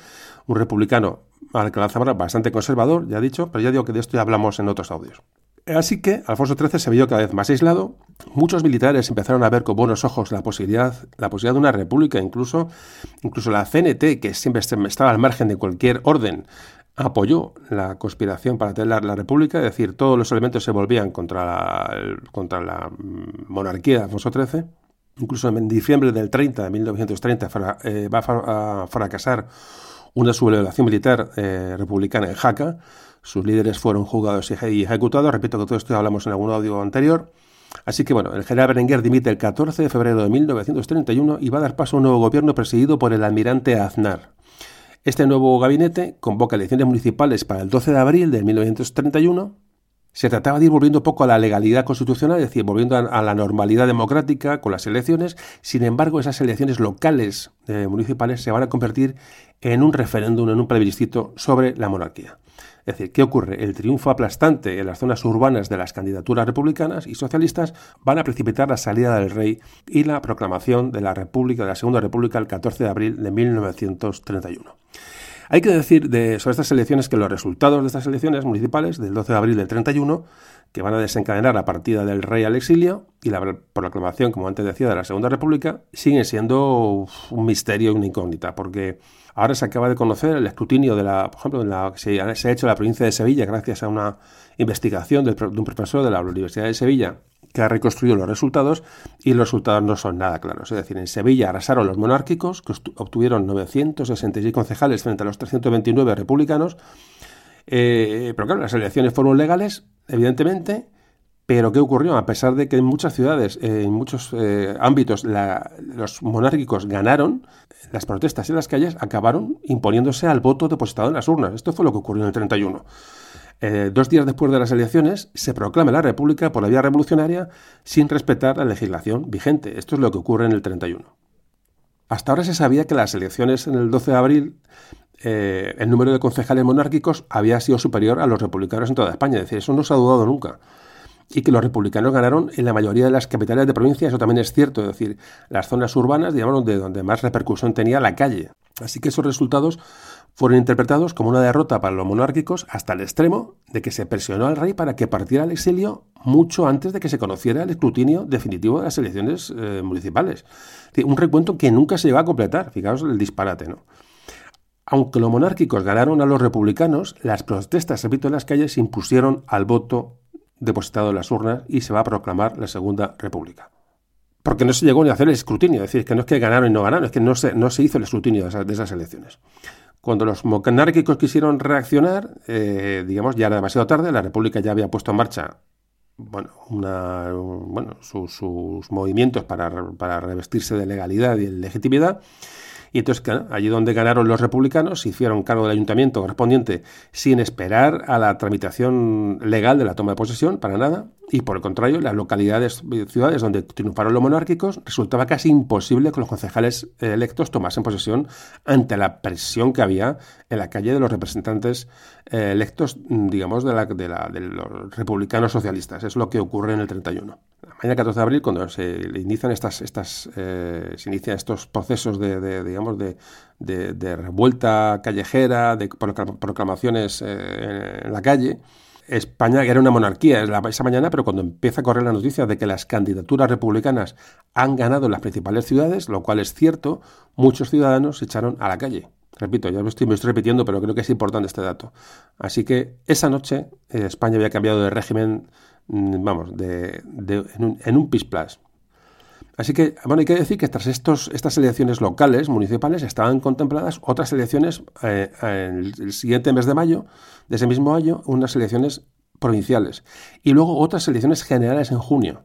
un republicano, Alcalá Zamora, bastante conservador, ya he dicho, pero ya digo que de esto ya hablamos en otros audios. Así que Alfonso XIII se vio cada vez más aislado. Muchos militares empezaron a ver con buenos ojos la posibilidad, la posibilidad de una república, incluso, incluso la CNT, que siempre estaba al margen de cualquier orden, apoyó la conspiración para tener la, república, es decir, todos los elementos se volvían contra la, contra la monarquía de Alfonso XIII. Incluso en diciembre del 30 de 1930 eh, va a fracasar una sublevación militar eh, republicana en Jaca sus líderes fueron juzgados y ejecutados. Repito que todo esto hablamos en algún audio anterior. Así que bueno, el general Berenguer dimite el 14 de febrero de 1931 y va a dar paso a un nuevo gobierno presidido por el almirante Aznar. Este nuevo gabinete convoca elecciones municipales para el 12 de abril de 1931. Se trataba de ir volviendo poco a la legalidad constitucional, es decir, volviendo a, la normalidad democrática con las elecciones. Sin embargo, esas elecciones locales eh, municipales se van a convertir en un referéndum, en un plebiscito sobre la monarquía. Es decir, ¿qué ocurre? El triunfo aplastante en las zonas urbanas de las candidaturas republicanas y socialistas van a precipitar la salida del rey y la proclamación de la República, de la Segunda República, el 14 de abril de 1931. Hay que decir de, sobre estas elecciones que los resultados de estas elecciones municipales del 12 de abril del 31, que van a desencadenar la partida del rey al exilio y la proclamación, como antes decía, de la Segunda República, siguen siendo un misterio y una incógnita, porque ahora se acaba de conocer el escrutinio de la, por ejemplo, la, se, se ha hecho en la provincia de Sevilla gracias a una investigación de un profesor de la Universidad de Sevilla que ha reconstruido los resultados y los resultados no son nada claros. Es decir, en Sevilla arrasaron los monárquicos, que obtuvieron 966 concejales frente a los 329 republicanos. Eh, pero claro, las elecciones fueron legales, evidentemente, pero ¿qué ocurrió? A pesar de que en muchas ciudades, en muchos eh, ámbitos, los monárquicos ganaron, las protestas en las calles acabaron imponiéndose al voto depositado en las urnas. Esto fue lo que ocurrió en el 31. Eh, dos días después de las elecciones, se proclama la República por la vía revolucionaria sin respetar la legislación vigente. Esto es lo que ocurre en el 31. Hasta ahora se sabía que las elecciones en el 12 de abril, eh, el número de concejales monárquicos había sido superior a los republicanos en toda España. Es decir, eso no se ha dudado nunca y que los republicanos ganaron en la mayoría de las capitales de provincia, eso también es cierto, es decir, las zonas urbanas, digamos, de donde más repercusión tenía la calle. Así que esos resultados fueron interpretados como una derrota para los monárquicos hasta el extremo de que se presionó al rey para que partiera al exilio mucho antes de que se conociera el escrutinio definitivo de las elecciones eh, municipales. Un recuento que nunca se llegó a completar, fijaos el disparate, ¿no? Aunque los monárquicos ganaron a los republicanos, las protestas, repito, en las calles impusieron al voto depositado en las urnas y se va a proclamar la Segunda República. Porque no se llegó ni a hacer el escrutinio, es decir, que no es que ganaron y no ganaron, es que no se, no se hizo el escrutinio de esas elecciones. Cuando los monárquicos quisieron reaccionar, eh, digamos, ya era demasiado tarde, la República ya había puesto en marcha bueno, una, sus movimientos para, para, revestirse de legalidad y de legitimidad, y entonces, allí donde ganaron los republicanos, se hicieron cargo del ayuntamiento correspondiente sin esperar a la tramitación legal de la toma de posesión, para nada. Y por el contrario, las localidades, ciudades donde triunfaron los monárquicos, resultaba casi imposible que los concejales electos tomasen posesión ante la presión que había en la calle de los representantes eh, electos, digamos, de, la, de, la, de los republicanos socialistas. Es lo que ocurre en el 31 mañana 14 de abril, cuando se inician estas, estas eh, se inician estos procesos de, digamos, de, de, revuelta callejera, de proclamaciones eh, en la calle, España era una monarquía esa mañana, pero cuando empieza a correr la noticia de que las candidaturas republicanas han ganado en las principales ciudades, lo cual es cierto, muchos ciudadanos se echaron a la calle. Repito, ya me estoy, repitiendo, pero creo que es importante este dato. Así que esa noche eh, España había cambiado de régimen vamos, de, en, un, en un Así que, bueno, hay que decir que tras estos, estas elecciones locales, municipales, estaban contempladas otras elecciones eh, el, siguiente mes de mayo, de ese mismo año, unas elecciones provinciales. Y luego otras elecciones generales en junio.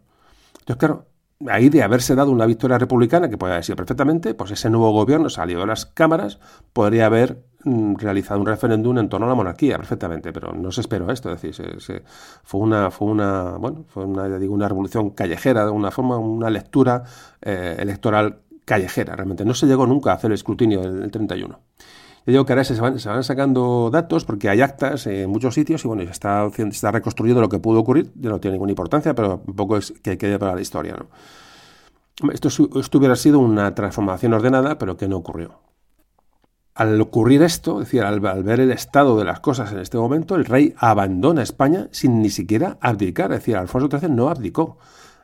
Entonces, claro, ahí de haberse dado una victoria republicana, que puede haber sido perfectamente, pues ese nuevo gobierno salió de las cámaras, podría haber mm, realizado un referéndum en torno a la monarquía perfectamente, pero no se esperó esto, es decir, se, fue una, fue una, bueno, fue una, digo, una revolución callejera, de una forma, una lectura eh, electoral callejera, realmente. No se llegó nunca a hacer el escrutinio del 31. Yo digo que ahora se van, sacando datos porque hay actas en muchos sitios y bueno, se está, está reconstruyendo lo que pudo ocurrir, ya no tiene ninguna importancia, pero un poco es que quede para la historia. Esto, esto hubiera sido una transformación ordenada, pero que no ocurrió. Al ocurrir esto, es decir, al, ver el estado de las cosas en este momento, el rey abandona España sin ni siquiera abdicar. Es decir, Alfonso XIII no abdicó.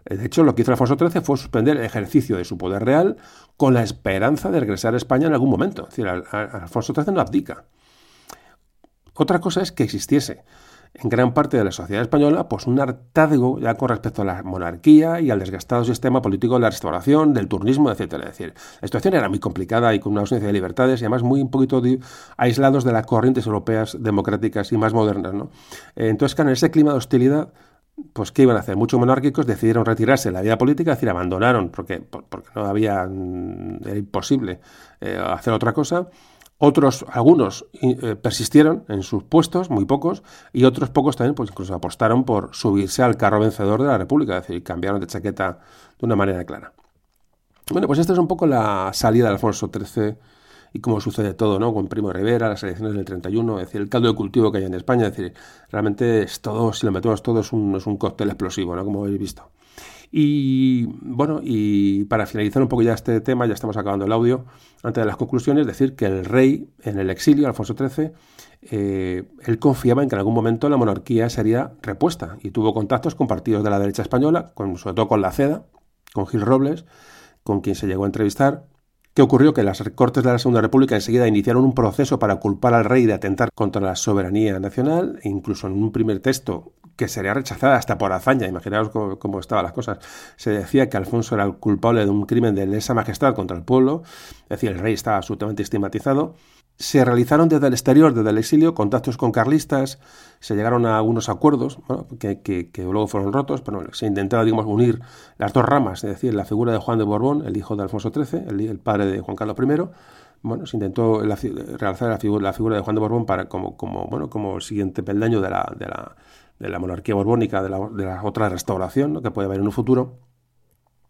De hecho, lo que hizo Alfonso XIII fue suspender el ejercicio de su poder real con la esperanza de regresar a España en algún momento. Es decir, Alfonso XIII no abdica. Otra cosa es que existiese en gran parte de la sociedad española pues un hartazgo ya con respecto a la monarquía y al desgastado sistema político de la restauración, del turnismo, etcétera. Es decir, la situación era muy complicada y con una ausencia de libertades y además muy un poquito aislados de las corrientes europeas democráticas y más modernas. Eh, entonces, en ese clima de hostilidad pues ¿qué iban a hacer? Muchos monárquicos decidieron retirarse de la vida política, es decir, abandonaron, porque, porque no había, mm, era imposible eh, hacer otra cosa. Otros, algunos, eh, persistieron en sus puestos, muy pocos, y otros pocos también, pues incluso apostaron por subirse al carro vencedor de la República, es decir, cambiaron de chaqueta de una manera clara. Bueno, pues esta es un poco la salida de Alfonso XIII y como sucede todo, ¿no? Con Primo Rivera, las elecciones del 31, es decir, el caldo de cultivo que hay en España, es decir, realmente es todo, si lo metemos todo, es un, es un cóctel explosivo, ¿no? Como habéis visto. Y bueno, y para finalizar un poco ya este tema, ya estamos acabando el audio, antes de las conclusiones, decir que el rey en el exilio, Alfonso XIII, eh, él confiaba en que en algún momento la monarquía sería repuesta y tuvo contactos con partidos de la derecha española, con, sobre todo con la CEDA, con Gil Robles, con quien se llegó a entrevistar, ¿Qué ocurrió? Que las Cortes de la Segunda República enseguida iniciaron un proceso para culpar al rey de atentar contra la soberanía nacional, e incluso en un primer texto que sería rechazada hasta por hazaña. Imaginaos cómo, estaban las cosas. Se decía que Alfonso era el culpable de un crimen de lesa majestad contra el pueblo, es decir, el rey estaba absolutamente estigmatizado. Se realizaron desde el exterior, desde el exilio, contactos con carlistas, se llegaron a algunos acuerdos que, luego fueron rotos, pero se intentaba digamos, unir las dos ramas, es decir, la figura de Juan de Borbón, el hijo de Alfonso XIII, el, padre de Juan Carlos I, bueno, se intentó realizar la figura, la figura de Juan de Borbón para, como, como, bueno, como siguiente peldaño de la, de la, de la monarquía borbónica, de la, de la otra restauración que puede haber en un futuro.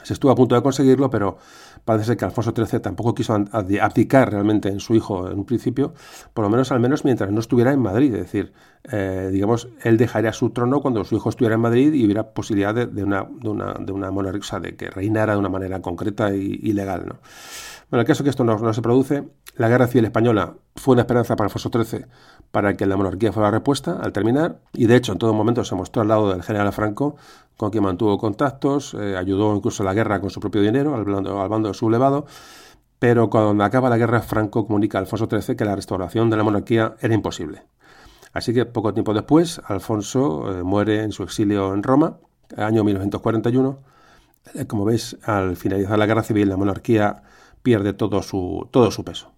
Se estuvo a punto de conseguirlo, pero parece ser que Alfonso XIII tampoco quiso abdicar realmente en su hijo en un principio, por lo menos al menos mientras no estuviera en Madrid. Es decir, eh, digamos, él dejaría su trono cuando su hijo estuviera en Madrid y hubiera posibilidad de, una, de una, de una monarquía, de que reinara de una manera concreta y, y legal. ¿no? Bueno, el caso que esto no, se produce. La guerra civil española fue una esperanza para Alfonso XIII para que la monarquía fuera repuesta al terminar, y de hecho en todo momento se mostró al lado del general Franco, con quien mantuvo contactos, eh, ayudó incluso a la guerra con su propio dinero, al bando, al bando sublevado, pero cuando acaba la guerra, Franco comunica a Alfonso XIII que la restauración de la monarquía era imposible. Así que poco tiempo después, Alfonso eh, muere en su exilio en Roma, año 1941. Eh, como veis, al finalizar la guerra civil, la monarquía pierde todo su, todo su peso.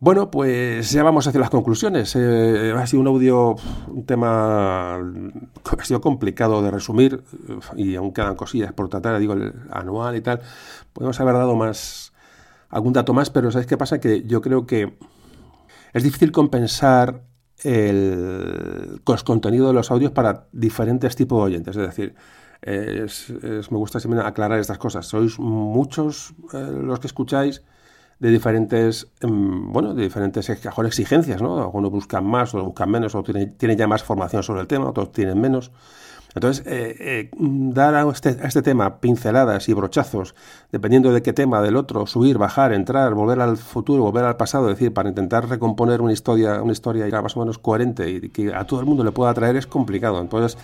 Bueno, pues ya vamos hacia las conclusiones. Eh, ha sido un audio, un tema ha sido complicado de resumir y aún quedan cosillas por tratar, digo, el anual y tal. Podemos haber dado más, algún dato más, pero ¿sabéis qué pasa? Que yo creo que es difícil compensar el, contenido de los audios para diferentes tipos de oyentes. Es decir, es, me gusta siempre aclarar estas cosas. Sois muchos eh, los que escucháis de diferentes, em, bueno, de diferentes exigencias, ¿no? Algunos buscan más, otros buscan menos, o tienen, tienen, ya más formación sobre el tema, otros tienen menos. Entonces, eh, eh, dar a este, a este, tema pinceladas y brochazos, dependiendo de qué tema, del otro, subir, bajar, entrar, volver al futuro, volver al pasado, es decir, para intentar recomponer una historia, una historia más o menos coherente y que a todo el mundo le pueda atraer es complicado. Entonces,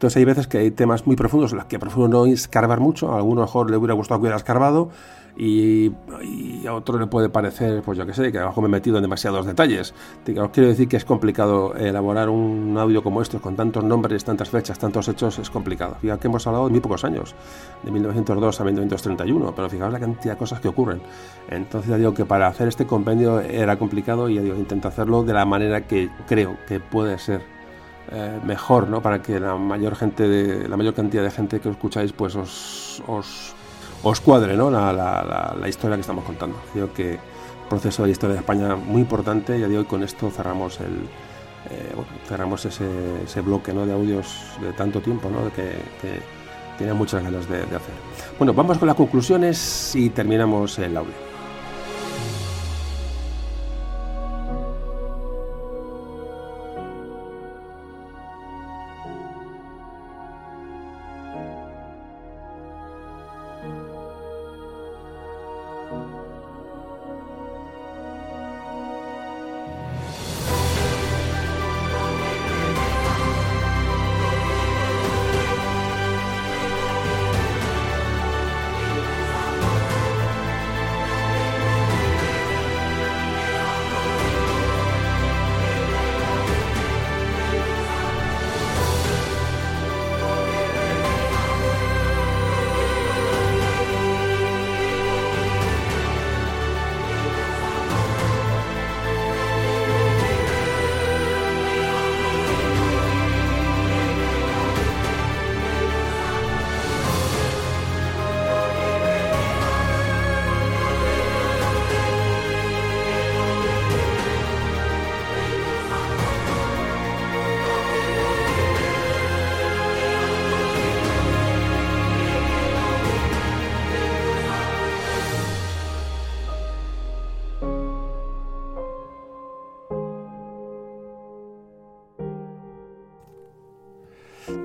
entonces hay veces que hay temas muy profundos los que prefiero no escarbar mucho, a alguno mejor le hubiera gustado que hubiera escarbado y, a otro le puede parecer, pues yo qué sé, que abajo me he metido en demasiados detalles. Os quiero decir que es complicado elaborar un audio como este con tantos nombres, tantas fechas, tantos hechos, es complicado. Fíjate que hemos hablado de muy pocos años, de 1902 a 1931, pero fijaos la cantidad de cosas que ocurren. Entonces ya digo que para hacer este compendio era complicado y ya digo, intento hacerlo de la manera que creo que puede ser eh, mejor, ¿no? Para que la mayor gente, de, la mayor cantidad de gente que os escucháis, pues os, os, cuadre, ¿no? La, la, la, historia que estamos contando. Creo que proceso de la historia de España muy importante. Ya digo, y con esto cerramos el eh, cerramos ese, ese, bloque ¿no? de audios de tanto tiempo, ¿no? Que, que tenía muchas ganas de hacer. Bueno, vamos con las conclusiones y terminamos el audio.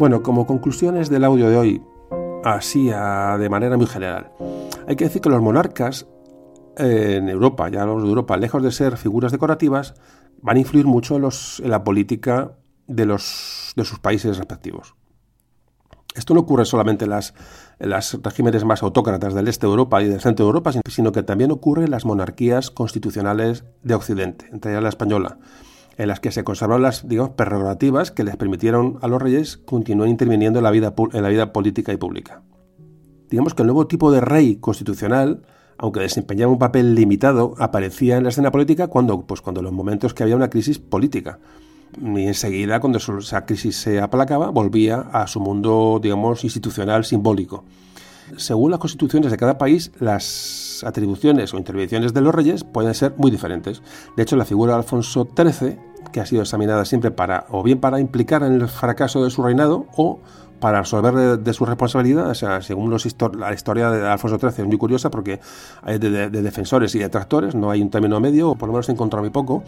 Bueno, como conclusiones del audio de hoy, así de manera muy general, hay que decir que los monarcas eh, en Europa, ya los de Europa, lejos de ser figuras decorativas, van a influir mucho en, los, en la política de, los, sus países respectivos. Esto no ocurre solamente en las regímenes más autócratas del este de Europa y del centro de Europa, sino que también ocurre en las monarquías constitucionales de Occidente, entre ellas la española en las que se conservaron las digamos, prerrogativas que les permitieron a los reyes continuar interviniendo en la vida, en la vida política y pública. Digamos que el nuevo tipo de rey constitucional, aunque desempeñaba un papel limitado, aparecía en la escena política cuando, pues, cuando los momentos que había una crisis política. Y enseguida, cuando esa crisis se aplacaba, volvía a su mundo, digamos, institucional, simbólico. Según las constituciones de cada país, las atribuciones o intervenciones de los reyes pueden ser muy diferentes. De hecho, la figura de Alfonso XIII, que ha sido examinada siempre para, o bien para implicar en el fracaso de su reinado, o para resolver de, su responsabilidad, o sea, según los la historia de Alfonso XIII es muy curiosa porque hay de, defensores y detractores, no hay un término medio, o por lo menos he encontrado muy poco,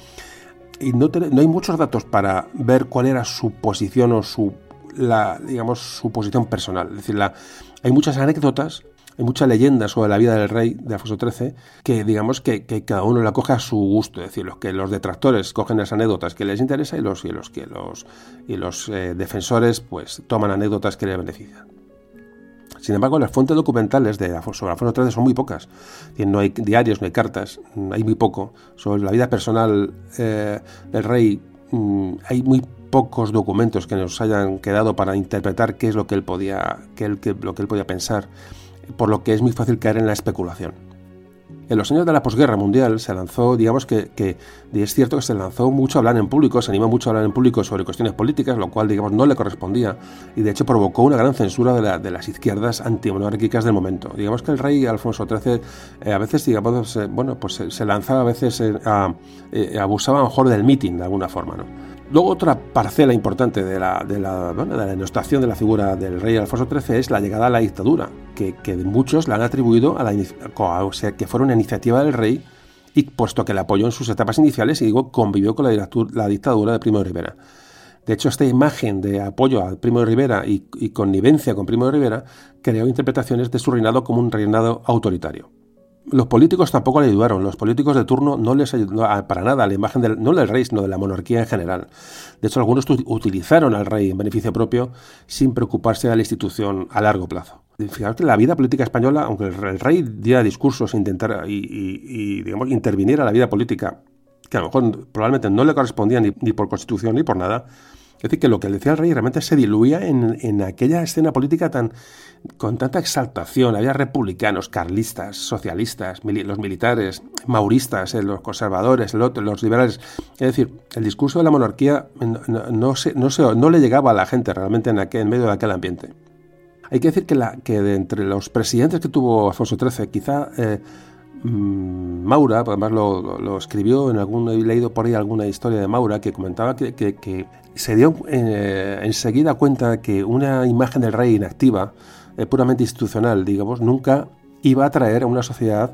y no, no hay muchos datos para ver cuál era su posición o su la, digamos, su posición personal. Es decir, la, hay muchas anécdotas, hay muchas leyendas sobre la vida del rey de Alfonso XIII que, digamos, que, cada uno la coge a su gusto. Es decir, los, que los detractores cogen las anécdotas que les interesa y los, y los, que los, y los eh, defensores pues toman anécdotas que les benefician. Sin embargo, las fuentes documentales de sobre Alfonso XIII son muy pocas. No hay diarios, no hay cartas, hay muy poco. Sobre la vida personal eh, del rey mm, hay muy pocos documentos que nos hayan quedado para interpretar qué es lo que él podía, qué, lo que él podía pensar, por lo que es muy fácil caer en la especulación. En los años de la posguerra mundial se lanzó, digamos que, que, es cierto que se lanzó mucho a hablar en público, se animó mucho a hablar en público sobre cuestiones políticas, lo cual, digamos, no le correspondía y de hecho provocó una gran censura de, las izquierdas antimonárquicas del momento. Digamos que el rey Alfonso XIII eh, a veces, digamos, bueno, pues se, lanzaba a veces, eh, abusaba mejor del meeting de alguna forma, ¿no? Luego otra parcela importante de la, de la, bueno, de la denostación de la figura del rey Alfonso XIII es la llegada a la dictadura, que, que muchos la han atribuido a la o sea, que fue una iniciativa del rey y puesto que la apoyó en sus etapas iniciales y digo, convivió con la, la dictadura de Primo de Rivera. De hecho, esta imagen de apoyo a Primo de Rivera y, y connivencia con Primo de Rivera creó interpretaciones de su reinado como un reinado autoritario los políticos tampoco le ayudaron. Los políticos de turno no les ayudaron para nada a la imagen del, no del rey, sino de la monarquía en general. De hecho, algunos utilizaron al rey en beneficio propio sin preocuparse de la institución a largo plazo. Fijaos que la vida política española, aunque el rey diera discursos intentara y, y, digamos, interviniera en la vida política, que a lo mejor probablemente no le correspondía ni por constitución ni por nada, es decir, que lo que decía el rey realmente se diluía en, en, aquella escena política tan con tanta exaltación. Había republicanos, carlistas, socialistas, los militares, mauristas, eh, los conservadores, los liberales. Es decir, el discurso de la monarquía no, no, no, no le llegaba a la gente realmente en, aquel, en medio de aquel ambiente. Hay que decir que, la, que de entre los presidentes que tuvo Alfonso XIII, quizá eh, Mm, Maura, además lo, escribió en algún, he leído por ahí alguna historia de Maura que comentaba que, se dio eh, enseguida cuenta que una imagen del rey inactiva, eh, puramente institucional, digamos, nunca iba a atraer a una sociedad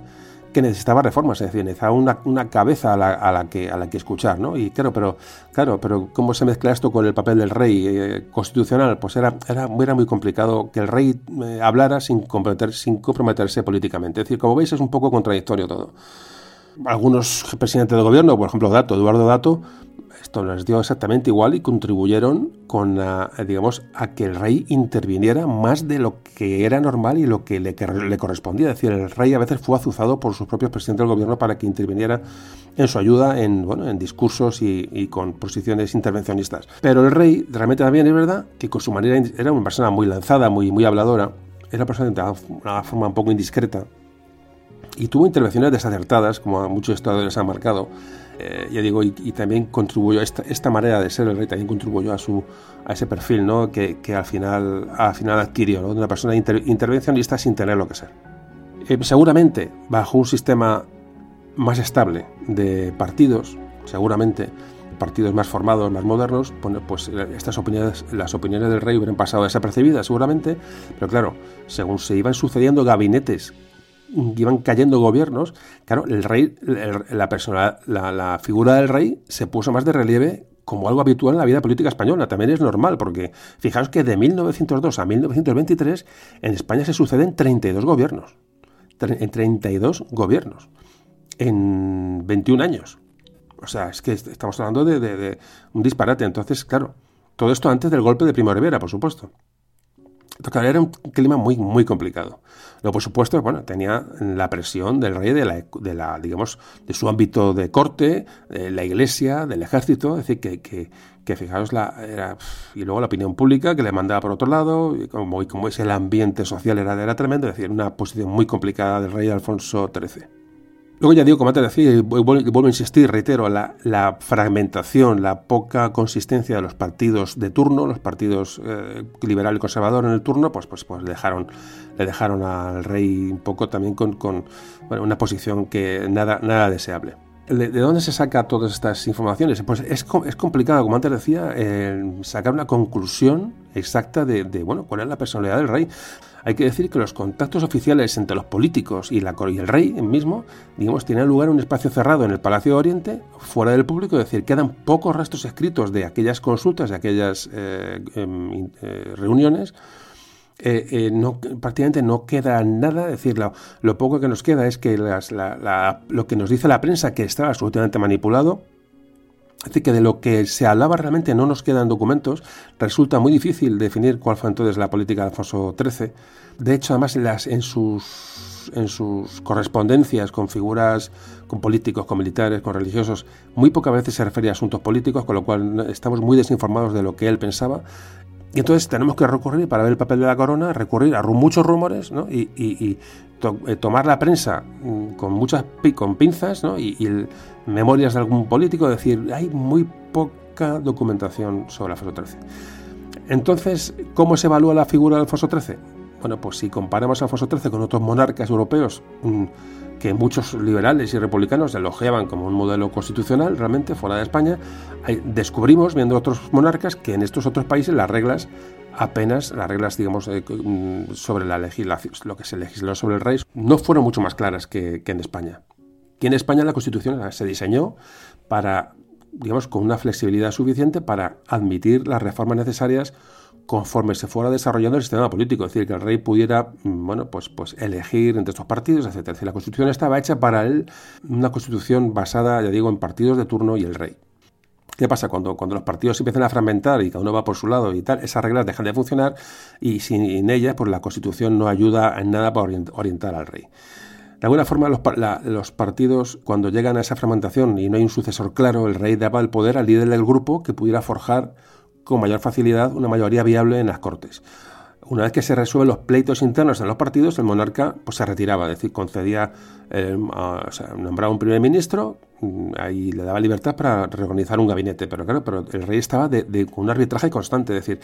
que necesitaba reformas, es decir, necesitaba una, una cabeza a la, a la, que, a la que escuchar, ¿no? Y claro, pero, claro, pero ¿cómo se mezcla esto con el papel del rey eh, constitucional? Pues era, era, era, muy complicado que el rey eh, hablara sin, comprometer, sin comprometerse políticamente. Es decir, como veis, es un poco contradictorio todo. Algunos presidentes del gobierno, por ejemplo, Dato, Eduardo Dato, esto les dio exactamente igual y contribuyeron con, digamos, a que el rey interviniera más de lo que era normal y lo que le, correspondía. Es decir, el rey a veces fue azuzado por sus propios presidentes del gobierno para que interviniera en su ayuda en, bueno, en discursos y, con posiciones intervencionistas. Pero el rey realmente también es verdad que con su manera era una persona muy lanzada, muy, muy habladora, era una persona de una forma un poco indiscreta y tuvo intervenciones desacertadas, como muchos historiadores han marcado, eh, ya digo, y, también contribuyó, esta, esta manera de ser el rey también contribuyó a, su, a ese perfil ¿no? que, que al, final, al final adquirió, ¿no? de una persona intervencionista sin tener lo que ser. Eh, seguramente, bajo un sistema más estable de partidos, seguramente partidos más formados, más modernos, pues estas opiniones, las opiniones del rey hubieran pasado desapercibidas seguramente, pero claro, según se iban sucediendo gabinetes iban cayendo gobiernos, claro, el rey, la, persona, la, figura del rey se puso más de relieve como algo habitual en la vida política española. También es normal, porque fijaos que de 1902 a 1923 en España se suceden 32 gobiernos. En 32 gobiernos. En 21 años. O sea, es que estamos hablando de, de un disparate. Entonces, claro, todo esto antes del golpe de Primo Rivera, por supuesto. Claro, era un clima muy, muy complicado. Luego, por supuesto, bueno, tenía la presión del rey de la, de la digamos, de su ámbito de corte, de la iglesia, del ejército, es decir, que, que, que fijaros, la, era, y luego la opinión pública que le mandaba por otro lado, y como, y como es el ambiente social era, era tremendo, es decir, una posición muy complicada del rey Alfonso XIII. Luego ya digo, como antes decía, vuelvo a insistir, reitero, la, fragmentación, la poca consistencia de los partidos de turno, los partidos eh, liberal y conservador en el turno, pues, pues, pues dejaron, le dejaron al rey un poco también con, con una posición que nada, nada deseable. ¿De dónde se saca todas estas informaciones? Pues es, es complicado, como antes decía, sacar una conclusión exacta de, bueno, cuál es la personalidad del rey. Hay que decir que los contactos oficiales entre los políticos y, la, y el rey mismo, digamos, tienen lugar en un espacio cerrado en el Palacio de Oriente, fuera del público, es decir, quedan pocos restos escritos de aquellas consultas, de aquellas eh, em, eh, reuniones eh, eh, no, prácticamente no queda nada. Es decir, lo, poco que nos queda es que lo que nos dice la prensa, que está absolutamente manipulado, es que de lo que se hablaba realmente no nos quedan documentos. Resulta muy difícil definir cuál fue entonces la política de Alfonso XIII. De hecho, además, las, en sus en sus correspondencias con figuras, con políticos, con militares, con religiosos, muy pocas veces se refería a asuntos políticos, con lo cual estamos muy desinformados de lo que él pensaba. Y entonces tenemos que recurrir, para ver el papel de la corona, recurrir a muchos rumores y, eh, tomar la prensa mm, con muchas con pinzas y, memorias de algún político, decir, hay muy poca documentación sobre Alfonso XIII. Entonces, ¿cómo se evalúa la figura de Alfonso XIII? Bueno, pues si comparamos a Alfonso XIII con otros monarcas europeos, mm, que muchos liberales y republicanos elogiaban como un modelo constitucional realmente fuera de España, descubrimos, viendo otros monarcas, que en estos otros países las reglas apenas, las reglas, digamos, eh, mm, sobre la legislación, lo que se legisló sobre el rey, no fueron mucho más claras que, en España. Y en España la Constitución se diseñó para, digamos, con una flexibilidad suficiente para admitir las reformas necesarias conforme se fuera desarrollando el sistema político, es decir, que el rey pudiera, mm, bueno, pues, pues elegir entre estos partidos, etc. la constitución estaba hecha para él, una constitución basada, ya digo, en partidos de turno y el rey. ¿Qué pasa? Cuando, cuando los partidos empiezan a fragmentar y cada uno va por su lado y tal, esas reglas dejan de funcionar y sin ellas, pues la constitución no ayuda en nada para orientar al rey. De alguna forma, los, partidos, cuando llegan a esa fragmentación y no hay un sucesor claro, el rey daba el poder al líder del grupo que pudiera forjar con mayor facilidad una mayoría viable en las Cortes. Una vez que se resuelven los pleitos internos en los partidos, el monarca pues, se retiraba, es decir, concedía, eh, o sea, nombraba un primer ministro, mm, ahí le daba libertad para reorganizar un gabinete, pero claro, pero el rey estaba de, un arbitraje constante, es decir,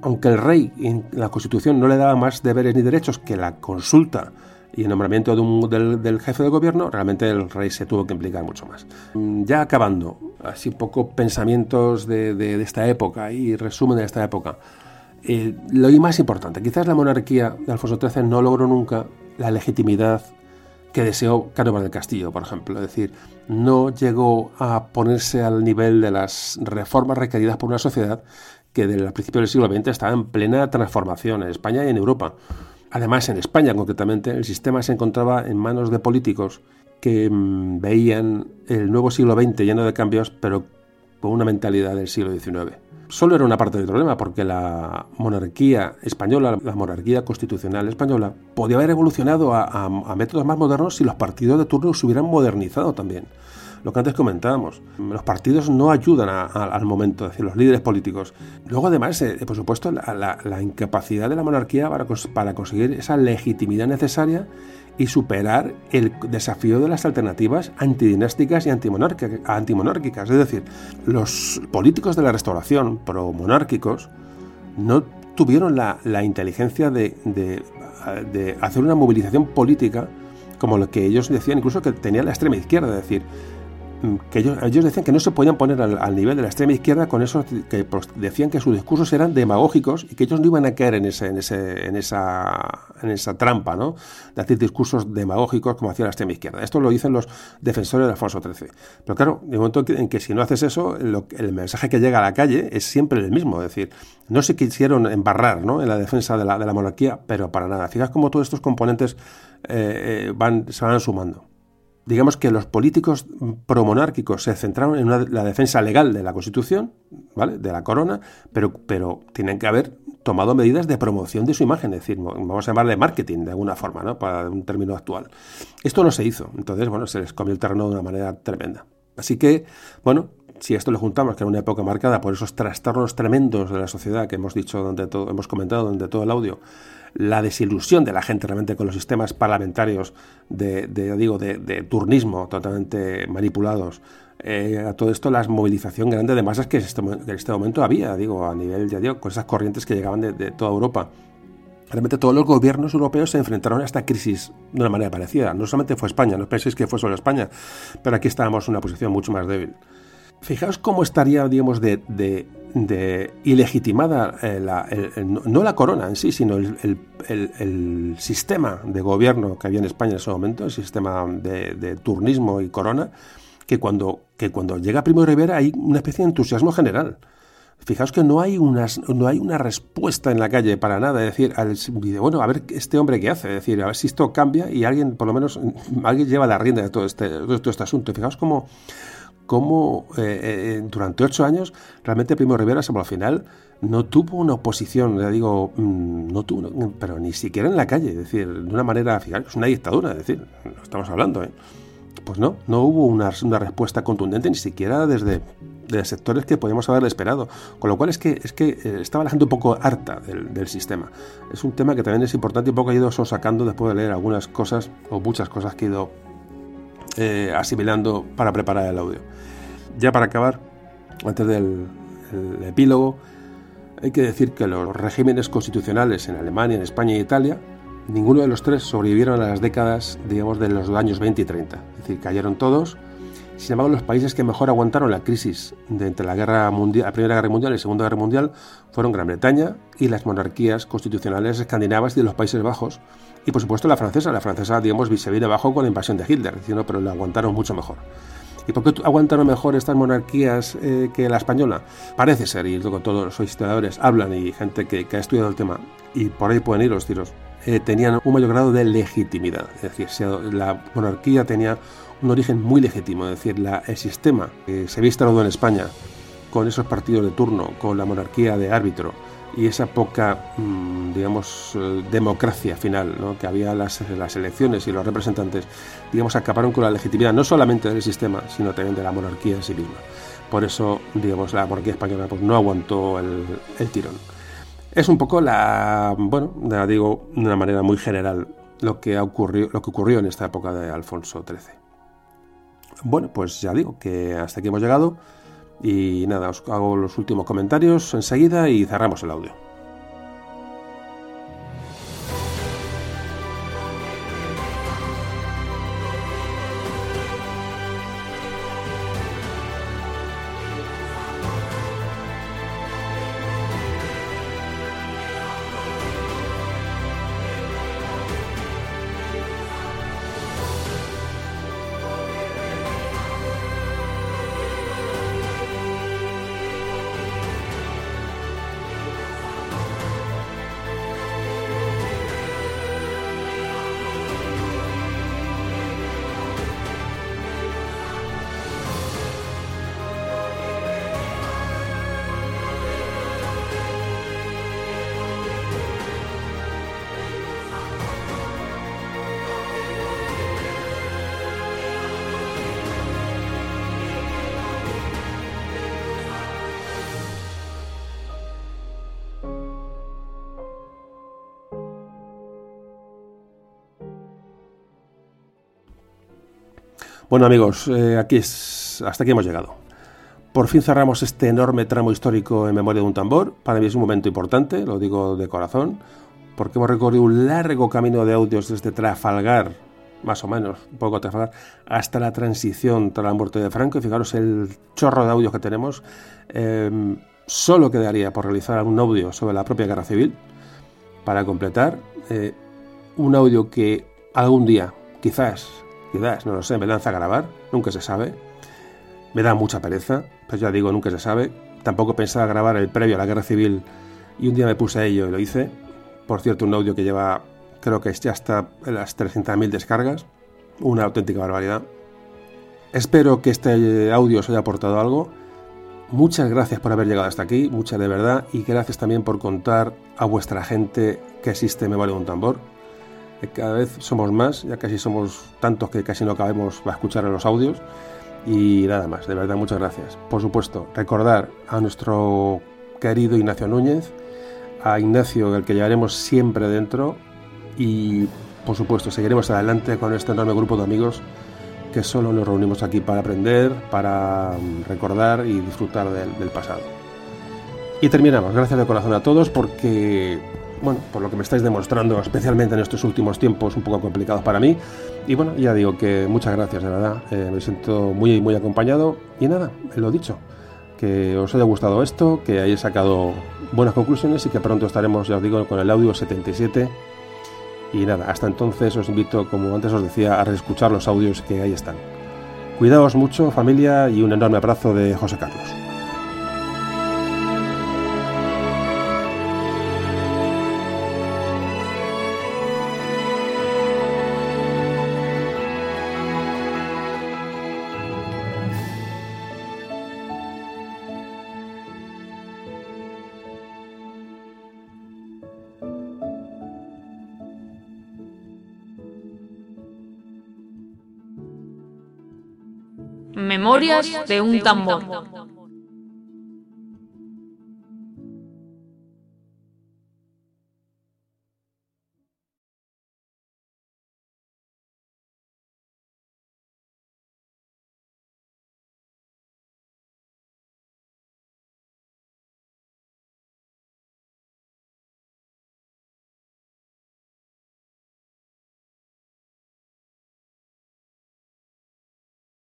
aunque el rey en la Constitución no le daba más deberes ni derechos que la consulta y el nombramiento de un, del, jefe de gobierno, realmente el rey se tuvo que implicar mucho más. Mm, ya acabando, así un poco pensamientos de, esta época y resumen de esta época. Eh, lo más importante, quizás la monarquía de Alfonso XIII no logró nunca la legitimidad que deseó Cánovas del Castillo, por ejemplo. Es decir, no llegó a ponerse al nivel de las reformas requeridas por una sociedad que desde el principio del siglo XX estaba en plena transformación en España y en Europa. Además, en España concretamente, el sistema se encontraba en manos de políticos que mm, veían el nuevo siglo XX lleno de cambios, pero con una mentalidad del siglo XIX. Solo era una parte del problema, porque la monarquía española, la monarquía constitucional española, podía haber evolucionado a, a métodos más modernos si los partidos de turno se hubieran modernizado también lo que antes comentábamos. Los partidos no ayudan al momento, es decir, los líderes políticos. Luego, además, eh, por supuesto, la, incapacidad de la monarquía para, para conseguir esa legitimidad necesaria y superar el desafío de las alternativas antidinásticas y antimonárquicas. Es decir, los políticos de la restauración pro-monárquicos no tuvieron la, inteligencia de, de, hacer una movilización política como lo que ellos decían, incluso que tenía la extrema izquierda, es decir, que ellos, decían que no se podían poner al, nivel de la extrema izquierda con esos que decían que sus discursos eran demagógicos y que ellos no iban a caer en, ese, en, ese, en, esa, en esa trampa ¿no? de hacer discursos demagógicos como hacía la extrema izquierda. Esto lo dicen los defensores de Alfonso XIII. Pero claro, de momento en que si no haces eso, el mensaje que llega a la calle es siempre el mismo. Es decir, no se quisieron embarrar en la defensa de la, de la monarquía, pero para nada. Fijas cómo todos estos componentes eh, eh, van, se van sumando digamos que los políticos promonárquicos se centraron en la defensa legal de la Constitución, ¿vale? de la corona, pero, pero tienen que haber tomado medidas de promoción de su imagen, es decir, vamos a llamarle marketing de alguna forma, ¿no? para un término actual. Esto no se hizo, entonces, bueno, se les comió el terreno de una manera tremenda. Así que, bueno, si esto lo juntamos, que era una época marcada por esos trastornos tremendos de la sociedad que hemos dicho, donde todo, hemos comentado durante todo el audio, la desilusión de la gente realmente con los sistemas parlamentarios de, digo, de, turnismo totalmente manipulados, eh, a todo esto la movilización grande de masas que este en este, momento había, digo, a nivel, ya digo, con esas corrientes que llegaban de, toda Europa. Realmente todos los gobiernos europeos se enfrentaron a esta crisis de una manera parecida. No solamente fue España, no penséis que fue solo España, pero aquí estábamos en una posición mucho más débil. Fijaos cómo estaría, digamos, de, ilegitimada eh, no la corona en sí, sino el, sistema de gobierno que había en España en ese momento, el sistema de, turnismo y corona, que cuando, que cuando llega Primo de Rivera hay una especie de entusiasmo general. Fijaos que no hay, unas, no hay una respuesta en la calle para nada. Es decir, bueno, a ver este hombre qué hace. Es decir, a ver si esto cambia y alguien, por lo menos, alguien lleva la rienda de todo este, de todo este asunto. Fijaos cómo cómo eh, eh, durante ocho años realmente Primo Rivera, al final, no tuvo una oposición, ya digo, mm, no tuvo, pero ni siquiera en la calle, es decir, de una manera, fijaros, es una dictadura, es decir, estamos hablando, ¿eh? Pues no, no hubo una, respuesta contundente ni siquiera desde, sectores que podíamos haberle esperado. Con lo cual es que, es que eh, estaba la gente un poco harta del, sistema. Es un tema que también es importante y un poco he ido sacando después de leer algunas cosas o muchas cosas que he ido eh, asimilando para preparar el audio. Ya para acabar, antes del epílogo, hay que decir que los regímenes constitucionales en Alemania, en España e Italia, ninguno de los tres sobrevivieron a las décadas, digamos, de los años 20 y 30. Es decir, cayeron todos. Sin embargo, los países que mejor aguantaron la crisis de entre la, guerra mundial, la Primera Guerra Mundial y la Segunda Guerra Mundial fueron Gran Bretaña y las monarquías constitucionales escandinavas y de los Países Bajos, y por supuesto la francesa. La francesa, digamos, se vino abajo con la invasión de Hitler, diciendo, pero la aguantaron mucho mejor. ¿Y por qué aguantaron mejor estas monarquías eh, que la española? Parece ser, y luego todos los historiadores hablan y gente que, ha estudiado el tema, y por ahí pueden ir los tiros, eh, tenían un mayor grado de legitimidad. Es decir, la monarquía tenía un origen muy legítimo, es decir, el sistema que se había instalado en España con esos partidos de turno, con la monarquía de árbitro, y esa poca, mm, digamos, eh, democracia final ¿no? que había las, las elecciones y los representantes, digamos, acabaron con la legitimidad no solamente del sistema, sino también de la monarquía en sí misma. Por eso, digamos, la monarquía española pues, no aguantó el, el tirón. Es un poco la, bueno, digo de una manera muy general, lo que, ocurrió, lo que ocurrió en esta época de Alfonso XIII. Bueno, pues ya digo que hasta aquí hemos llegado. Y nada, os hago los últimos comentarios enseguida y cerramos el audio. Bueno amigos, eh, aquí es, hasta aquí hemos llegado. Por fin cerramos este enorme tramo histórico en memoria de un tambor. Para mí es un momento importante, lo digo de corazón, porque hemos recorrido un largo camino de audios desde Trafalgar, más o menos, un poco Trafalgar, hasta la transición tras la muerte de Franco. Y fijaros el chorro de audios que tenemos. Em, solo quedaría por realizar un audio sobre la propia guerra civil para completar. Eh, un audio que algún día, quizás no lo sé, me lanza a grabar, nunca se sabe. Me da mucha pereza, pues ya digo, nunca se sabe. Tampoco pensaba grabar el previo a la guerra civil y un día me puse a ello y lo hice. Por cierto, un audio que lleva, creo que ya está en las 300.000 descargas. Una auténtica barbaridad. Espero que este audio os haya aportado algo. Muchas gracias por haber llegado hasta aquí, muchas de verdad, y gracias también por contar a vuestra gente que existe Me Vale un Tambor. Cada vez somos más, ya casi somos tantos que casi no cabemos a escuchar los audios. Y nada más, de verdad, muchas gracias. Por supuesto, recordar a nuestro querido Ignacio Núñez, a Ignacio, el que llevaremos siempre dentro, y por supuesto, seguiremos adelante con este enorme grupo de amigos que solo nos reunimos aquí para aprender, para mm, recordar y disfrutar del, pasado. Y terminamos. Gracias de corazón a todos porque, bueno, por lo que me estáis demostrando, especialmente en estos últimos tiempos un poco complicados para mí. Y bueno, ya digo que muchas gracias, de verdad. Eh, me siento muy, muy acompañado. Y nada, lo dicho. Que os haya gustado esto, que hayáis sacado buenas conclusiones y que pronto estaremos, ya os digo, con el audio 77 y nada, hasta entonces os invito, como antes os decía, a reescuchar los audios que ahí están. Cuidaos mucho, familia, y un enorme abrazo de José Carlos. De un tambor.